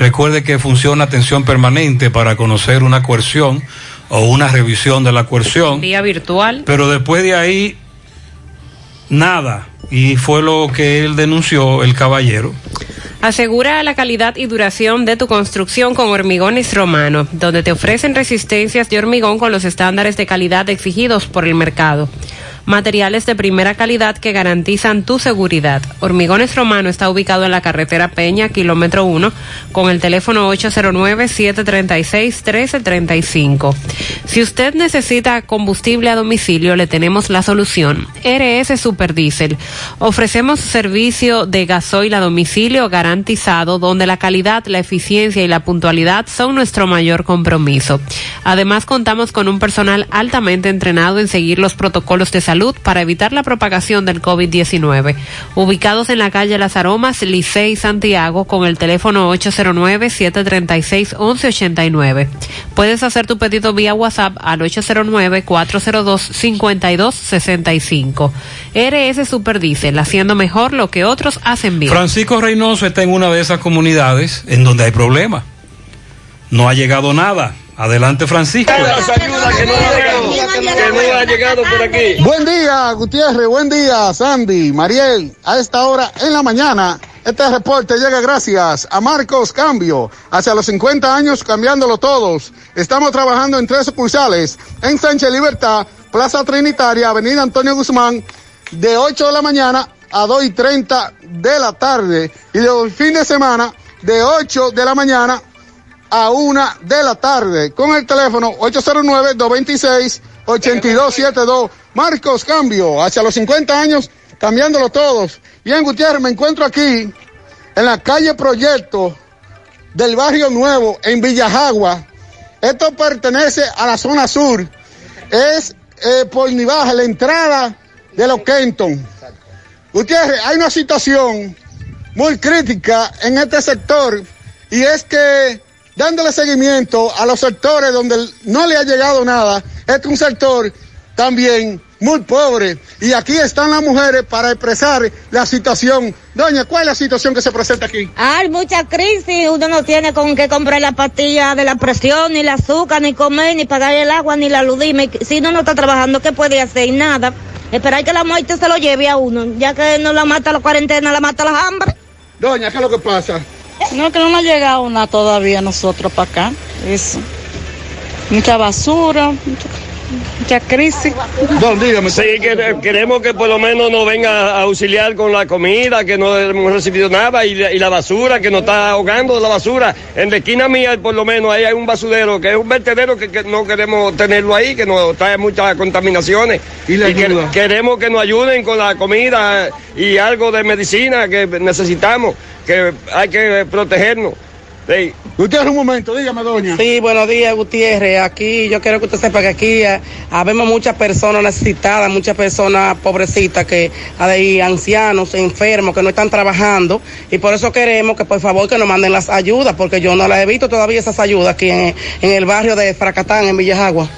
S5: Recuerde que funciona atención permanente para conocer una coerción o una revisión de la coerción,
S6: Vía virtual.
S5: pero después de ahí, nada. Y fue lo que él denunció, el caballero.
S6: Asegura la calidad y duración de tu construcción con Hormigones Romano, donde te ofrecen resistencias de hormigón con los estándares de calidad exigidos por el mercado. Materiales de primera calidad que garantizan tu seguridad. Hormigones Romano está ubicado en la carretera Peña, kilómetro 1, con el teléfono 809-736-1335. Si usted necesita combustible a domicilio, le tenemos la solución. RS Superdiesel. Ofrecemos servicio de gasoil a domicilio garantizado, donde la calidad, la eficiencia y la puntualidad son nuestro mayor compromiso. Además, contamos con un personal altamente entrenado en seguir los protocolos de salud para evitar la propagación del COVID-19. Ubicados en la calle Las Aromas, Licey, Santiago, con el teléfono 809-736-1189. Puedes hacer tu pedido vía WhatsApp al 809-402-5265. RS Superdiesel, haciendo mejor lo que otros hacen bien.
S5: Francisco Reynoso está en una de esas comunidades en donde hay problemas. No ha llegado nada. Adelante, Francisco.
S56: Buen día, Gutiérrez. Buen día, Sandy, Mariel. A esta hora en la mañana, este reporte llega gracias a Marcos Cambio. Hacia los 50 años, cambiándolo todos. Estamos trabajando en tres sucursales. En Sánchez Libertad, Plaza Trinitaria, Avenida Antonio Guzmán, de 8 de la mañana a 2 y 30 de la tarde. Y el fin de semana, de 8 de la mañana a una de la tarde con el teléfono 809-226-8272. Marcos Cambio, hacia los 50 años, cambiándolo todos. Bien, Gutiérrez, me encuentro aquí en la calle Proyecto del Barrio Nuevo, en Villajagua. Esto pertenece a la zona sur. Es eh, por Nivaja, la entrada de los Kenton. Gutiérrez, hay una situación muy crítica en este sector y es que dándole seguimiento a los sectores donde no le ha llegado nada. Este es un sector también muy pobre y aquí están las mujeres para expresar la situación. Doña, ¿cuál es la situación que se presenta aquí?
S57: Hay mucha crisis, uno no tiene con qué comprar la pastilla de la presión, ni el azúcar, ni comer, ni pagar el agua, ni la luz. Si uno no está trabajando, ¿qué puede hacer? Nada. Esperar que la muerte se lo lleve a uno, ya que no la mata la cuarentena, la mata la hambre.
S56: Doña, ¿qué es lo que pasa?
S52: No, que no nos ha llegado nada todavía nosotros para acá. Eso. Mucha basura, mucha, mucha crisis.
S56: Don, dígame.
S58: Sí, que, queremos que por lo menos nos venga a auxiliar con la comida, que no hemos recibido nada, y la, y la basura, que nos está ahogando la basura. En la esquina mía, por lo menos, ahí hay un basurero, que es un vertedero que, que no queremos tenerlo ahí, que nos trae muchas contaminaciones.
S56: Y, la
S58: que-
S56: ayuda.
S58: queremos que nos ayuden con la comida y algo de medicina que necesitamos, que hay que protegernos. Sí.
S56: Gutiérrez, un momento, dígame, doña.
S59: Sí, buenos días, Gutiérrez. Aquí yo quiero que usted sepa que aquí eh, habemos muchas personas necesitadas, muchas personas pobrecitas, que hay ancianos, enfermos, que no están trabajando. Y por eso queremos que por favor que nos manden las ayudas, porque yo no las he visto todavía esas ayudas aquí en, en el barrio de Fracatán, en Villajagua.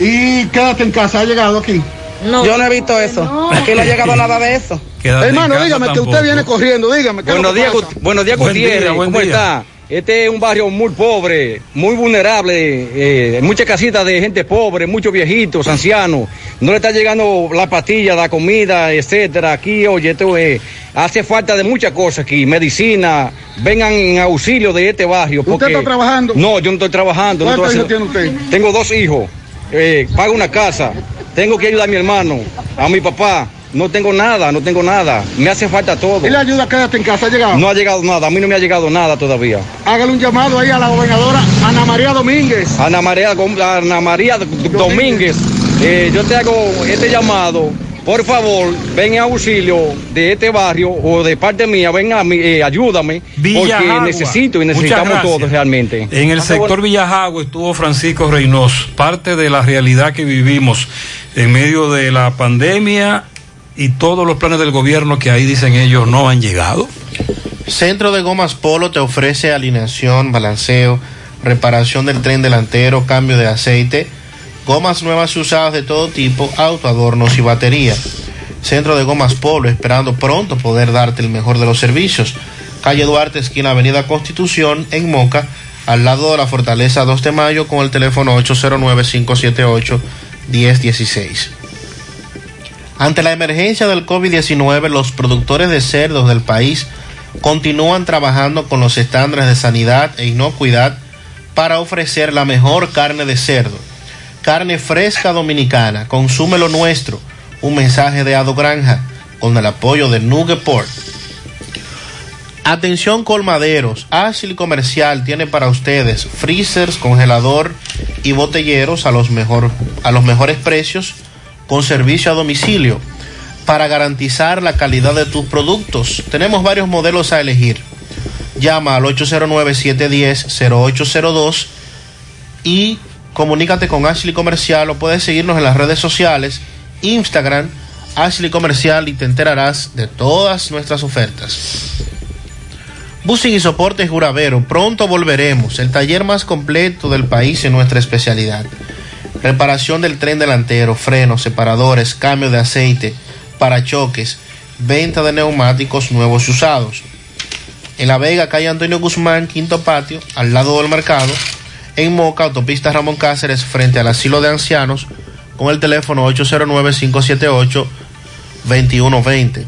S56: Y quédate en casa, ¿ha llegado aquí?
S59: Yo no he visto eso. Aquí no ha llegado nada de eso.
S56: Hermano, dígame que usted viene corriendo, dígame. ¿qué es lo
S46: Buenos días, buenos días,
S56: Buen
S46: Gutiérrez.
S56: día, buen
S46: ¿Cómo
S56: día.
S46: está? Este es un barrio muy pobre, muy vulnerable, eh, muchas casitas de gente pobre, muchos viejitos, ancianos. No le está llegando la pastilla, la comida, etcétera. Aquí, oye, esto es- hace falta de muchas cosas aquí, medicina. Vengan en auxilio de este barrio.
S56: ¿Usted
S46: porque-
S56: está trabajando?
S46: No, yo no estoy trabajando. no
S56: ¿Cuántos
S46: estoy
S56: hijos tiene
S46: haciendo- Tengo dos hijos. Eh, pago una casa. Tengo que ayudar a mi hermano, a mi papá. No tengo nada, no tengo nada. Me hace falta todo.
S56: ¿Y la ayuda quédate en casa ha llegado?
S46: No ha llegado nada, a mí no me ha llegado nada todavía.
S56: Hágale un llamado ahí a la gobernadora Ana María Domínguez.
S46: Ana María, Ana María Domínguez, eh, yo te hago este llamado. Por favor, ven en auxilio de este barrio o de parte mía, ven a mí, eh, ayúdame,
S5: Villajagua.
S46: porque necesito y necesitamos todos realmente.
S5: En el sector Villajagua estuvo Francisco Reynoso, parte de la realidad que vivimos en medio de la pandemia y todos los planes del gobierno que ahí dicen ellos no han llegado.
S7: Centro de Gomas Polo te ofrece alineación, balanceo, reparación del tren delantero, cambio de aceite, gomas nuevas y usadas de todo tipo, auto, adornos y batería. Centro de Gomas Polo, esperando pronto poder darte el mejor de los servicios. Calle Duarte, esquina Avenida Constitución, en Moca, al lado de la Fortaleza 2 de Mayo, con el teléfono 809-578-1016. Ante la emergencia del COVID-19, los productores de cerdos del país continúan trabajando con los estándares de sanidad e inocuidad para ofrecer la mejor carne de cerdo. Carne fresca dominicana, consume lo nuestro. Un mensaje de Ado Granja con el apoyo de Nugeport. Atención colmaderos, Ashley Comercial tiene para ustedes freezers, congelador y botelleros a los, mejor, a los mejores precios con servicio a domicilio para garantizar la calidad de tus productos. Tenemos varios modelos a elegir. Llama al 809-710-0802 y comunícate con Ashley Comercial o puedes seguirnos en las redes sociales, Instagram, Ashley Comercial y te enterarás de todas nuestras ofertas. Busing y Soportes Juravero, pronto volveremos, el taller más completo del país en nuestra especialidad. Reparación del tren delantero, frenos, separadores, cambio de aceite, parachoques, venta de neumáticos nuevos y usados. En La Vega, calle Antonio Guzmán, quinto patio, al lado del mercado. En Moca, autopista Ramón Cáceres, frente al asilo de ancianos, con el teléfono 809-578-2120.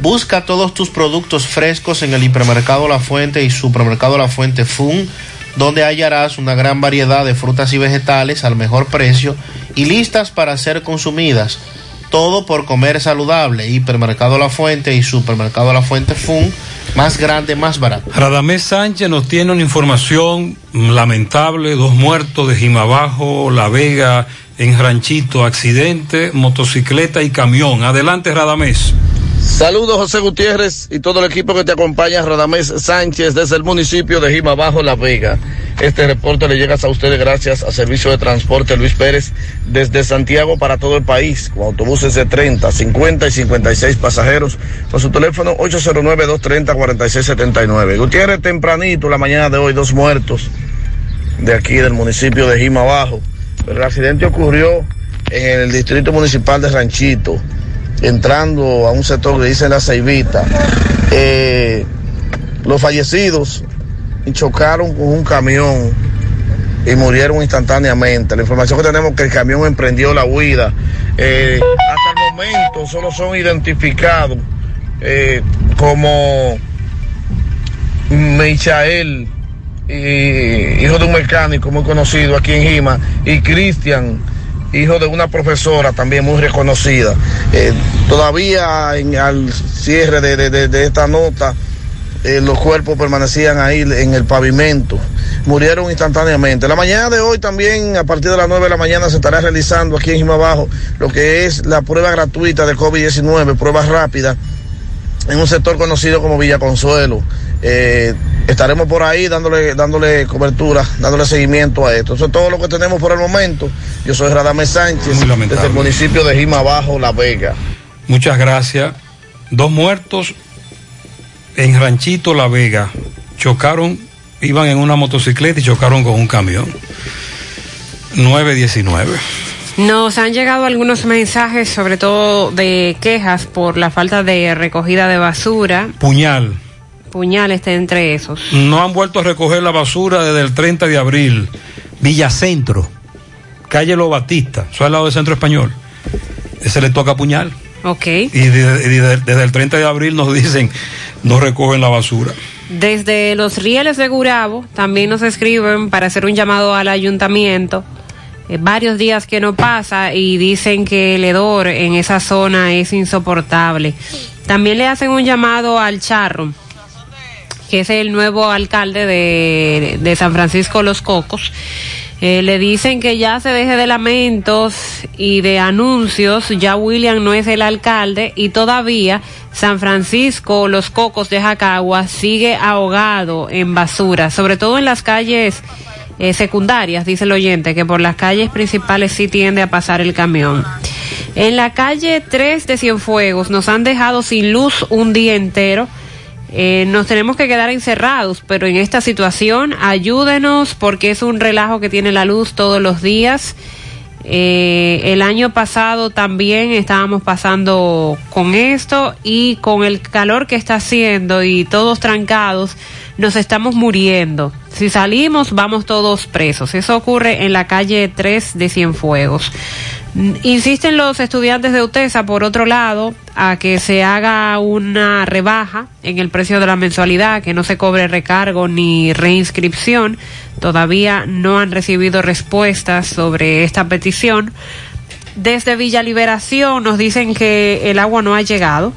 S7: Busca todos tus productos frescos en el hipermercado La Fuente y supermercado La Fuente Fun, donde hallarás una gran variedad de frutas y vegetales al mejor precio y listas para ser consumidas. Todo por comer saludable. Hipermercado La Fuente y Supermercado La Fuente Fun, más grande, más barato.
S5: Radamés Sánchez nos tiene una información lamentable, dos muertos de Jimabajo, La Vega, en Ranchito, accidente, motocicleta y camión. Adelante, Radamés.
S18: Saludos José Gutiérrez y todo el equipo que te acompaña, Radamés Sánchez, desde el municipio de Jimabajo, La Vega. Este reporte le llega a ustedes gracias a Servicio de Transporte Luis Pérez desde Santiago para todo el país, con autobuses de 30, 50 y 56 pasajeros, con su teléfono 809-230-4679. Gutiérrez, tempranito, la mañana de hoy, dos muertos de aquí del municipio de Jimabajo. El accidente ocurrió en el distrito municipal de Ranchito entrando a un sector que dice la Ceibita. Eh, los fallecidos chocaron con un camión y murieron instantáneamente. La información que tenemos es que el camión emprendió la huida. Eh, hasta el momento solo son identificados eh, como Michael, hijo de un mecánico muy conocido aquí en Jima, y Cristian hijo de una profesora también muy reconocida. Eh, todavía al cierre de, de, de esta nota, eh, los cuerpos permanecían ahí en el pavimento, murieron instantáneamente. La mañana de hoy también, a partir de las 9 de la mañana, se estará realizando aquí en Jimabajo lo que es la prueba gratuita de COVID-19, prueba rápida, en un sector conocido como Villa Consuelo. Eh, estaremos por ahí dándole, dándole cobertura, dándole seguimiento a esto. Eso es todo lo que tenemos por el momento. Yo soy Radame Sánchez, desde el municipio de Jimabajo, La Vega.
S5: Muchas gracias. Dos muertos en Ranchito La Vega. Chocaron, iban en una motocicleta y chocaron con un camión. 919.
S6: Nos han llegado algunos mensajes, sobre todo de quejas por la falta de recogida de basura.
S5: Puñal.
S6: Puñal está entre esos.
S5: No han vuelto a recoger la basura desde el 30 de abril. Villacentro, calle Lo Batista, eso al lado del Centro Español. Ese le toca Puñal.
S6: Ok.
S5: Y de- y de- desde el 30 de abril nos dicen, no recogen la basura.
S6: Desde los rieles de Gurabo también nos escriben para hacer un llamado al ayuntamiento. Eh, varios días que no pasa y dicen que el hedor en esa zona es insoportable. También le hacen un llamado al Charro, que es el nuevo alcalde de, de San Francisco Los Cocos. Eh, le dicen que ya se deje de lamentos y de anuncios, ya William no es el alcalde y todavía San Francisco, Los Cocos de Jacagua sigue ahogado en basura, sobre todo en las calles eh, secundarias, dice el oyente, que por las calles principales sí tiende a pasar el camión. En la calle 3 de Cienfuegos nos han dejado sin luz un día entero. Eh, nos tenemos que quedar encerrados, pero en esta situación ayúdenos porque es un relajo que tiene la luz todos los días. Eh, el año pasado también estábamos pasando con esto y con el calor que está haciendo y todos trancados, nos estamos muriendo. Si salimos, vamos todos presos. Eso ocurre en la calle 3 de Cienfuegos. Insisten los estudiantes de UTESA, por otro lado, a que se haga una rebaja en el precio de la mensualidad, que no se cobre recargo ni reinscripción. Todavía no han recibido respuestas sobre esta petición. Desde Villa Liberación nos dicen que el agua no ha llegado.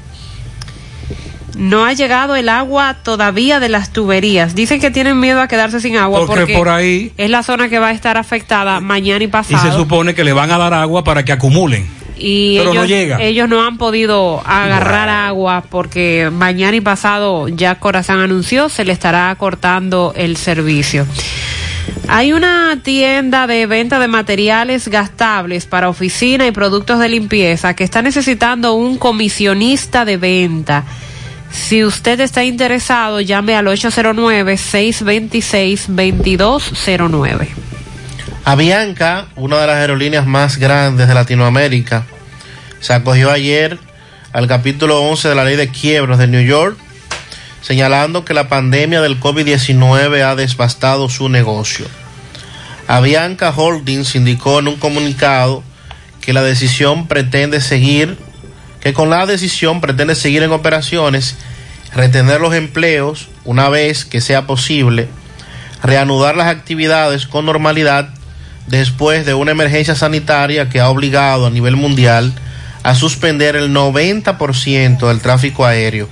S6: No ha llegado el agua todavía de las tuberías. Dicen que tienen miedo a quedarse sin agua
S5: Porque
S6: porque,
S5: por ahí-
S6: es la zona que va a estar afectada mañana y
S5: Y
S6: pasado.
S5: se supone que le van a dar agua para que acumulen.
S6: y
S5: pero no
S6: ellos,
S5: llega.
S6: ellos no han podido agarrar agua porque mañana y pasado ya Corazán anunció se le estará cortando el servicio. Hay una tienda de venta de materiales gastables para oficina y productos de limpieza que está necesitando un comisionista de venta. Si usted está interesado, llame al 809-626-2209.
S7: Avianca, una de las aerolíneas más grandes de Latinoamérica, se acogió ayer al capítulo 11 de la ley de quiebros de New York, señalando que la pandemia del COVID-19 ha devastado su negocio. Avianca Holdings indicó en un comunicado que la decisión pretende seguir, que con la decisión pretende seguir en operaciones, retener los empleos una vez que sea posible, reanudar las actividades con normalidad después de una emergencia sanitaria que ha obligado a nivel mundial a suspender el 90% del tráfico aéreo.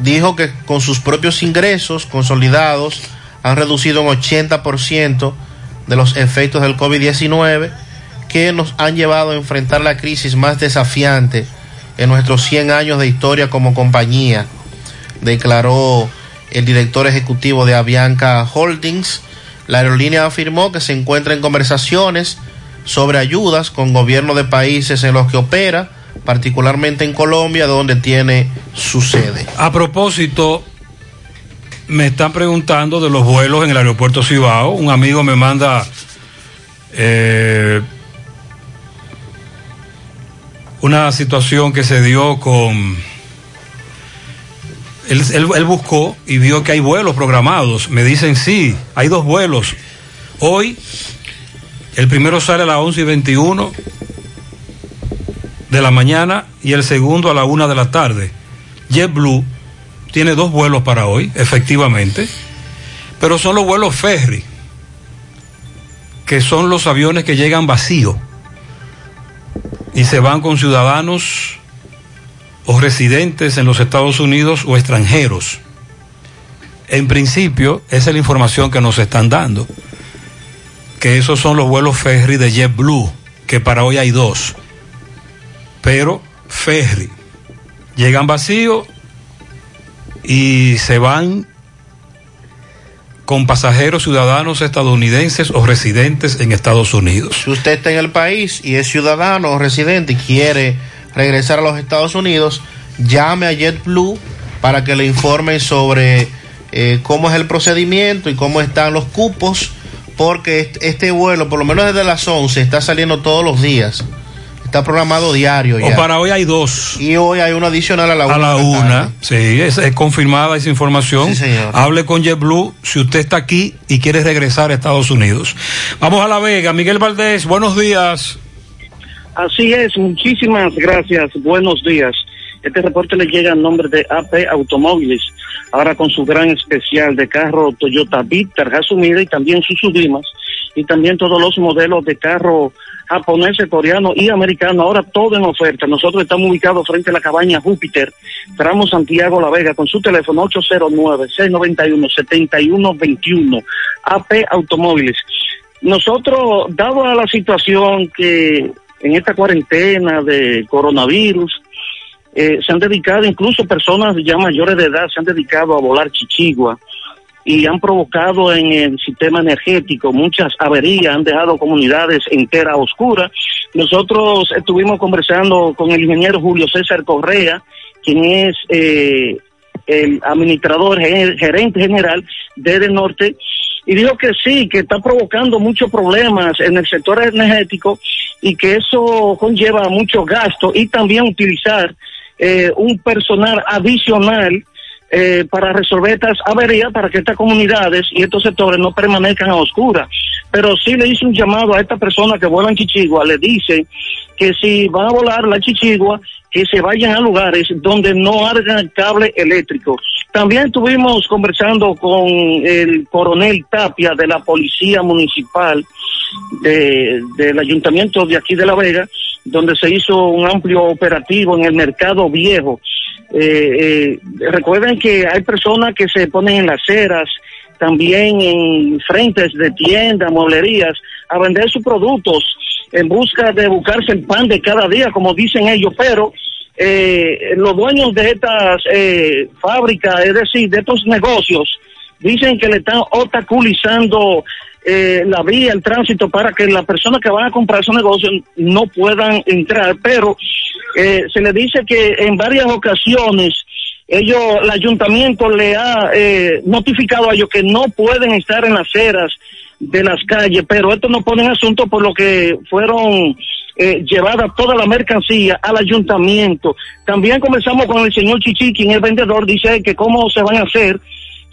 S7: Dijo que con sus propios ingresos consolidados han reducido un 80% de los efectos del COVID-19 que nos han llevado a enfrentar la crisis más desafiante en nuestros 100 años de historia como compañía, declaró el director ejecutivo de Avianca Holdings. La aerolínea afirmó que se encuentra en conversaciones sobre ayudas con gobiernos de países en los que opera, particularmente en Colombia, donde tiene su sede.
S5: A propósito, me están preguntando de los vuelos en el aeropuerto Cibao. Un amigo me manda eh, una situación que se dio con... Él, él- buscó y vio que hay vuelos programados. Me dicen, sí, hay dos vuelos. Hoy, el primero sale a las 11 y 21 de la mañana y el segundo a la 1 de la tarde. JetBlue tiene dos vuelos para hoy, efectivamente, pero son los vuelos ferry, que son los aviones que llegan vacíos y se van con ciudadanos o residentes en los Estados Unidos o extranjeros. En principio, esa es la información que nos están dando, que esos son los vuelos ferry de JetBlue, que para hoy hay dos, pero ferry. Llegan vacíos y se van con pasajeros ciudadanos estadounidenses o residentes en Estados Unidos.
S7: Si usted está en el país y es ciudadano o residente y quiere regresar a los Estados Unidos, llame a JetBlue para que le informen sobre eh, cómo es el procedimiento y cómo están los cupos, porque este, vuelo, por lo menos desde las 11, está saliendo todos los días. Está programado diario ya.
S5: O para hoy hay dos.
S7: Y hoy hay uno adicional a la una.
S5: A la una, sí, es, es confirmada esa información.
S7: Sí, señor.
S5: Hable con JetBlue si usted está aquí y quiere regresar a Estados Unidos. Vamos a La Vega. Miguel Valdés, buenos días.
S36: Así es, muchísimas gracias, buenos días. Este reporte le llega en nombre de AP Automóviles, ahora con su gran especial de carro Toyota Victor, Hasumida y también sus sublimas, y también todos los modelos de carro japonés, coreano y americano, ahora todo en oferta. Nosotros estamos ubicados frente a la cabaña Júpiter, tramo Santiago La Vega, con su teléfono 809-691-7121, AP Automóviles. Nosotros, dado a la situación que en esta cuarentena de coronavirus, eh, se han dedicado, incluso personas ya mayores de edad, se han dedicado a volar chichigua y han provocado en el sistema energético muchas averías, han dejado comunidades enteras oscuras. Nosotros estuvimos conversando con el ingeniero Julio César Correa, quien es eh, el administrador ge- gerente general de Del Norte, y dijo que sí, que está provocando muchos problemas en el sector energético y que eso conlleva mucho gasto y también utilizar eh, un personal adicional eh, para resolver estas averías, para que estas comunidades y estos sectores no permanezcan a oscuras. Pero sí le hice un llamado a esta persona que vuela en Chichigua, le dice que si van a volar la Chichigua, que se vayan a lugares donde no hagan cable eléctrico. También estuvimos conversando con el coronel Tapia de la Policía Municipal de- del Ayuntamiento de aquí de La Vega, donde se hizo un amplio operativo en el Mercado Viejo. Eh, eh, recuerden que hay personas que se ponen en las aceras, también en frentes de tiendas, mueblerías, a vender sus productos en busca de buscarse el pan de cada día, como dicen ellos, pero eh, los dueños de estas eh, fábricas, es decir, de estos negocios, dicen que le están obstaculizando eh, la vía, el tránsito, para que las personas que van a comprar esos negocios no puedan entrar, pero eh, se le dice que en varias ocasiones ellos, el ayuntamiento le ha eh, notificado a ellos que no pueden estar en las aceras de las calles, pero esto no pone en asunto por lo que fueron eh, llevadas toda la mercancía al ayuntamiento. También comenzamos con el señor Chichi, quien es vendedor, dice que cómo se van a hacer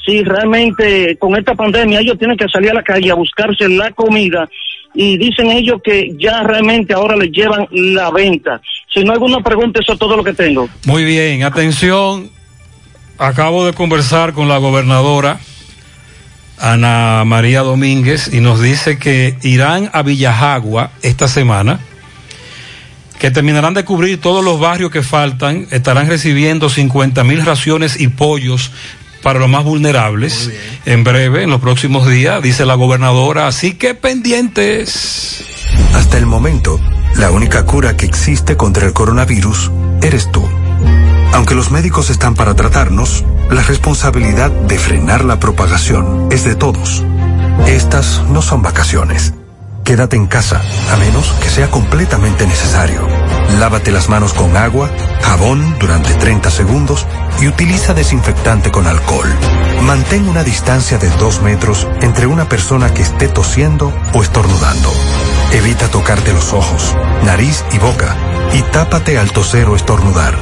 S36: si realmente con esta pandemia ellos tienen que salir a la calle a buscarse la comida y dicen ellos que ya realmente ahora les llevan la venta. Si no hay alguna pregunta, eso es todo lo que tengo.
S5: Muy bien, atención. Acabo de conversar con la gobernadora Ana María Domínguez y nos dice que irán a Villajagua esta semana, que terminarán de cubrir todos los barrios que faltan, estarán recibiendo 50 mil raciones y pollos para los más vulnerables en breve, en los próximos días, dice la gobernadora. Así que pendientes.
S8: Hasta el momento, la única cura que existe contra el coronavirus eres tú. Aunque los médicos están para tratarnos, la responsabilidad de frenar la propagación es de todos. Estas no son vacaciones. Quédate en casa, a menos que sea completamente necesario. Lávate las manos con agua, jabón durante 30 segundos y utiliza desinfectante con alcohol. Mantén una distancia de 2 metros entre una persona que esté tosiendo o estornudando. Evita tocarte los ojos, nariz y boca y tápate al toser o estornudar.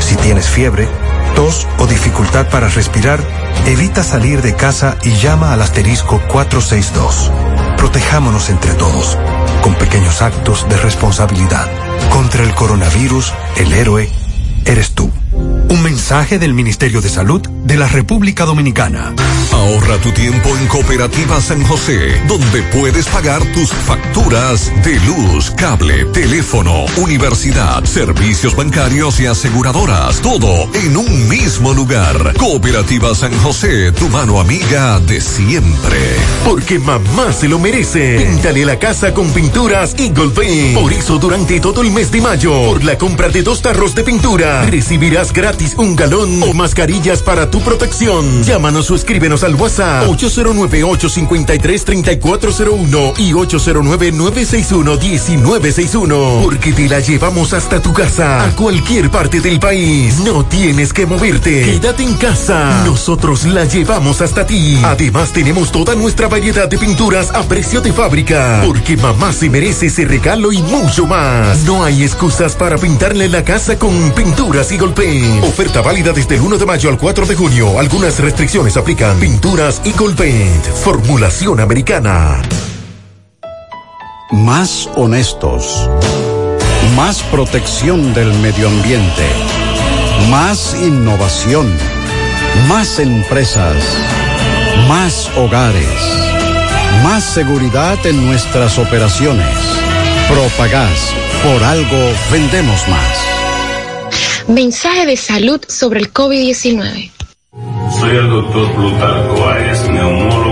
S8: Si tienes fiebre, tos o dificultad para respirar, evita salir de casa y llama al asterisco 462. Protejámonos entre todos, con pequeños actos de responsabilidad. Contra el coronavirus, el héroe eres tú. Un mensaje del Ministerio de Salud de la República Dominicana.
S3: Ahorra tu tiempo en Cooperativa San José, donde puedes pagar tus facturas de luz, cable, teléfono, universidad, servicios bancarios y aseguradoras, todo en un mismo lugar. Cooperativa San José, tu mano amiga de siempre.
S23: Porque mamá se lo merece. Píntale la casa con pinturas Eagle Paint. Por eso durante todo el mes de mayo, por la compra de dos tarros de pintura, recibirás gratis un galón o mascarillas para tu protección. Llámanos o escríbenos al WhatsApp 809-853-3401 y 809-961-1961. Porque te la llevamos hasta tu casa, a cualquier parte del país. No tienes que moverte. Quédate en casa. Nosotros la llevamos hasta ti. Además tenemos toda nuestra variedad de pinturas a precio de fábrica. Porque mamá se merece ese regalo y mucho más. No hay excusas para pintarle la casa con pinturas y Oferta válida desde el 1 de mayo al 4 de junio. Algunas restricciones aplican. Pinturas y Paint. Formulación americana.
S60: Más honestos. Más protección del medio ambiente. Más innovación. Más empresas. Más hogares. Más seguridad en nuestras operaciones. Propagás. Por algo vendemos más.
S34: Mensaje de salud sobre el COVID-19.
S61: Soy el doctor Plutarco Arias, neumólogo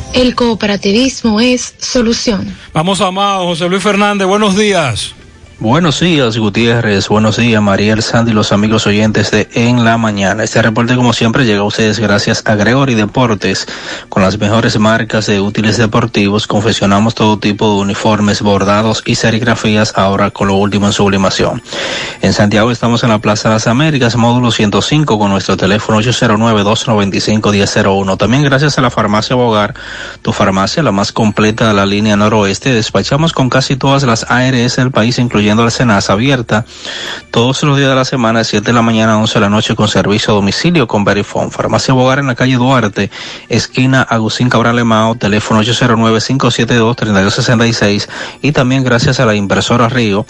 S34: El cooperativismo es solución.
S5: Vamos a Mao, José Luis Fernández, buenos días.
S62: Buenos días, Gutiérrez. Buenos días, Mariel Sandy los amigos oyentes de En la Mañana. Este reporte, como siempre, llega a ustedes gracias a Gregory Deportes. Con las mejores marcas de útiles deportivos, confeccionamos todo tipo de uniformes, bordados y serigrafías, ahora con lo último en sublimación. En Santiago estamos en la Plaza de las Américas, módulo 105, con nuestro teléfono 809-295-1001. También gracias a la Farmacia Bogar, tu farmacia, la más completa de la línea noroeste. Despachamos con casi todas las ARS del país, incluyendo la Senasa abierta todos los días de la semana, de 7 de la mañana a 11 de la noche, con servicio a domicilio con Verifone. Farmacia Bogar en la calle Duarte, esquina Agustín Cabral Lemao, teléfono 809-572-3266 y también gracias a la impresora Río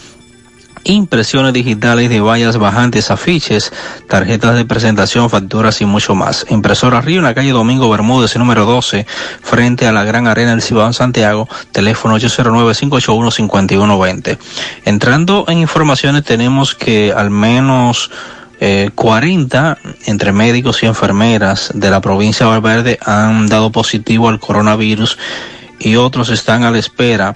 S62: impresiones digitales de vallas bajantes, afiches, tarjetas de presentación, facturas y mucho más. Impresora Río en la calle Domingo Bermúdez, número 12, frente a la Gran Arena del Cibao en Santiago, teléfono 809-581-5120. Entrando en informaciones, tenemos que al menos eh, 40 entre médicos y enfermeras de la provincia de Valverde han dado positivo al coronavirus y otros están a la espera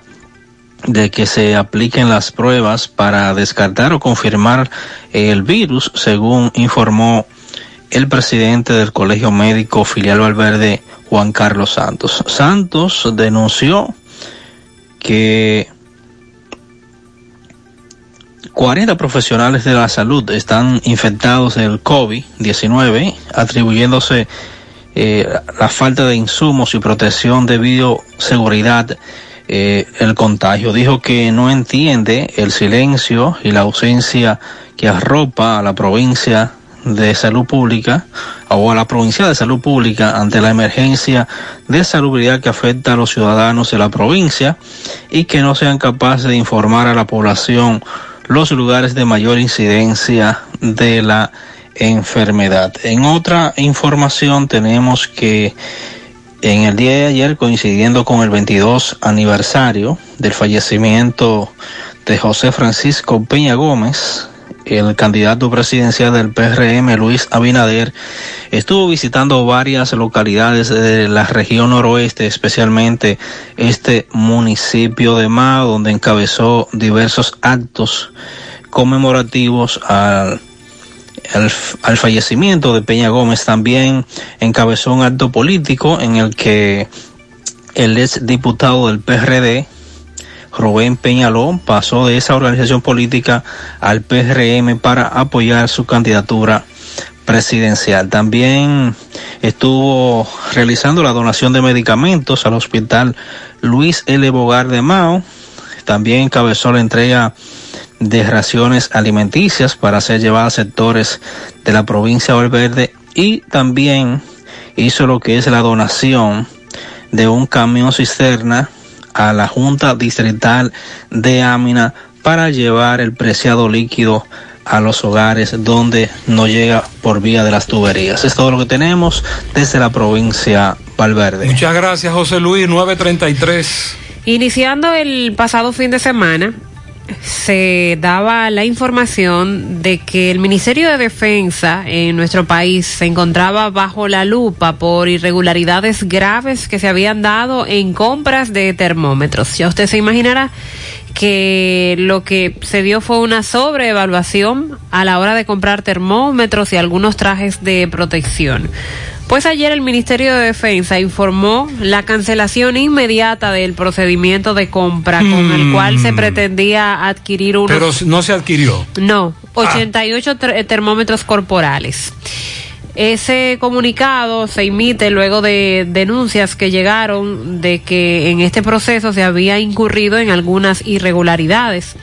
S62: de que se apliquen las pruebas para descartar o confirmar el virus, según informó el presidente del Colegio Médico Filial Valverde, Juan Carlos Santos. Santos denunció que 40 profesionales de la salud están infectados del COVID-19, atribuyéndose eh, la falta de insumos y protección de bioseguridad eh, el contagio. Dijo que no entiende el silencio y la ausencia que arropa a la provincia de salud pública o a la provincia de salud pública ante la emergencia de salubridad que afecta a los ciudadanos de la provincia y que no sean capaces de informar a la población los lugares de mayor incidencia de la enfermedad. En otra información tenemos que en el día de ayer, coincidiendo con el 22 aniversario del fallecimiento de José Francisco Peña Gómez, el candidato presidencial del PRM, Luis Abinader, estuvo visitando varias localidades de la región noroeste, especialmente este municipio de Mao, donde encabezó diversos actos conmemorativos al al, al, fallecimiento de Peña Gómez también encabezó un acto político en el que el ex diputado del PRD, Rubén Peñalón, pasó de esa organización política al PRM para apoyar su candidatura presidencial. También estuvo realizando la donación de medicamentos al hospital Luis L. Bogar de Mao. También encabezó la entrega de raciones alimenticias para ser llevadas a sectores de la provincia de Valverde y también hizo lo que es la donación de un camión cisterna a la Junta Distrital de Ámina para llevar el preciado líquido a los hogares donde no llega por vía de las tuberías. Es todo lo que tenemos desde la provincia Valverde.
S5: Muchas gracias, José Luis, 933.
S6: Iniciando el pasado fin de semana, se daba la información de que el Ministerio de Defensa en nuestro país se encontraba bajo la lupa por irregularidades graves que se habían dado en compras de termómetros. Ya usted se imaginará que lo que se dio fue una sobreevaluación a la hora de comprar termómetros y algunos trajes de protección. Pues ayer el Ministerio de Defensa informó la cancelación inmediata del procedimiento de compra con el cual se pretendía adquirir unos...
S5: Pero no se adquirió.
S6: No, 88 ter termómetros corporales. Ese comunicado se emite luego de denuncias que llegaron de que en este proceso se había incurrido en algunas irregularidades.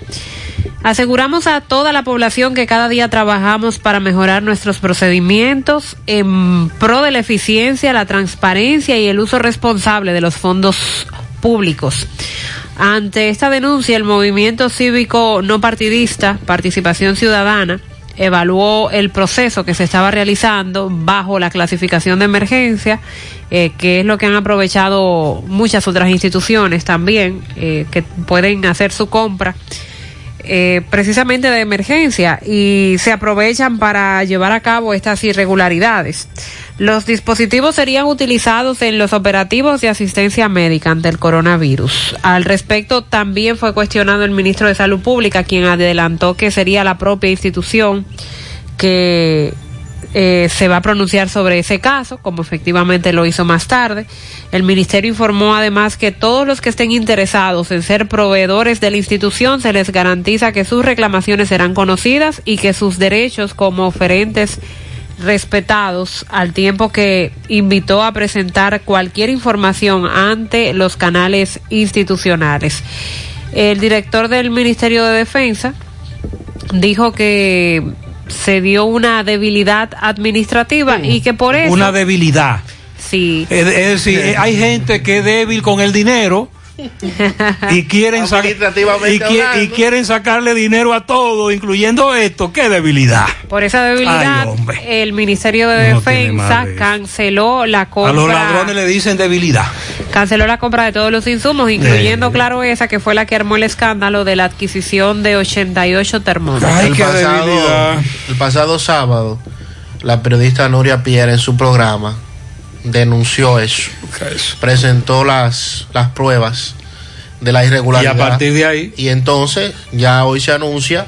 S6: Aseguramos a toda la población que cada día trabajamos para mejorar nuestros procedimientos en pro de la eficiencia, la transparencia y el uso responsable de los fondos públicos. Ante esta denuncia, el movimiento cívico no partidista, Participación Ciudadana, evaluó el proceso que se estaba realizando bajo la clasificación de emergencia, eh, que es lo que han aprovechado muchas otras instituciones también, eh, que pueden hacer su compra eh, precisamente de emergencia y se aprovechan para llevar a cabo estas irregularidades. Los dispositivos serían utilizados en los operativos de asistencia médica ante el coronavirus. Al respecto, también fue cuestionado el ministro de Salud Pública, quien adelantó que sería la propia institución que eh, se va a pronunciar sobre ese caso, como efectivamente lo hizo más tarde. El ministerio informó además que todos los que estén interesados en ser proveedores de la institución se les garantiza que sus reclamaciones serán conocidas y que sus derechos como oferentes respetados al tiempo que invitó a presentar cualquier información ante los canales institucionales. El director del Ministerio de Defensa dijo que se dio una debilidad administrativa y que por eso...
S5: Una debilidad.
S6: Sí.
S5: Es, es decir, hay gente que es débil con el dinero y quieren, y, qui- y quieren sacarle dinero a todo, incluyendo esto. ¡Qué debilidad!
S6: Por esa debilidad,
S5: Ay,
S6: el Ministerio de
S5: No
S6: Defensa canceló la
S5: A los
S6: compra,
S5: ladrones le dicen debilidad.
S6: Canceló la compra de todos los insumos, incluyendo, claro, esa que fue la que armó el escándalo de la adquisición de 88 termómetros.
S7: el, pasado, el pasado sábado, la periodista Nuria Pierre en su programa denunció eso. Presentó las, las pruebas de la irregularidad.
S5: Y a partir de ahí.
S7: Y entonces ya hoy se anuncia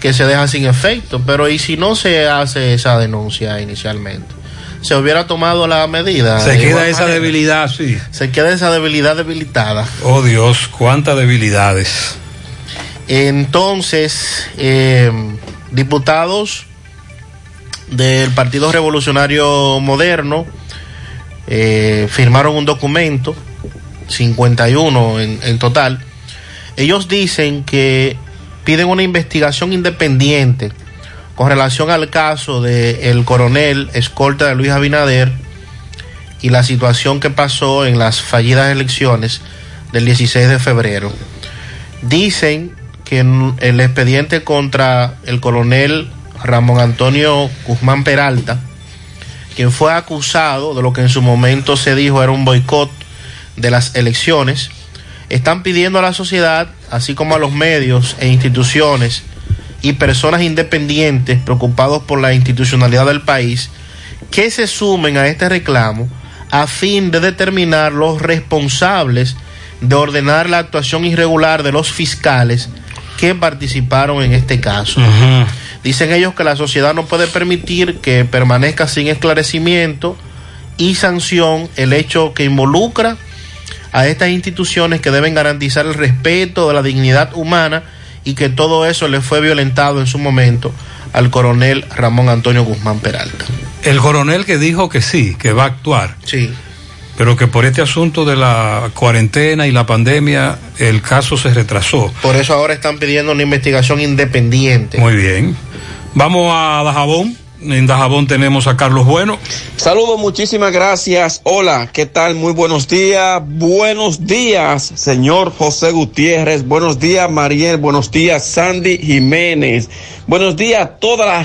S7: que se deja sin efecto. Pero ¿y si no se hace esa denuncia inicialmente? Se hubiera tomado la medida.
S5: Se queda esa
S7: manera.
S5: debilidad, sí.
S7: Se queda esa debilidad debilitada.
S5: Oh Dios, cuántas debilidades.
S7: Entonces, eh, diputados del Partido Revolucionario Moderno eh, firmaron un documento, 51 en, en total. Ellos dicen que piden una investigación independiente con relación al caso del coronel escolta de Luis Abinader y la situación que pasó en las fallidas elecciones del 16 de febrero. Dicen que el expediente contra el coronel Ramón Antonio Guzmán Peralta, quien fue acusado de lo que en su momento se dijo era un boicot de las elecciones, están pidiendo a la sociedad, así como a los medios e instituciones y personas independientes preocupados por la institucionalidad del país, que se sumen a este reclamo a fin de determinar los responsables de ordenar la actuación irregular de los fiscales que participaron en este caso. Dicen ellos que la sociedad no puede permitir que permanezca sin esclarecimiento y sanción el hecho que involucra a estas instituciones que deben garantizar el respeto de la dignidad humana y que todo eso le fue violentado en su momento al coronel Ramón Antonio Guzmán Peralta.
S5: El coronel que dijo que sí, que va a actuar.
S7: Sí.
S5: Pero que por este asunto de la cuarentena y la pandemia, el caso se retrasó.
S7: Por eso ahora están pidiendo una investigación independiente.
S5: Muy bien. Vamos a Dajabón. En Dajabón tenemos a Carlos Bueno.
S63: Saludos, muchísimas gracias. Hola, ¿qué tal? Muy buenos días. Buenos días, señor José Gutiérrez. Buenos días, Mariel. Buenos días, Sandy Jiménez. Buenos días, toda la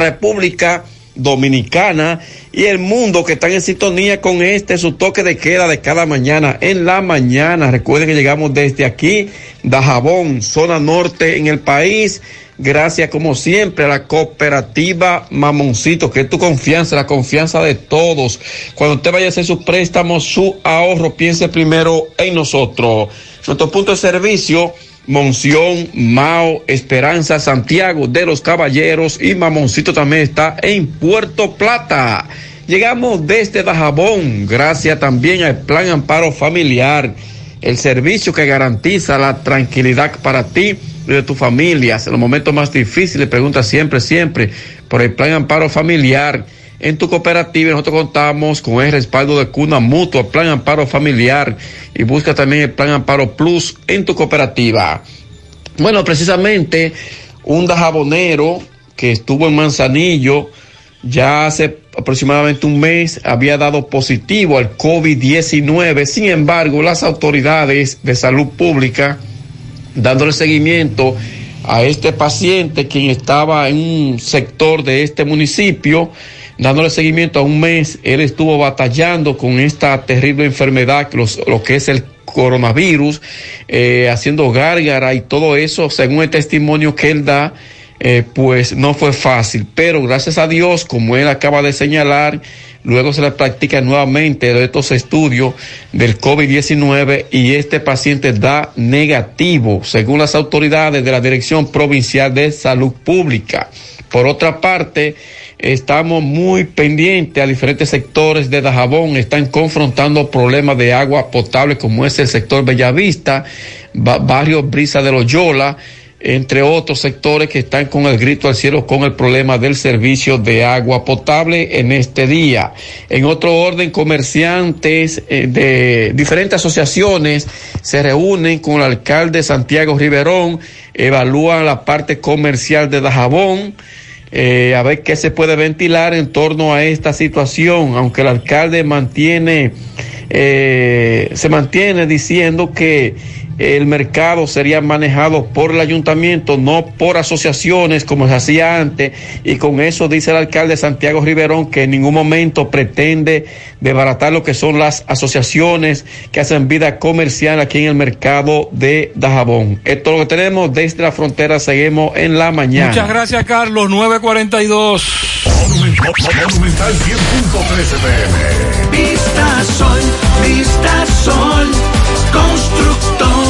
S63: República Dominicana y el mundo que están en sintonía con este su toque de queda de cada mañana en la mañana. Recuerden que llegamos desde aquí, Dajabón, zona norte en el país. Gracias como siempre a la cooperativa Mamoncito, que es tu confianza, la confianza de todos. Cuando usted vaya a hacer su préstamo, su ahorro, piense primero en nosotros. Nuestro punto de servicio, Monción, Mao, Esperanza, Santiago de los Caballeros y Mamoncito también está en Puerto Plata. Llegamos desde Dajabón, gracias también al Plan Amparo Familiar, el servicio que garantiza la tranquilidad para ti y de tu familia. En los momentos más difíciles, pregunta siempre, siempre por el Plan Amparo Familiar. En tu cooperativa nosotros contamos con el respaldo de Cuna Mutua, Plan Amparo Familiar y busca también el Plan Amparo Plus en tu cooperativa. Bueno, precisamente un dajabonero que estuvo en Manzanillo ya hace aproximadamente un mes había dado positivo al COVID-19. Sin embargo, las autoridades de salud pública, dándole seguimiento a este paciente, quien estaba en un sector de este municipio, dándole seguimiento a un mes, él estuvo batallando con esta terrible enfermedad, los- lo que es el coronavirus, eh, haciendo gárgara y todo eso, según el testimonio que él da, eh, pues no fue fácil, pero gracias a Dios, como él acaba de señalar, luego se le practica nuevamente estos estudios del COVID-19 y este paciente da negativo, según las autoridades de la Dirección Provincial de Salud Pública. Por otra parte, estamos muy pendientes a diferentes sectores de Dajabón, están confrontando problemas de agua potable como es el sector Bellavista, ba- barrio Brisa de Loyola, entre otros sectores que están con el grito al cielo con el problema del servicio de agua potable en este día. En otro orden, comerciantes eh, de diferentes asociaciones se reúnen con el alcalde Santiago Riverón, evalúan la parte comercial de Dajabón, eh, a ver qué se puede ventilar en torno a esta situación, aunque el alcalde mantiene, eh, se mantiene diciendo que el mercado sería manejado por el ayuntamiento, no por asociaciones como se hacía antes, y con eso dice el alcalde Santiago Riverón que en ningún momento pretende desbaratar lo que son las asociaciones que hacen vida comercial aquí en el mercado de Dajabón. Esto es lo que tenemos desde la frontera, seguimos en la mañana.
S5: Muchas gracias, Carlos. 942.
S3: Monumental 100.13 pm.
S64: Vista Sol, Vista Sol, constructora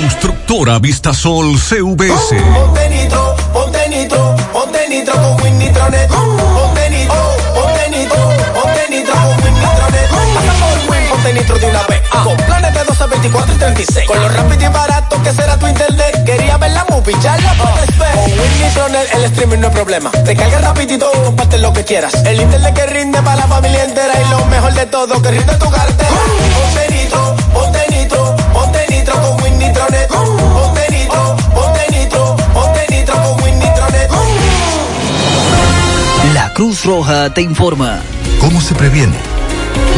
S3: Constructora Vistasol CVS.
S65: Ponte nitro, ponte nitro, ponte nitro con Win Nitronet. Ponte nitro, ponte nitro, ponte nitro con Win Nitronet. Pasa por Win, ponte nitro de una vez. Con planes de 12, 24 y 36. Con lo rápido y barato que será tu internet. Quería ver la movie, ya la puedes ver. Con Win Nitronet el streaming no es problema. Te carga rapidito, comparte lo que quieras. El internet que rinde para la familia entera. Y lo mejor de todo, que rinde tu cartera. Ponte nitro, ponte Nitronet. Ponte nitro, ponte nitro, ponte nitro con Win Nitronet.
S62: La Cruz Roja te informa.
S8: ¿Cómo se previene?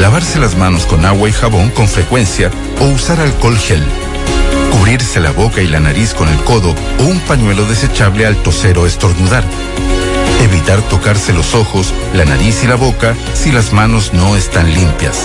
S8: Lavarse las manos con agua y jabón con frecuencia o usar alcohol gel. Cubrirse la boca y la nariz con el codo o un pañuelo desechable al toser o estornudar. Evitar tocarse los ojos, la nariz y la boca si las manos no están limpias.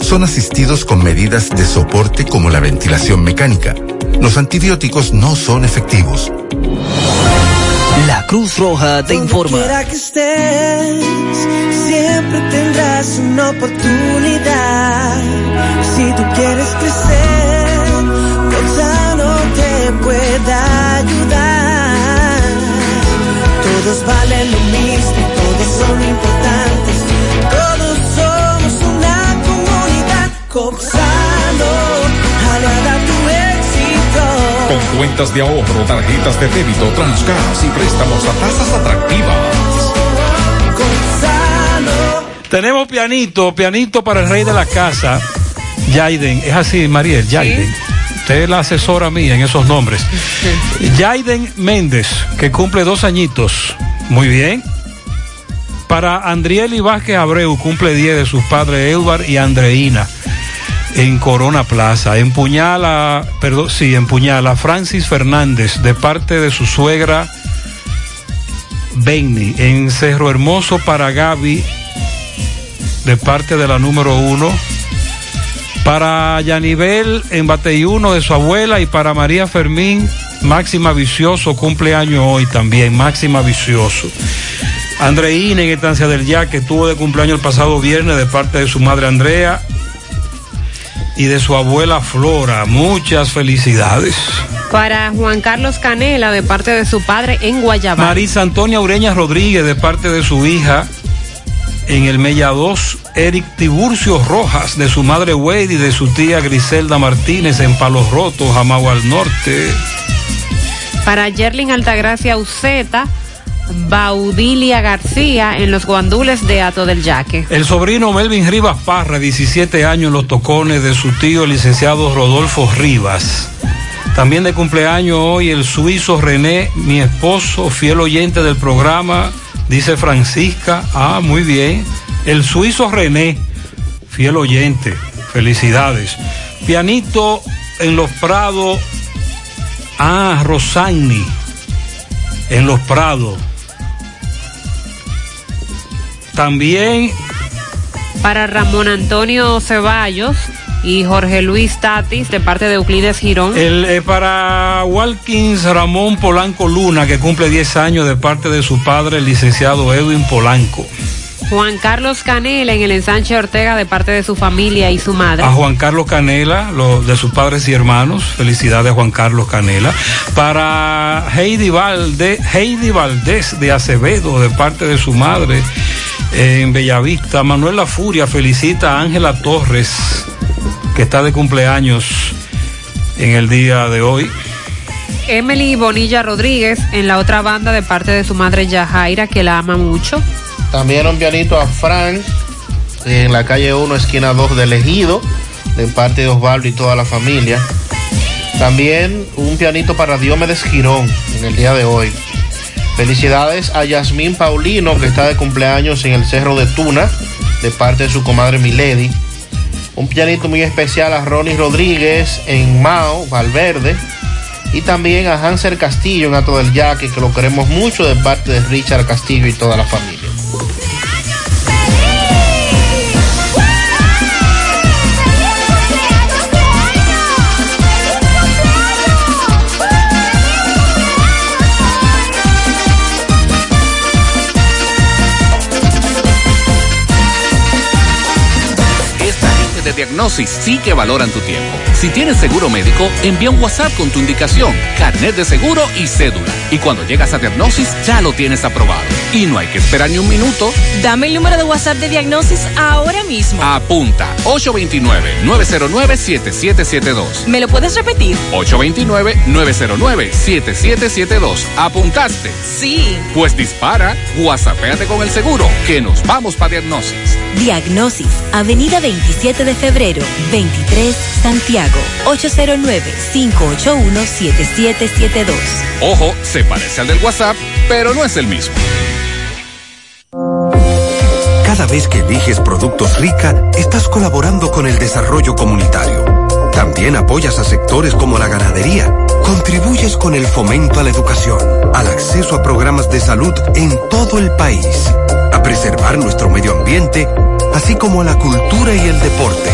S8: son asistidos con medidas de soporte como la ventilación mecánica. Los antibióticos no son efectivos.
S62: La Cruz Roja te informa.
S64: Quiera que estés, siempre tendrás una oportunidad. Si tú quieres crecer, Gonzalo te puede ayudar. Todos valen lo mismo, todos son importantes. Aliada a tu éxito.
S9: Con cuentas de ahorro, tarjetas de débito, transgas y préstamos a tasas atractivas.
S5: Tenemos pianito, pianito para el rey de la casa, Jaiden. Es así, Mariel, Jaiden. Usted es la asesora mía en esos nombres. Jaiden Méndez, que cumple dos añitos. Muy bien. Para Andrieli Vázquez Abreu, cumple 10 de sus padres Edward y Andreina en Corona Plaza. Empuñala, perdón, sí, empuñala Francis Fernández de parte de su suegra Benny. En Cerro Hermoso para Gaby, de parte de la número uno. Para Yanivel en Bateyuno de su abuela y para María Fermín, Máxima Vicioso, cumpleaños hoy también, Máxima Vicioso. Andreina en Estancia del Ya, que tuvo de cumpleaños el pasado viernes de parte de su madre Andrea y de su abuela Flora. Muchas felicidades.
S6: Para Juan Carlos Canela, de parte de su padre en Guayabal.
S5: Marisa Antonia Ureña Rodríguez, de parte de su hija en el Mella 2. Eric Tiburcio Rojas, de su madre Wade y de su tía Griselda Martínez en Palos Rotos, Jamagua al Norte.
S6: Para Yerlin Altagracia Uceta, Baudilia García en los guandules de Ato del Yaque.
S5: El sobrino Melvin Rivas Parra, 17 años en los tocones de su tío el licenciado Rodolfo Rivas. También de cumpleaños hoy el suizo René, mi esposo, fiel oyente del programa, dice Francisca. Ah, muy bien. El suizo René, fiel oyente. Felicidades. Pianito en los Prados. Ah, Rosani. En los Prados. También
S6: Para Ramón Antonio Ceballos y Jorge Luis Tatis, de parte de Euclides Girón.
S5: el, eh, para Walkins Ramón Polanco Luna, que cumple 10 años de parte de su padre, el licenciado Edwin Polanco.
S6: Juan Carlos Canela en el ensanche Ortega, de parte de su familia y su madre.
S5: A Juan Carlos Canela, lo- de sus padres y hermanos. Felicidades a Juan Carlos Canela. Para Heidi, Valde, Heidi Valdés de Acevedo, de parte de su madre en Bellavista. Manuel La Furia felicita a Ángela Torres, que está de cumpleaños en el día de hoy.
S6: Emily Bonilla Rodríguez en la otra banda, de parte de su madre Yajaira, que la ama mucho.
S7: También un pianito a Frank en la calle 1, esquina 2 del Ejido, de parte de Osvaldo y toda la familia. También un pianito para Diomedes Girón en el día de hoy. Felicidades a Yasmín Paulino, que está de cumpleaños en el Cerro de Tuna, de parte de su comadre Milady. Un pianito muy especial a Ronnie Rodríguez en Mao, Valverde. Y también a Hanser Castillo en Ato del Yaque, que lo queremos mucho de parte de Richard Castillo y toda la familia.
S66: Diagnosis sí que valoran tu tiempo. Si tienes seguro médico, envía un WhatsApp con tu indicación, carnet de seguro y cédula. Y cuando llegas a Diagnosis, ya lo tienes aprobado. Y no hay que esperar ni un minuto.
S67: Dame el número de WhatsApp de Diagnosis ahora mismo.
S66: Apunta 829-909-7772.
S67: ¿Me lo puedes repetir?
S66: 829-909-7772. ¿Apuntaste?
S67: Sí.
S66: Pues dispara, whatsappéate con el seguro, que nos vamos para Diagnosis.
S28: Diagnosis, Avenida 27 de febrero, 23, Santiago, 809-581-7772.
S66: Ojo, se parece al del WhatsApp, pero no es el mismo.
S8: Cada vez que eliges Productos Rica, estás colaborando con el desarrollo comunitario. También apoyas a sectores como la ganadería. Contribuyes con el fomento a la educación, al acceso a programas de salud en todo el país, a preservar nuestro medio ambiente, así como a la cultura y el deporte.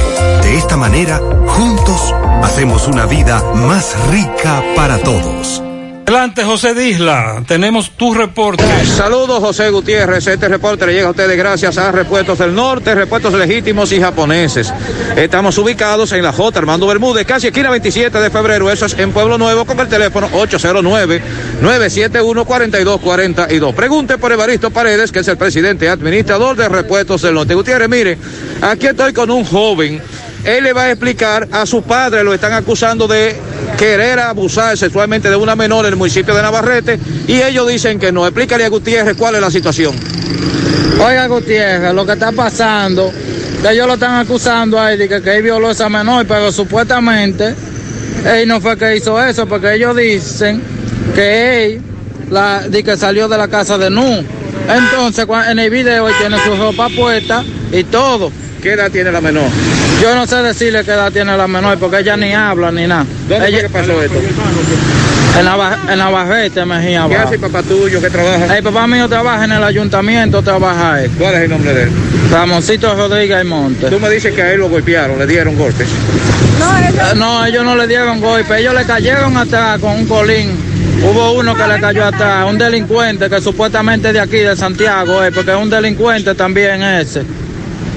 S8: De esta manera, juntos, hacemos una vida más rica para todos.
S5: Adelante, José Disla. Tenemos tu reporte.
S18: Saludos, José Gutiérrez. Este reporte le llega a ustedes gracias a Repuestos del Norte, Repuestos Legítimos y Japoneses. Estamos ubicados en la J. Armando Bermúdez, casi esquina 27 de febrero. Eso es en Pueblo Nuevo con el teléfono 809-971-4242. Pregunte por Evaristo Paredes, que es el presidente administrador de Repuestos del Norte. Gutiérrez, mire, aquí estoy con un joven. Él le va a explicar a su padre, lo están acusando de querer abusar sexualmente de una menor en el municipio de Navarrete y ellos dicen que no. Explícale a Gutiérrez cuál es la situación.
S64: Oiga, Gutiérrez, lo que está pasando, que ellos lo están acusando a él de que, que él violó a esa menor, pero supuestamente él no fue que hizo eso, porque ellos dicen que él la, de que salió de la casa de Nu. Entonces, en el video él tiene su ropa puesta y todo.
S18: ¿Qué edad tiene la menor?
S64: Yo no sé decirle qué edad tiene la menor, porque ella ni habla ni nada.
S18: ¿Dónde fue
S64: Ella-
S18: que pasó esto?
S64: En, Nava- en Navajete, Mejía.
S68: ¿Qué hace el papá tuyo? ¿Qué trabaja?
S64: El papá mío trabaja en el ayuntamiento, trabaja él.
S68: ¿Cuál es el nombre de él?
S64: Ramoncito Rodríguez y Monte.
S68: Tú me dices que a él lo golpearon, le dieron golpes.
S64: Eh, No, ellos no le dieron golpe, ellos le cayeron atrás con un colín. Hubo uno que le cayó atrás, un delincuente que supuestamente es de aquí, de Santiago, eh, porque es un delincuente también ese.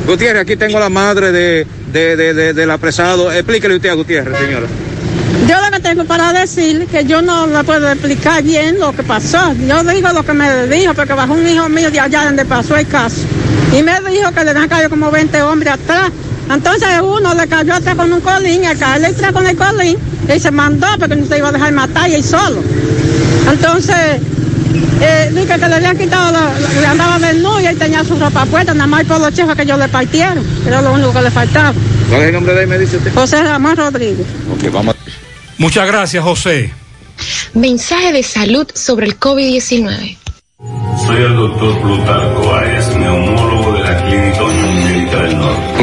S68: Gutiérrez, aquí tengo la madre de, de, de- de- del apresado. Explíquele usted a Gutiérrez, señora.
S69: Yo lo que tengo para decir que yo no le puedo explicar bien lo que pasó. Yo digo lo que me dijo, porque bajó un hijo mío de allá donde pasó el caso. Y me dijo que le han caído como 20 hombres atrás. Entonces uno le cayó atrás con un colín, el caerle atrás con el colín, y se mandó porque no se iba a dejar matar y él solo. Entonces, eh, dije que le habían quitado, la- le andaba desnudo y él tenía su ropa puesta, nada más por los chefos que ellos le partieron. Era lo único que le faltaba.
S68: ¿Cuál es el nombre de él, me dice usted?
S69: José Ramón Rodríguez.
S68: Ok, vamos.
S5: Muchas gracias, José.
S34: Mensaje de salud sobre el COVID-19.
S61: Soy el doctor Plutarco Arias, neumólogo de la Clínica Norte.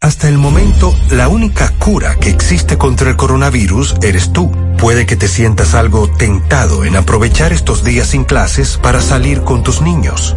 S8: Hasta el momento, la única cura que existe contra el coronavirus eres tú. Puede que te sientas algo tentado en aprovechar estos días sin clases para salir con tus niños,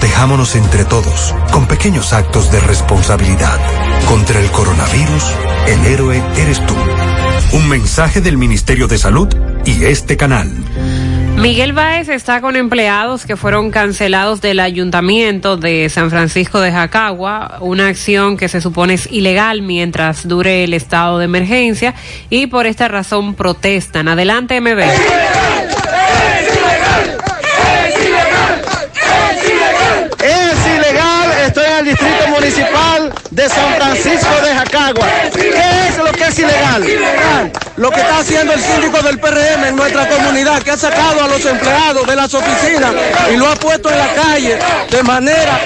S8: Protejámonos entre todos, con pequeños actos de responsabilidad. Contra el coronavirus, el héroe eres tú. Un mensaje del Ministerio de Salud y este canal.
S6: Miguel Báez está con empleados que fueron cancelados del ayuntamiento de San Francisco de Jacagua, una acción que se supone es ilegal mientras dure el estado de emergencia y por esta razón protestan. Adelante, MB.
S18: Es ilegal, estoy en el distrito municipal de San Francisco de Jacagua. ¿Qué es lo que es ilegal? Lo que está haciendo el síndico del PRM en nuestra comunidad, que ha sacado a los empleados de las oficinas y lo ha puesto en la calle de manera,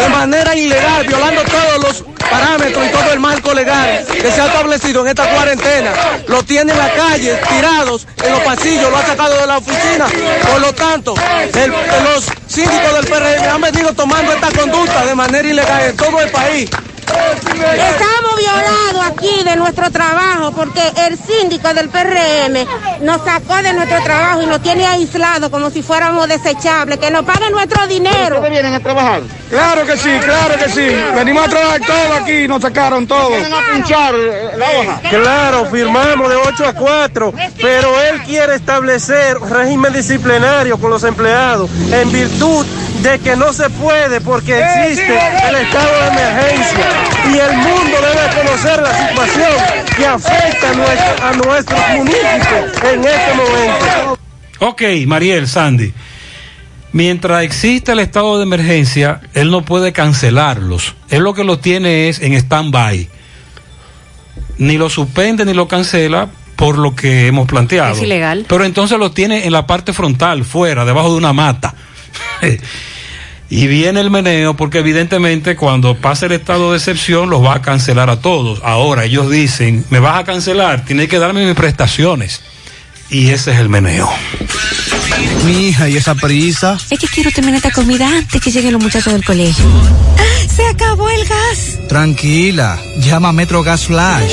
S18: de manera ilegal, violando todos los parámetros y todo el marco legal que se ha establecido en esta cuarentena. Lo tiene en la calle, tirados en los pasillos, lo ha sacado de la oficina. Por lo tanto, el- los síndicos del PRM han venido tomando esta conducta de manera ilegal en todo el país.
S70: Estamos violados aquí de nuestro trabajo porque el síndico del PRM nos sacó de nuestro trabajo y nos tiene aislados como si fuéramos desechables, que nos paguen nuestro dinero.
S18: ¿Ustedes vienen a trabajar? Claro que sí, claro que sí. Venimos a trabajar todo aquí, nos sacaron todo. Vienen a pinchar la hoja. Claro, firmamos de 8 a 4, pero él quiere establecer régimen disciplinario con los empleados en virtud de que no se puede porque existe el estado de emergencia y el mundo debe conocer la situación que afecta a, nuestro- a nuestros municipios en este momento.
S5: Ok, Mariel, Sandy. Mientras existe el estado de emergencia, él no puede cancelarlos. Él lo que lo tiene es en stand-by. Ni lo suspende ni lo cancela por lo que hemos planteado.
S6: Es ilegal.
S5: Pero entonces lo tiene en la parte frontal, fuera, debajo de una mata. y viene el meneo porque evidentemente cuando pase el estado de excepción los va a cancelar a todos. Ahora ellos dicen, me vas a cancelar, tienes que darme mis prestaciones. y ese es el meneo.
S71: Mi hija, ¿y esa prisa?
S72: Es que quiero terminar esta comida antes que lleguen los muchachos del colegio. ¡Se acabó el gas!
S71: Tranquila, llama a Metro Gas Flash.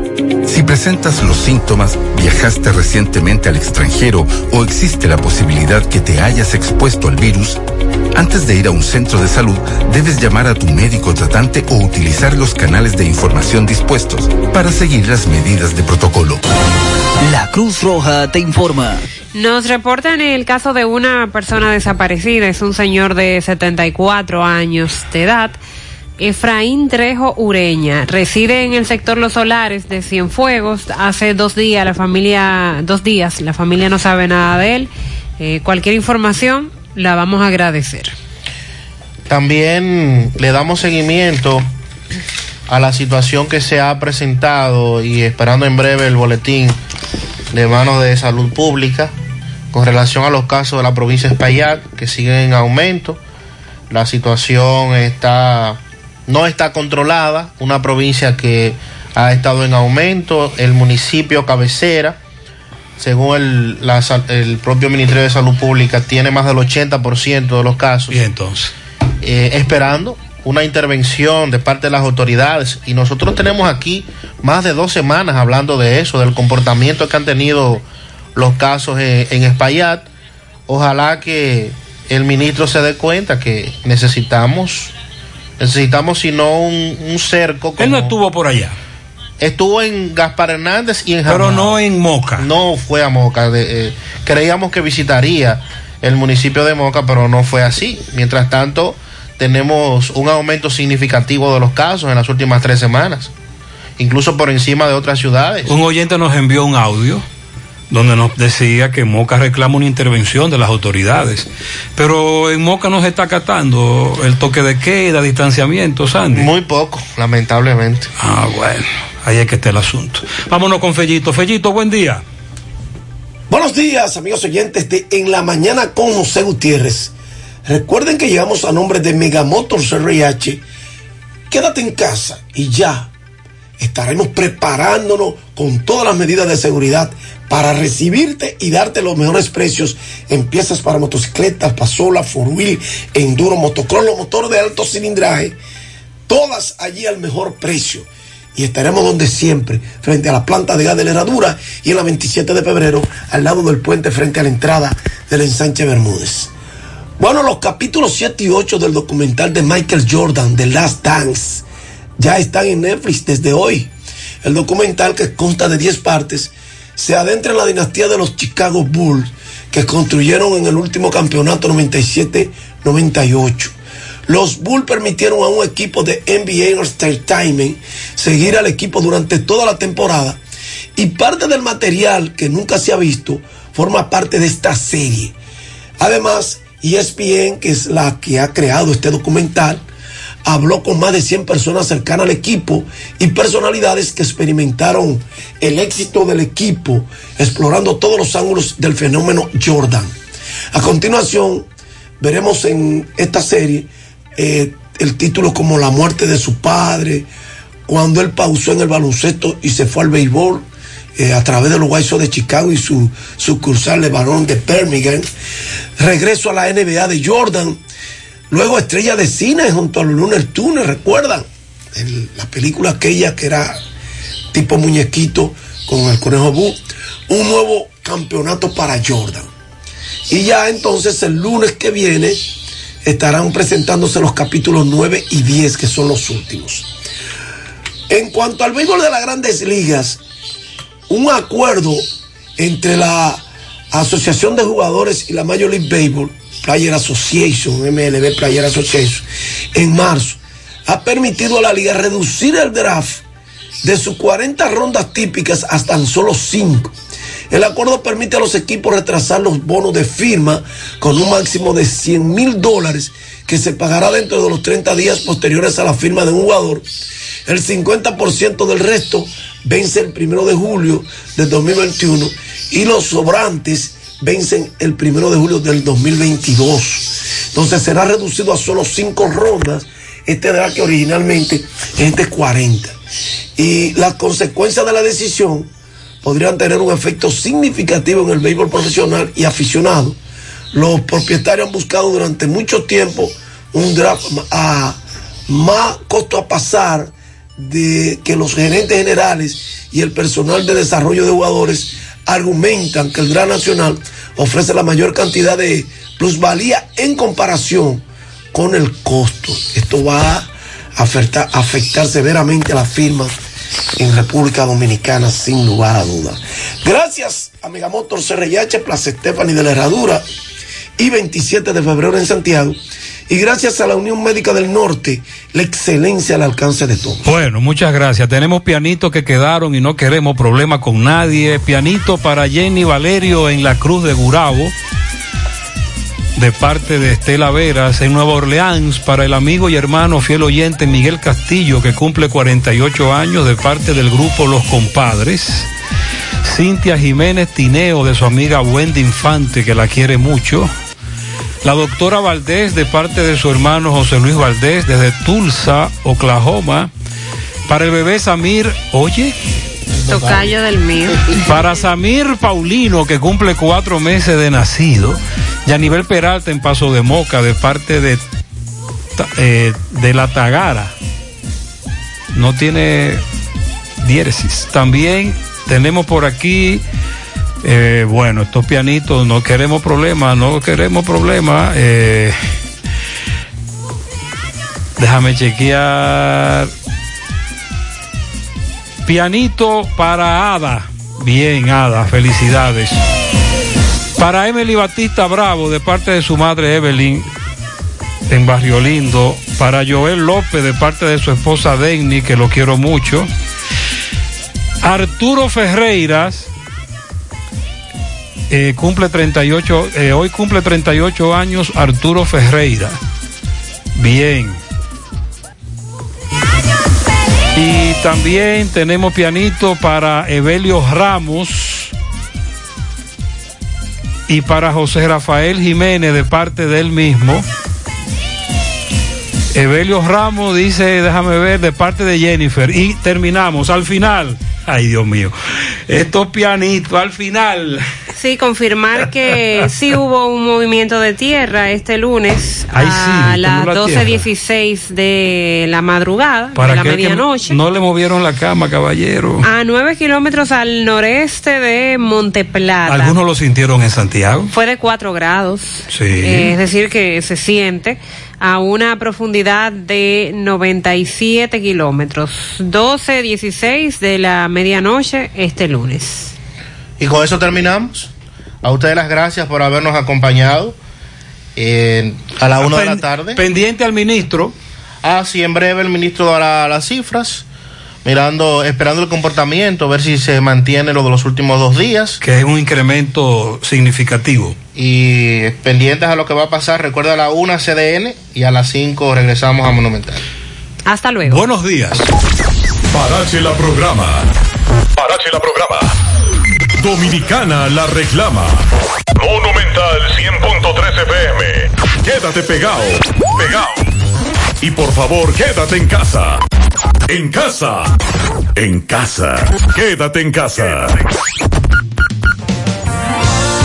S73: Si presentas los síntomas, viajaste recientemente al extranjero o existe la posibilidad que te hayas expuesto al virus, antes de ir a un centro de salud, debes llamar a tu médico tratante o utilizar los canales de información dispuestos para seguir las medidas de protocolo.
S74: La Cruz Roja te informa.
S6: Nos reportan el caso de una persona desaparecida, es un señor de 74 años de edad. Efraín Trejo Ureña reside en el sector Los Solares de Cienfuegos. Hace dos días la familia, dos días la familia no sabe nada de él. Eh, cualquier información la vamos a agradecer.
S7: También le damos seguimiento a la situación que se ha presentado y esperando en breve el boletín de manos de salud pública con relación a los casos de la provincia de Espaillat que siguen en aumento. La situación está no está controlada, una provincia que ha estado en aumento, el municipio cabecera, según el, la, el propio Ministerio de Salud Pública, tiene más del 80% de los casos.
S5: Y entonces.
S7: Eh, esperando una intervención de parte de las autoridades. Y nosotros tenemos aquí más de dos semanas hablando de eso, del comportamiento que han tenido los casos en, en Espaillat. Ojalá que el ministro se dé cuenta que necesitamos Necesitamos, si no, un, un cerco.
S5: Él no estuvo por allá.
S7: Estuvo en Gaspar Hernández y en
S5: Pero Jamao. no en Moca.
S7: No fue a Moca. De, eh, creíamos que visitaría el municipio de Moca, pero no fue así. Mientras tanto, tenemos un aumento significativo de los casos en las últimas tres semanas, incluso por encima de otras ciudades.
S5: Un oyente nos envió un audio donde nos decía que Moca reclama una intervención de las autoridades. Pero en Moca no se está acatando el toque de queda, distanciamiento, Sandy.
S7: Muy poco, lamentablemente.
S5: Ah, bueno, ahí es que está el asunto. Vámonos con Fellito. Fellito, buen día.
S2: Buenos días, amigos oyentes de En la Mañana con José Gutiérrez. Recuerden que llegamos a nombre de Megamotors RH. Quédate en casa y ya estaremos preparándonos con todas las medidas de seguridad para recibirte y darte los mejores precios en piezas para motocicletas, pasola, four enduro, motocross, los motores de alto cilindraje, todas allí al mejor precio. Y estaremos donde siempre, frente a la planta de gas de la herradura y en la 27 de febrero, al lado del puente frente a la entrada del ensanche Bermúdez. Bueno, los capítulos 7 y 8 del documental de Michael Jordan, The Last Dance, ya están en Netflix desde hoy. El documental, que consta de 10 partes, se adentra en la dinastía de los Chicago Bulls que construyeron en el último campeonato 97-98. Los Bulls permitieron a un equipo de NBA Entertainment seguir al equipo durante toda la temporada y parte del material que nunca se ha visto forma parte de esta serie. Además, ESPN, que es la que ha creado este documental, habló con más de 100 personas cercanas al equipo y personalidades que experimentaron el éxito del equipo explorando todos los ángulos del fenómeno Jordan. A continuación, veremos en esta serie eh, el título como La muerte de su padre, cuando él pausó en el baloncesto y se fue al béisbol. Eh, a través de los White Sox de Chicago y su sucursal de Barón de Birmingham. Regreso a la NBA de Jordan, Luego estrella de cine junto a Lunar Tunes, ¿recuerdan? La película aquella que era tipo muñequito con el conejo Bu. Un nuevo campeonato para Jordan. Y ya entonces el lunes que viene estarán presentándose los capítulos 9 y 10, que son los últimos. En cuanto al béisbol de las grandes ligas, un acuerdo entre la Asociación de Jugadores y la Major League Baseball Player Association, MLB Player Association, en marzo, ha permitido a la liga reducir el draft de sus 40 rondas típicas hasta tan solo 5. El acuerdo permite a los equipos retrasar los bonos de firma con un máximo de 100 mil dólares que se pagará dentro de los 30 días posteriores a la firma de un jugador. El 50% del resto vence el primero de julio del 2021 y los sobrantes vencen el primero de julio del 2022. Entonces será reducido a solo cinco rondas. Este era que originalmente es de 40. Y las consecuencias de la decisión podrían tener un efecto significativo en el béisbol profesional y aficionado. Los propietarios han buscado durante mucho tiempo un draft a más costo a pasar de que los gerentes generales y el personal de desarrollo de jugadores argumentan que el Gran Nacional ofrece la mayor cantidad de plusvalía en comparación con el costo. Esto va a afectar, severamente a la firma en República Dominicana, sin lugar a dudas. Gracias a Megamotor CRH, Plaza Estefani de la Herradura y 27 de febrero en Santiago. Y gracias a la Unión Médica del Norte, la excelencia al alcance de todos.
S5: Bueno, muchas gracias. Tenemos pianitos que quedaron y no queremos problema con nadie. Pianito para Jenny Valerio en la Cruz de Gurabo. De parte de Estela Veras en Nueva Orleans, para el amigo y hermano fiel oyente Miguel Castillo, que cumple 48 años, de parte del grupo Los Compadres. Cintia Jiménez Tineo, de su amiga Wendy Infante, que la quiere mucho. La doctora Valdés, de parte de su hermano José Luis Valdés, desde Tulsa, Oklahoma. Para el bebé Samir, oye.
S6: Tocayo del mío.
S5: Para Samir Paulino, que cumple cuatro meses de nacido. Yanivel Peralta en Paso de Moca, de parte de, eh, de la Tagara. No tiene diéresis. También tenemos por aquí. Eh, bueno, estos pianitos, no queremos problemas, no queremos problemas. Eh, déjame chequear. Pianito para Ada. Bien, Ada, felicidades. Para Emily Batista Bravo, de parte de su madre Evelyn, en Barrio Lindo. Para Joel López, de parte de su esposa Denny, que lo quiero mucho. Arturo Ferreiras eh, cumple 38, eh, hoy cumple 38 años Arturo Ferreira. Bien. Y también tenemos pianito para Evelio Ramos y para José Rafael Jiménez de parte de él mismo. Evelio Ramos dice, déjame ver, de parte de Jennifer. Y terminamos al final. Ay, Dios mío. Estos pianitos al final.
S6: Sí, confirmar que sí hubo un movimiento de tierra este lunes
S5: Ay, sí,
S6: a las
S5: tembló la tierra.
S6: 12.16 de la madrugada, de la medianoche.
S5: No le movieron la cama, caballero.
S6: A nueve kilómetros al noreste de Monteplata.
S5: Algunos lo sintieron en Santiago.
S6: Fue de 4 grados.
S5: Sí.
S6: Eh, es decir, que se siente a una profundidad de 97 kilómetros. 12, 16 de la medianoche este lunes.
S7: Y con eso terminamos. A ustedes las gracias por habernos acompañado eh, a la una de la tarde.
S5: Pendiente al ministro.
S7: Ah, sí, en breve el ministro dará las cifras, mirando, esperando el comportamiento, ver si se mantiene lo de los últimos dos días.
S5: Que es un incremento significativo.
S7: Y pendientes a lo que va a pasar, recuerda a la una CDN y a las 5 regresamos a Monumental.
S6: Hasta luego.
S5: Buenos días.
S75: Parache la programa. Parache la programa. Dominicana la reclama. Monumental 100.13 FM. Quédate pegado. Pegado. Y por favor, quédate en casa. En casa. En casa. Quédate en casa.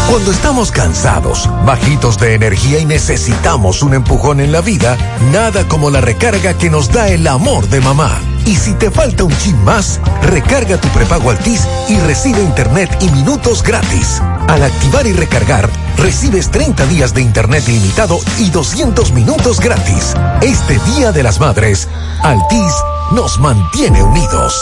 S76: Cuando estamos cansados, bajitos de energía y necesitamos un empujón en la vida, nada como la recarga que nos da el amor de mamá. Y si te falta un chin más, recarga tu prepago Altis y recibe internet y minutos gratis. Al activar y recargar, recibes 30 días de internet ilimitado y 200 minutos gratis. Este Día de las Madres, Altis nos mantiene unidos.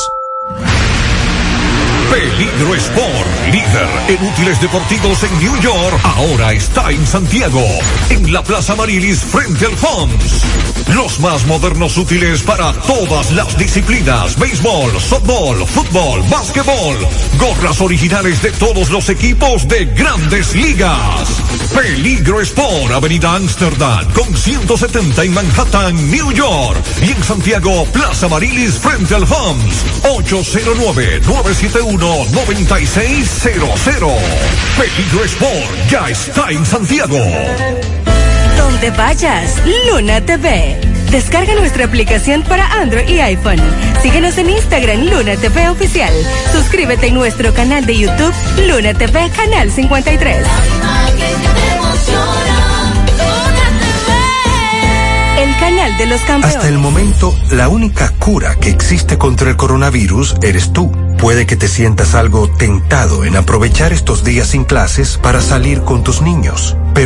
S75: Peligro Sport, líder en útiles deportivos en New York, ahora está en Santiago, en la Plaza Marilis frente al FOMS.
S3: Los más modernos útiles para todas las disciplinas, béisbol, softball, fútbol, básquetbol, gorras originales de todos los equipos de grandes ligas. Peligro Sport, Avenida Amsterdam, con 170 en Manhattan, New York, y en Santiago, Plaza Marilis frente al FOMS, 809 971 201-9600. Peligro Sport ya está en Santiago.
S67: Donde vayas, Luna TV. Descarga nuestra aplicación para Android y iPhone. Síguenos en Instagram, Luna TV Oficial. Suscríbete en nuestro canal de YouTube, Luna TV Canal 53. La el canal de los campeones.
S8: Hasta el momento, la única cura que existe contra el coronavirus eres tú. Puede que te sientas algo tentado en aprovechar estos días sin clases para salir con tus niños, pero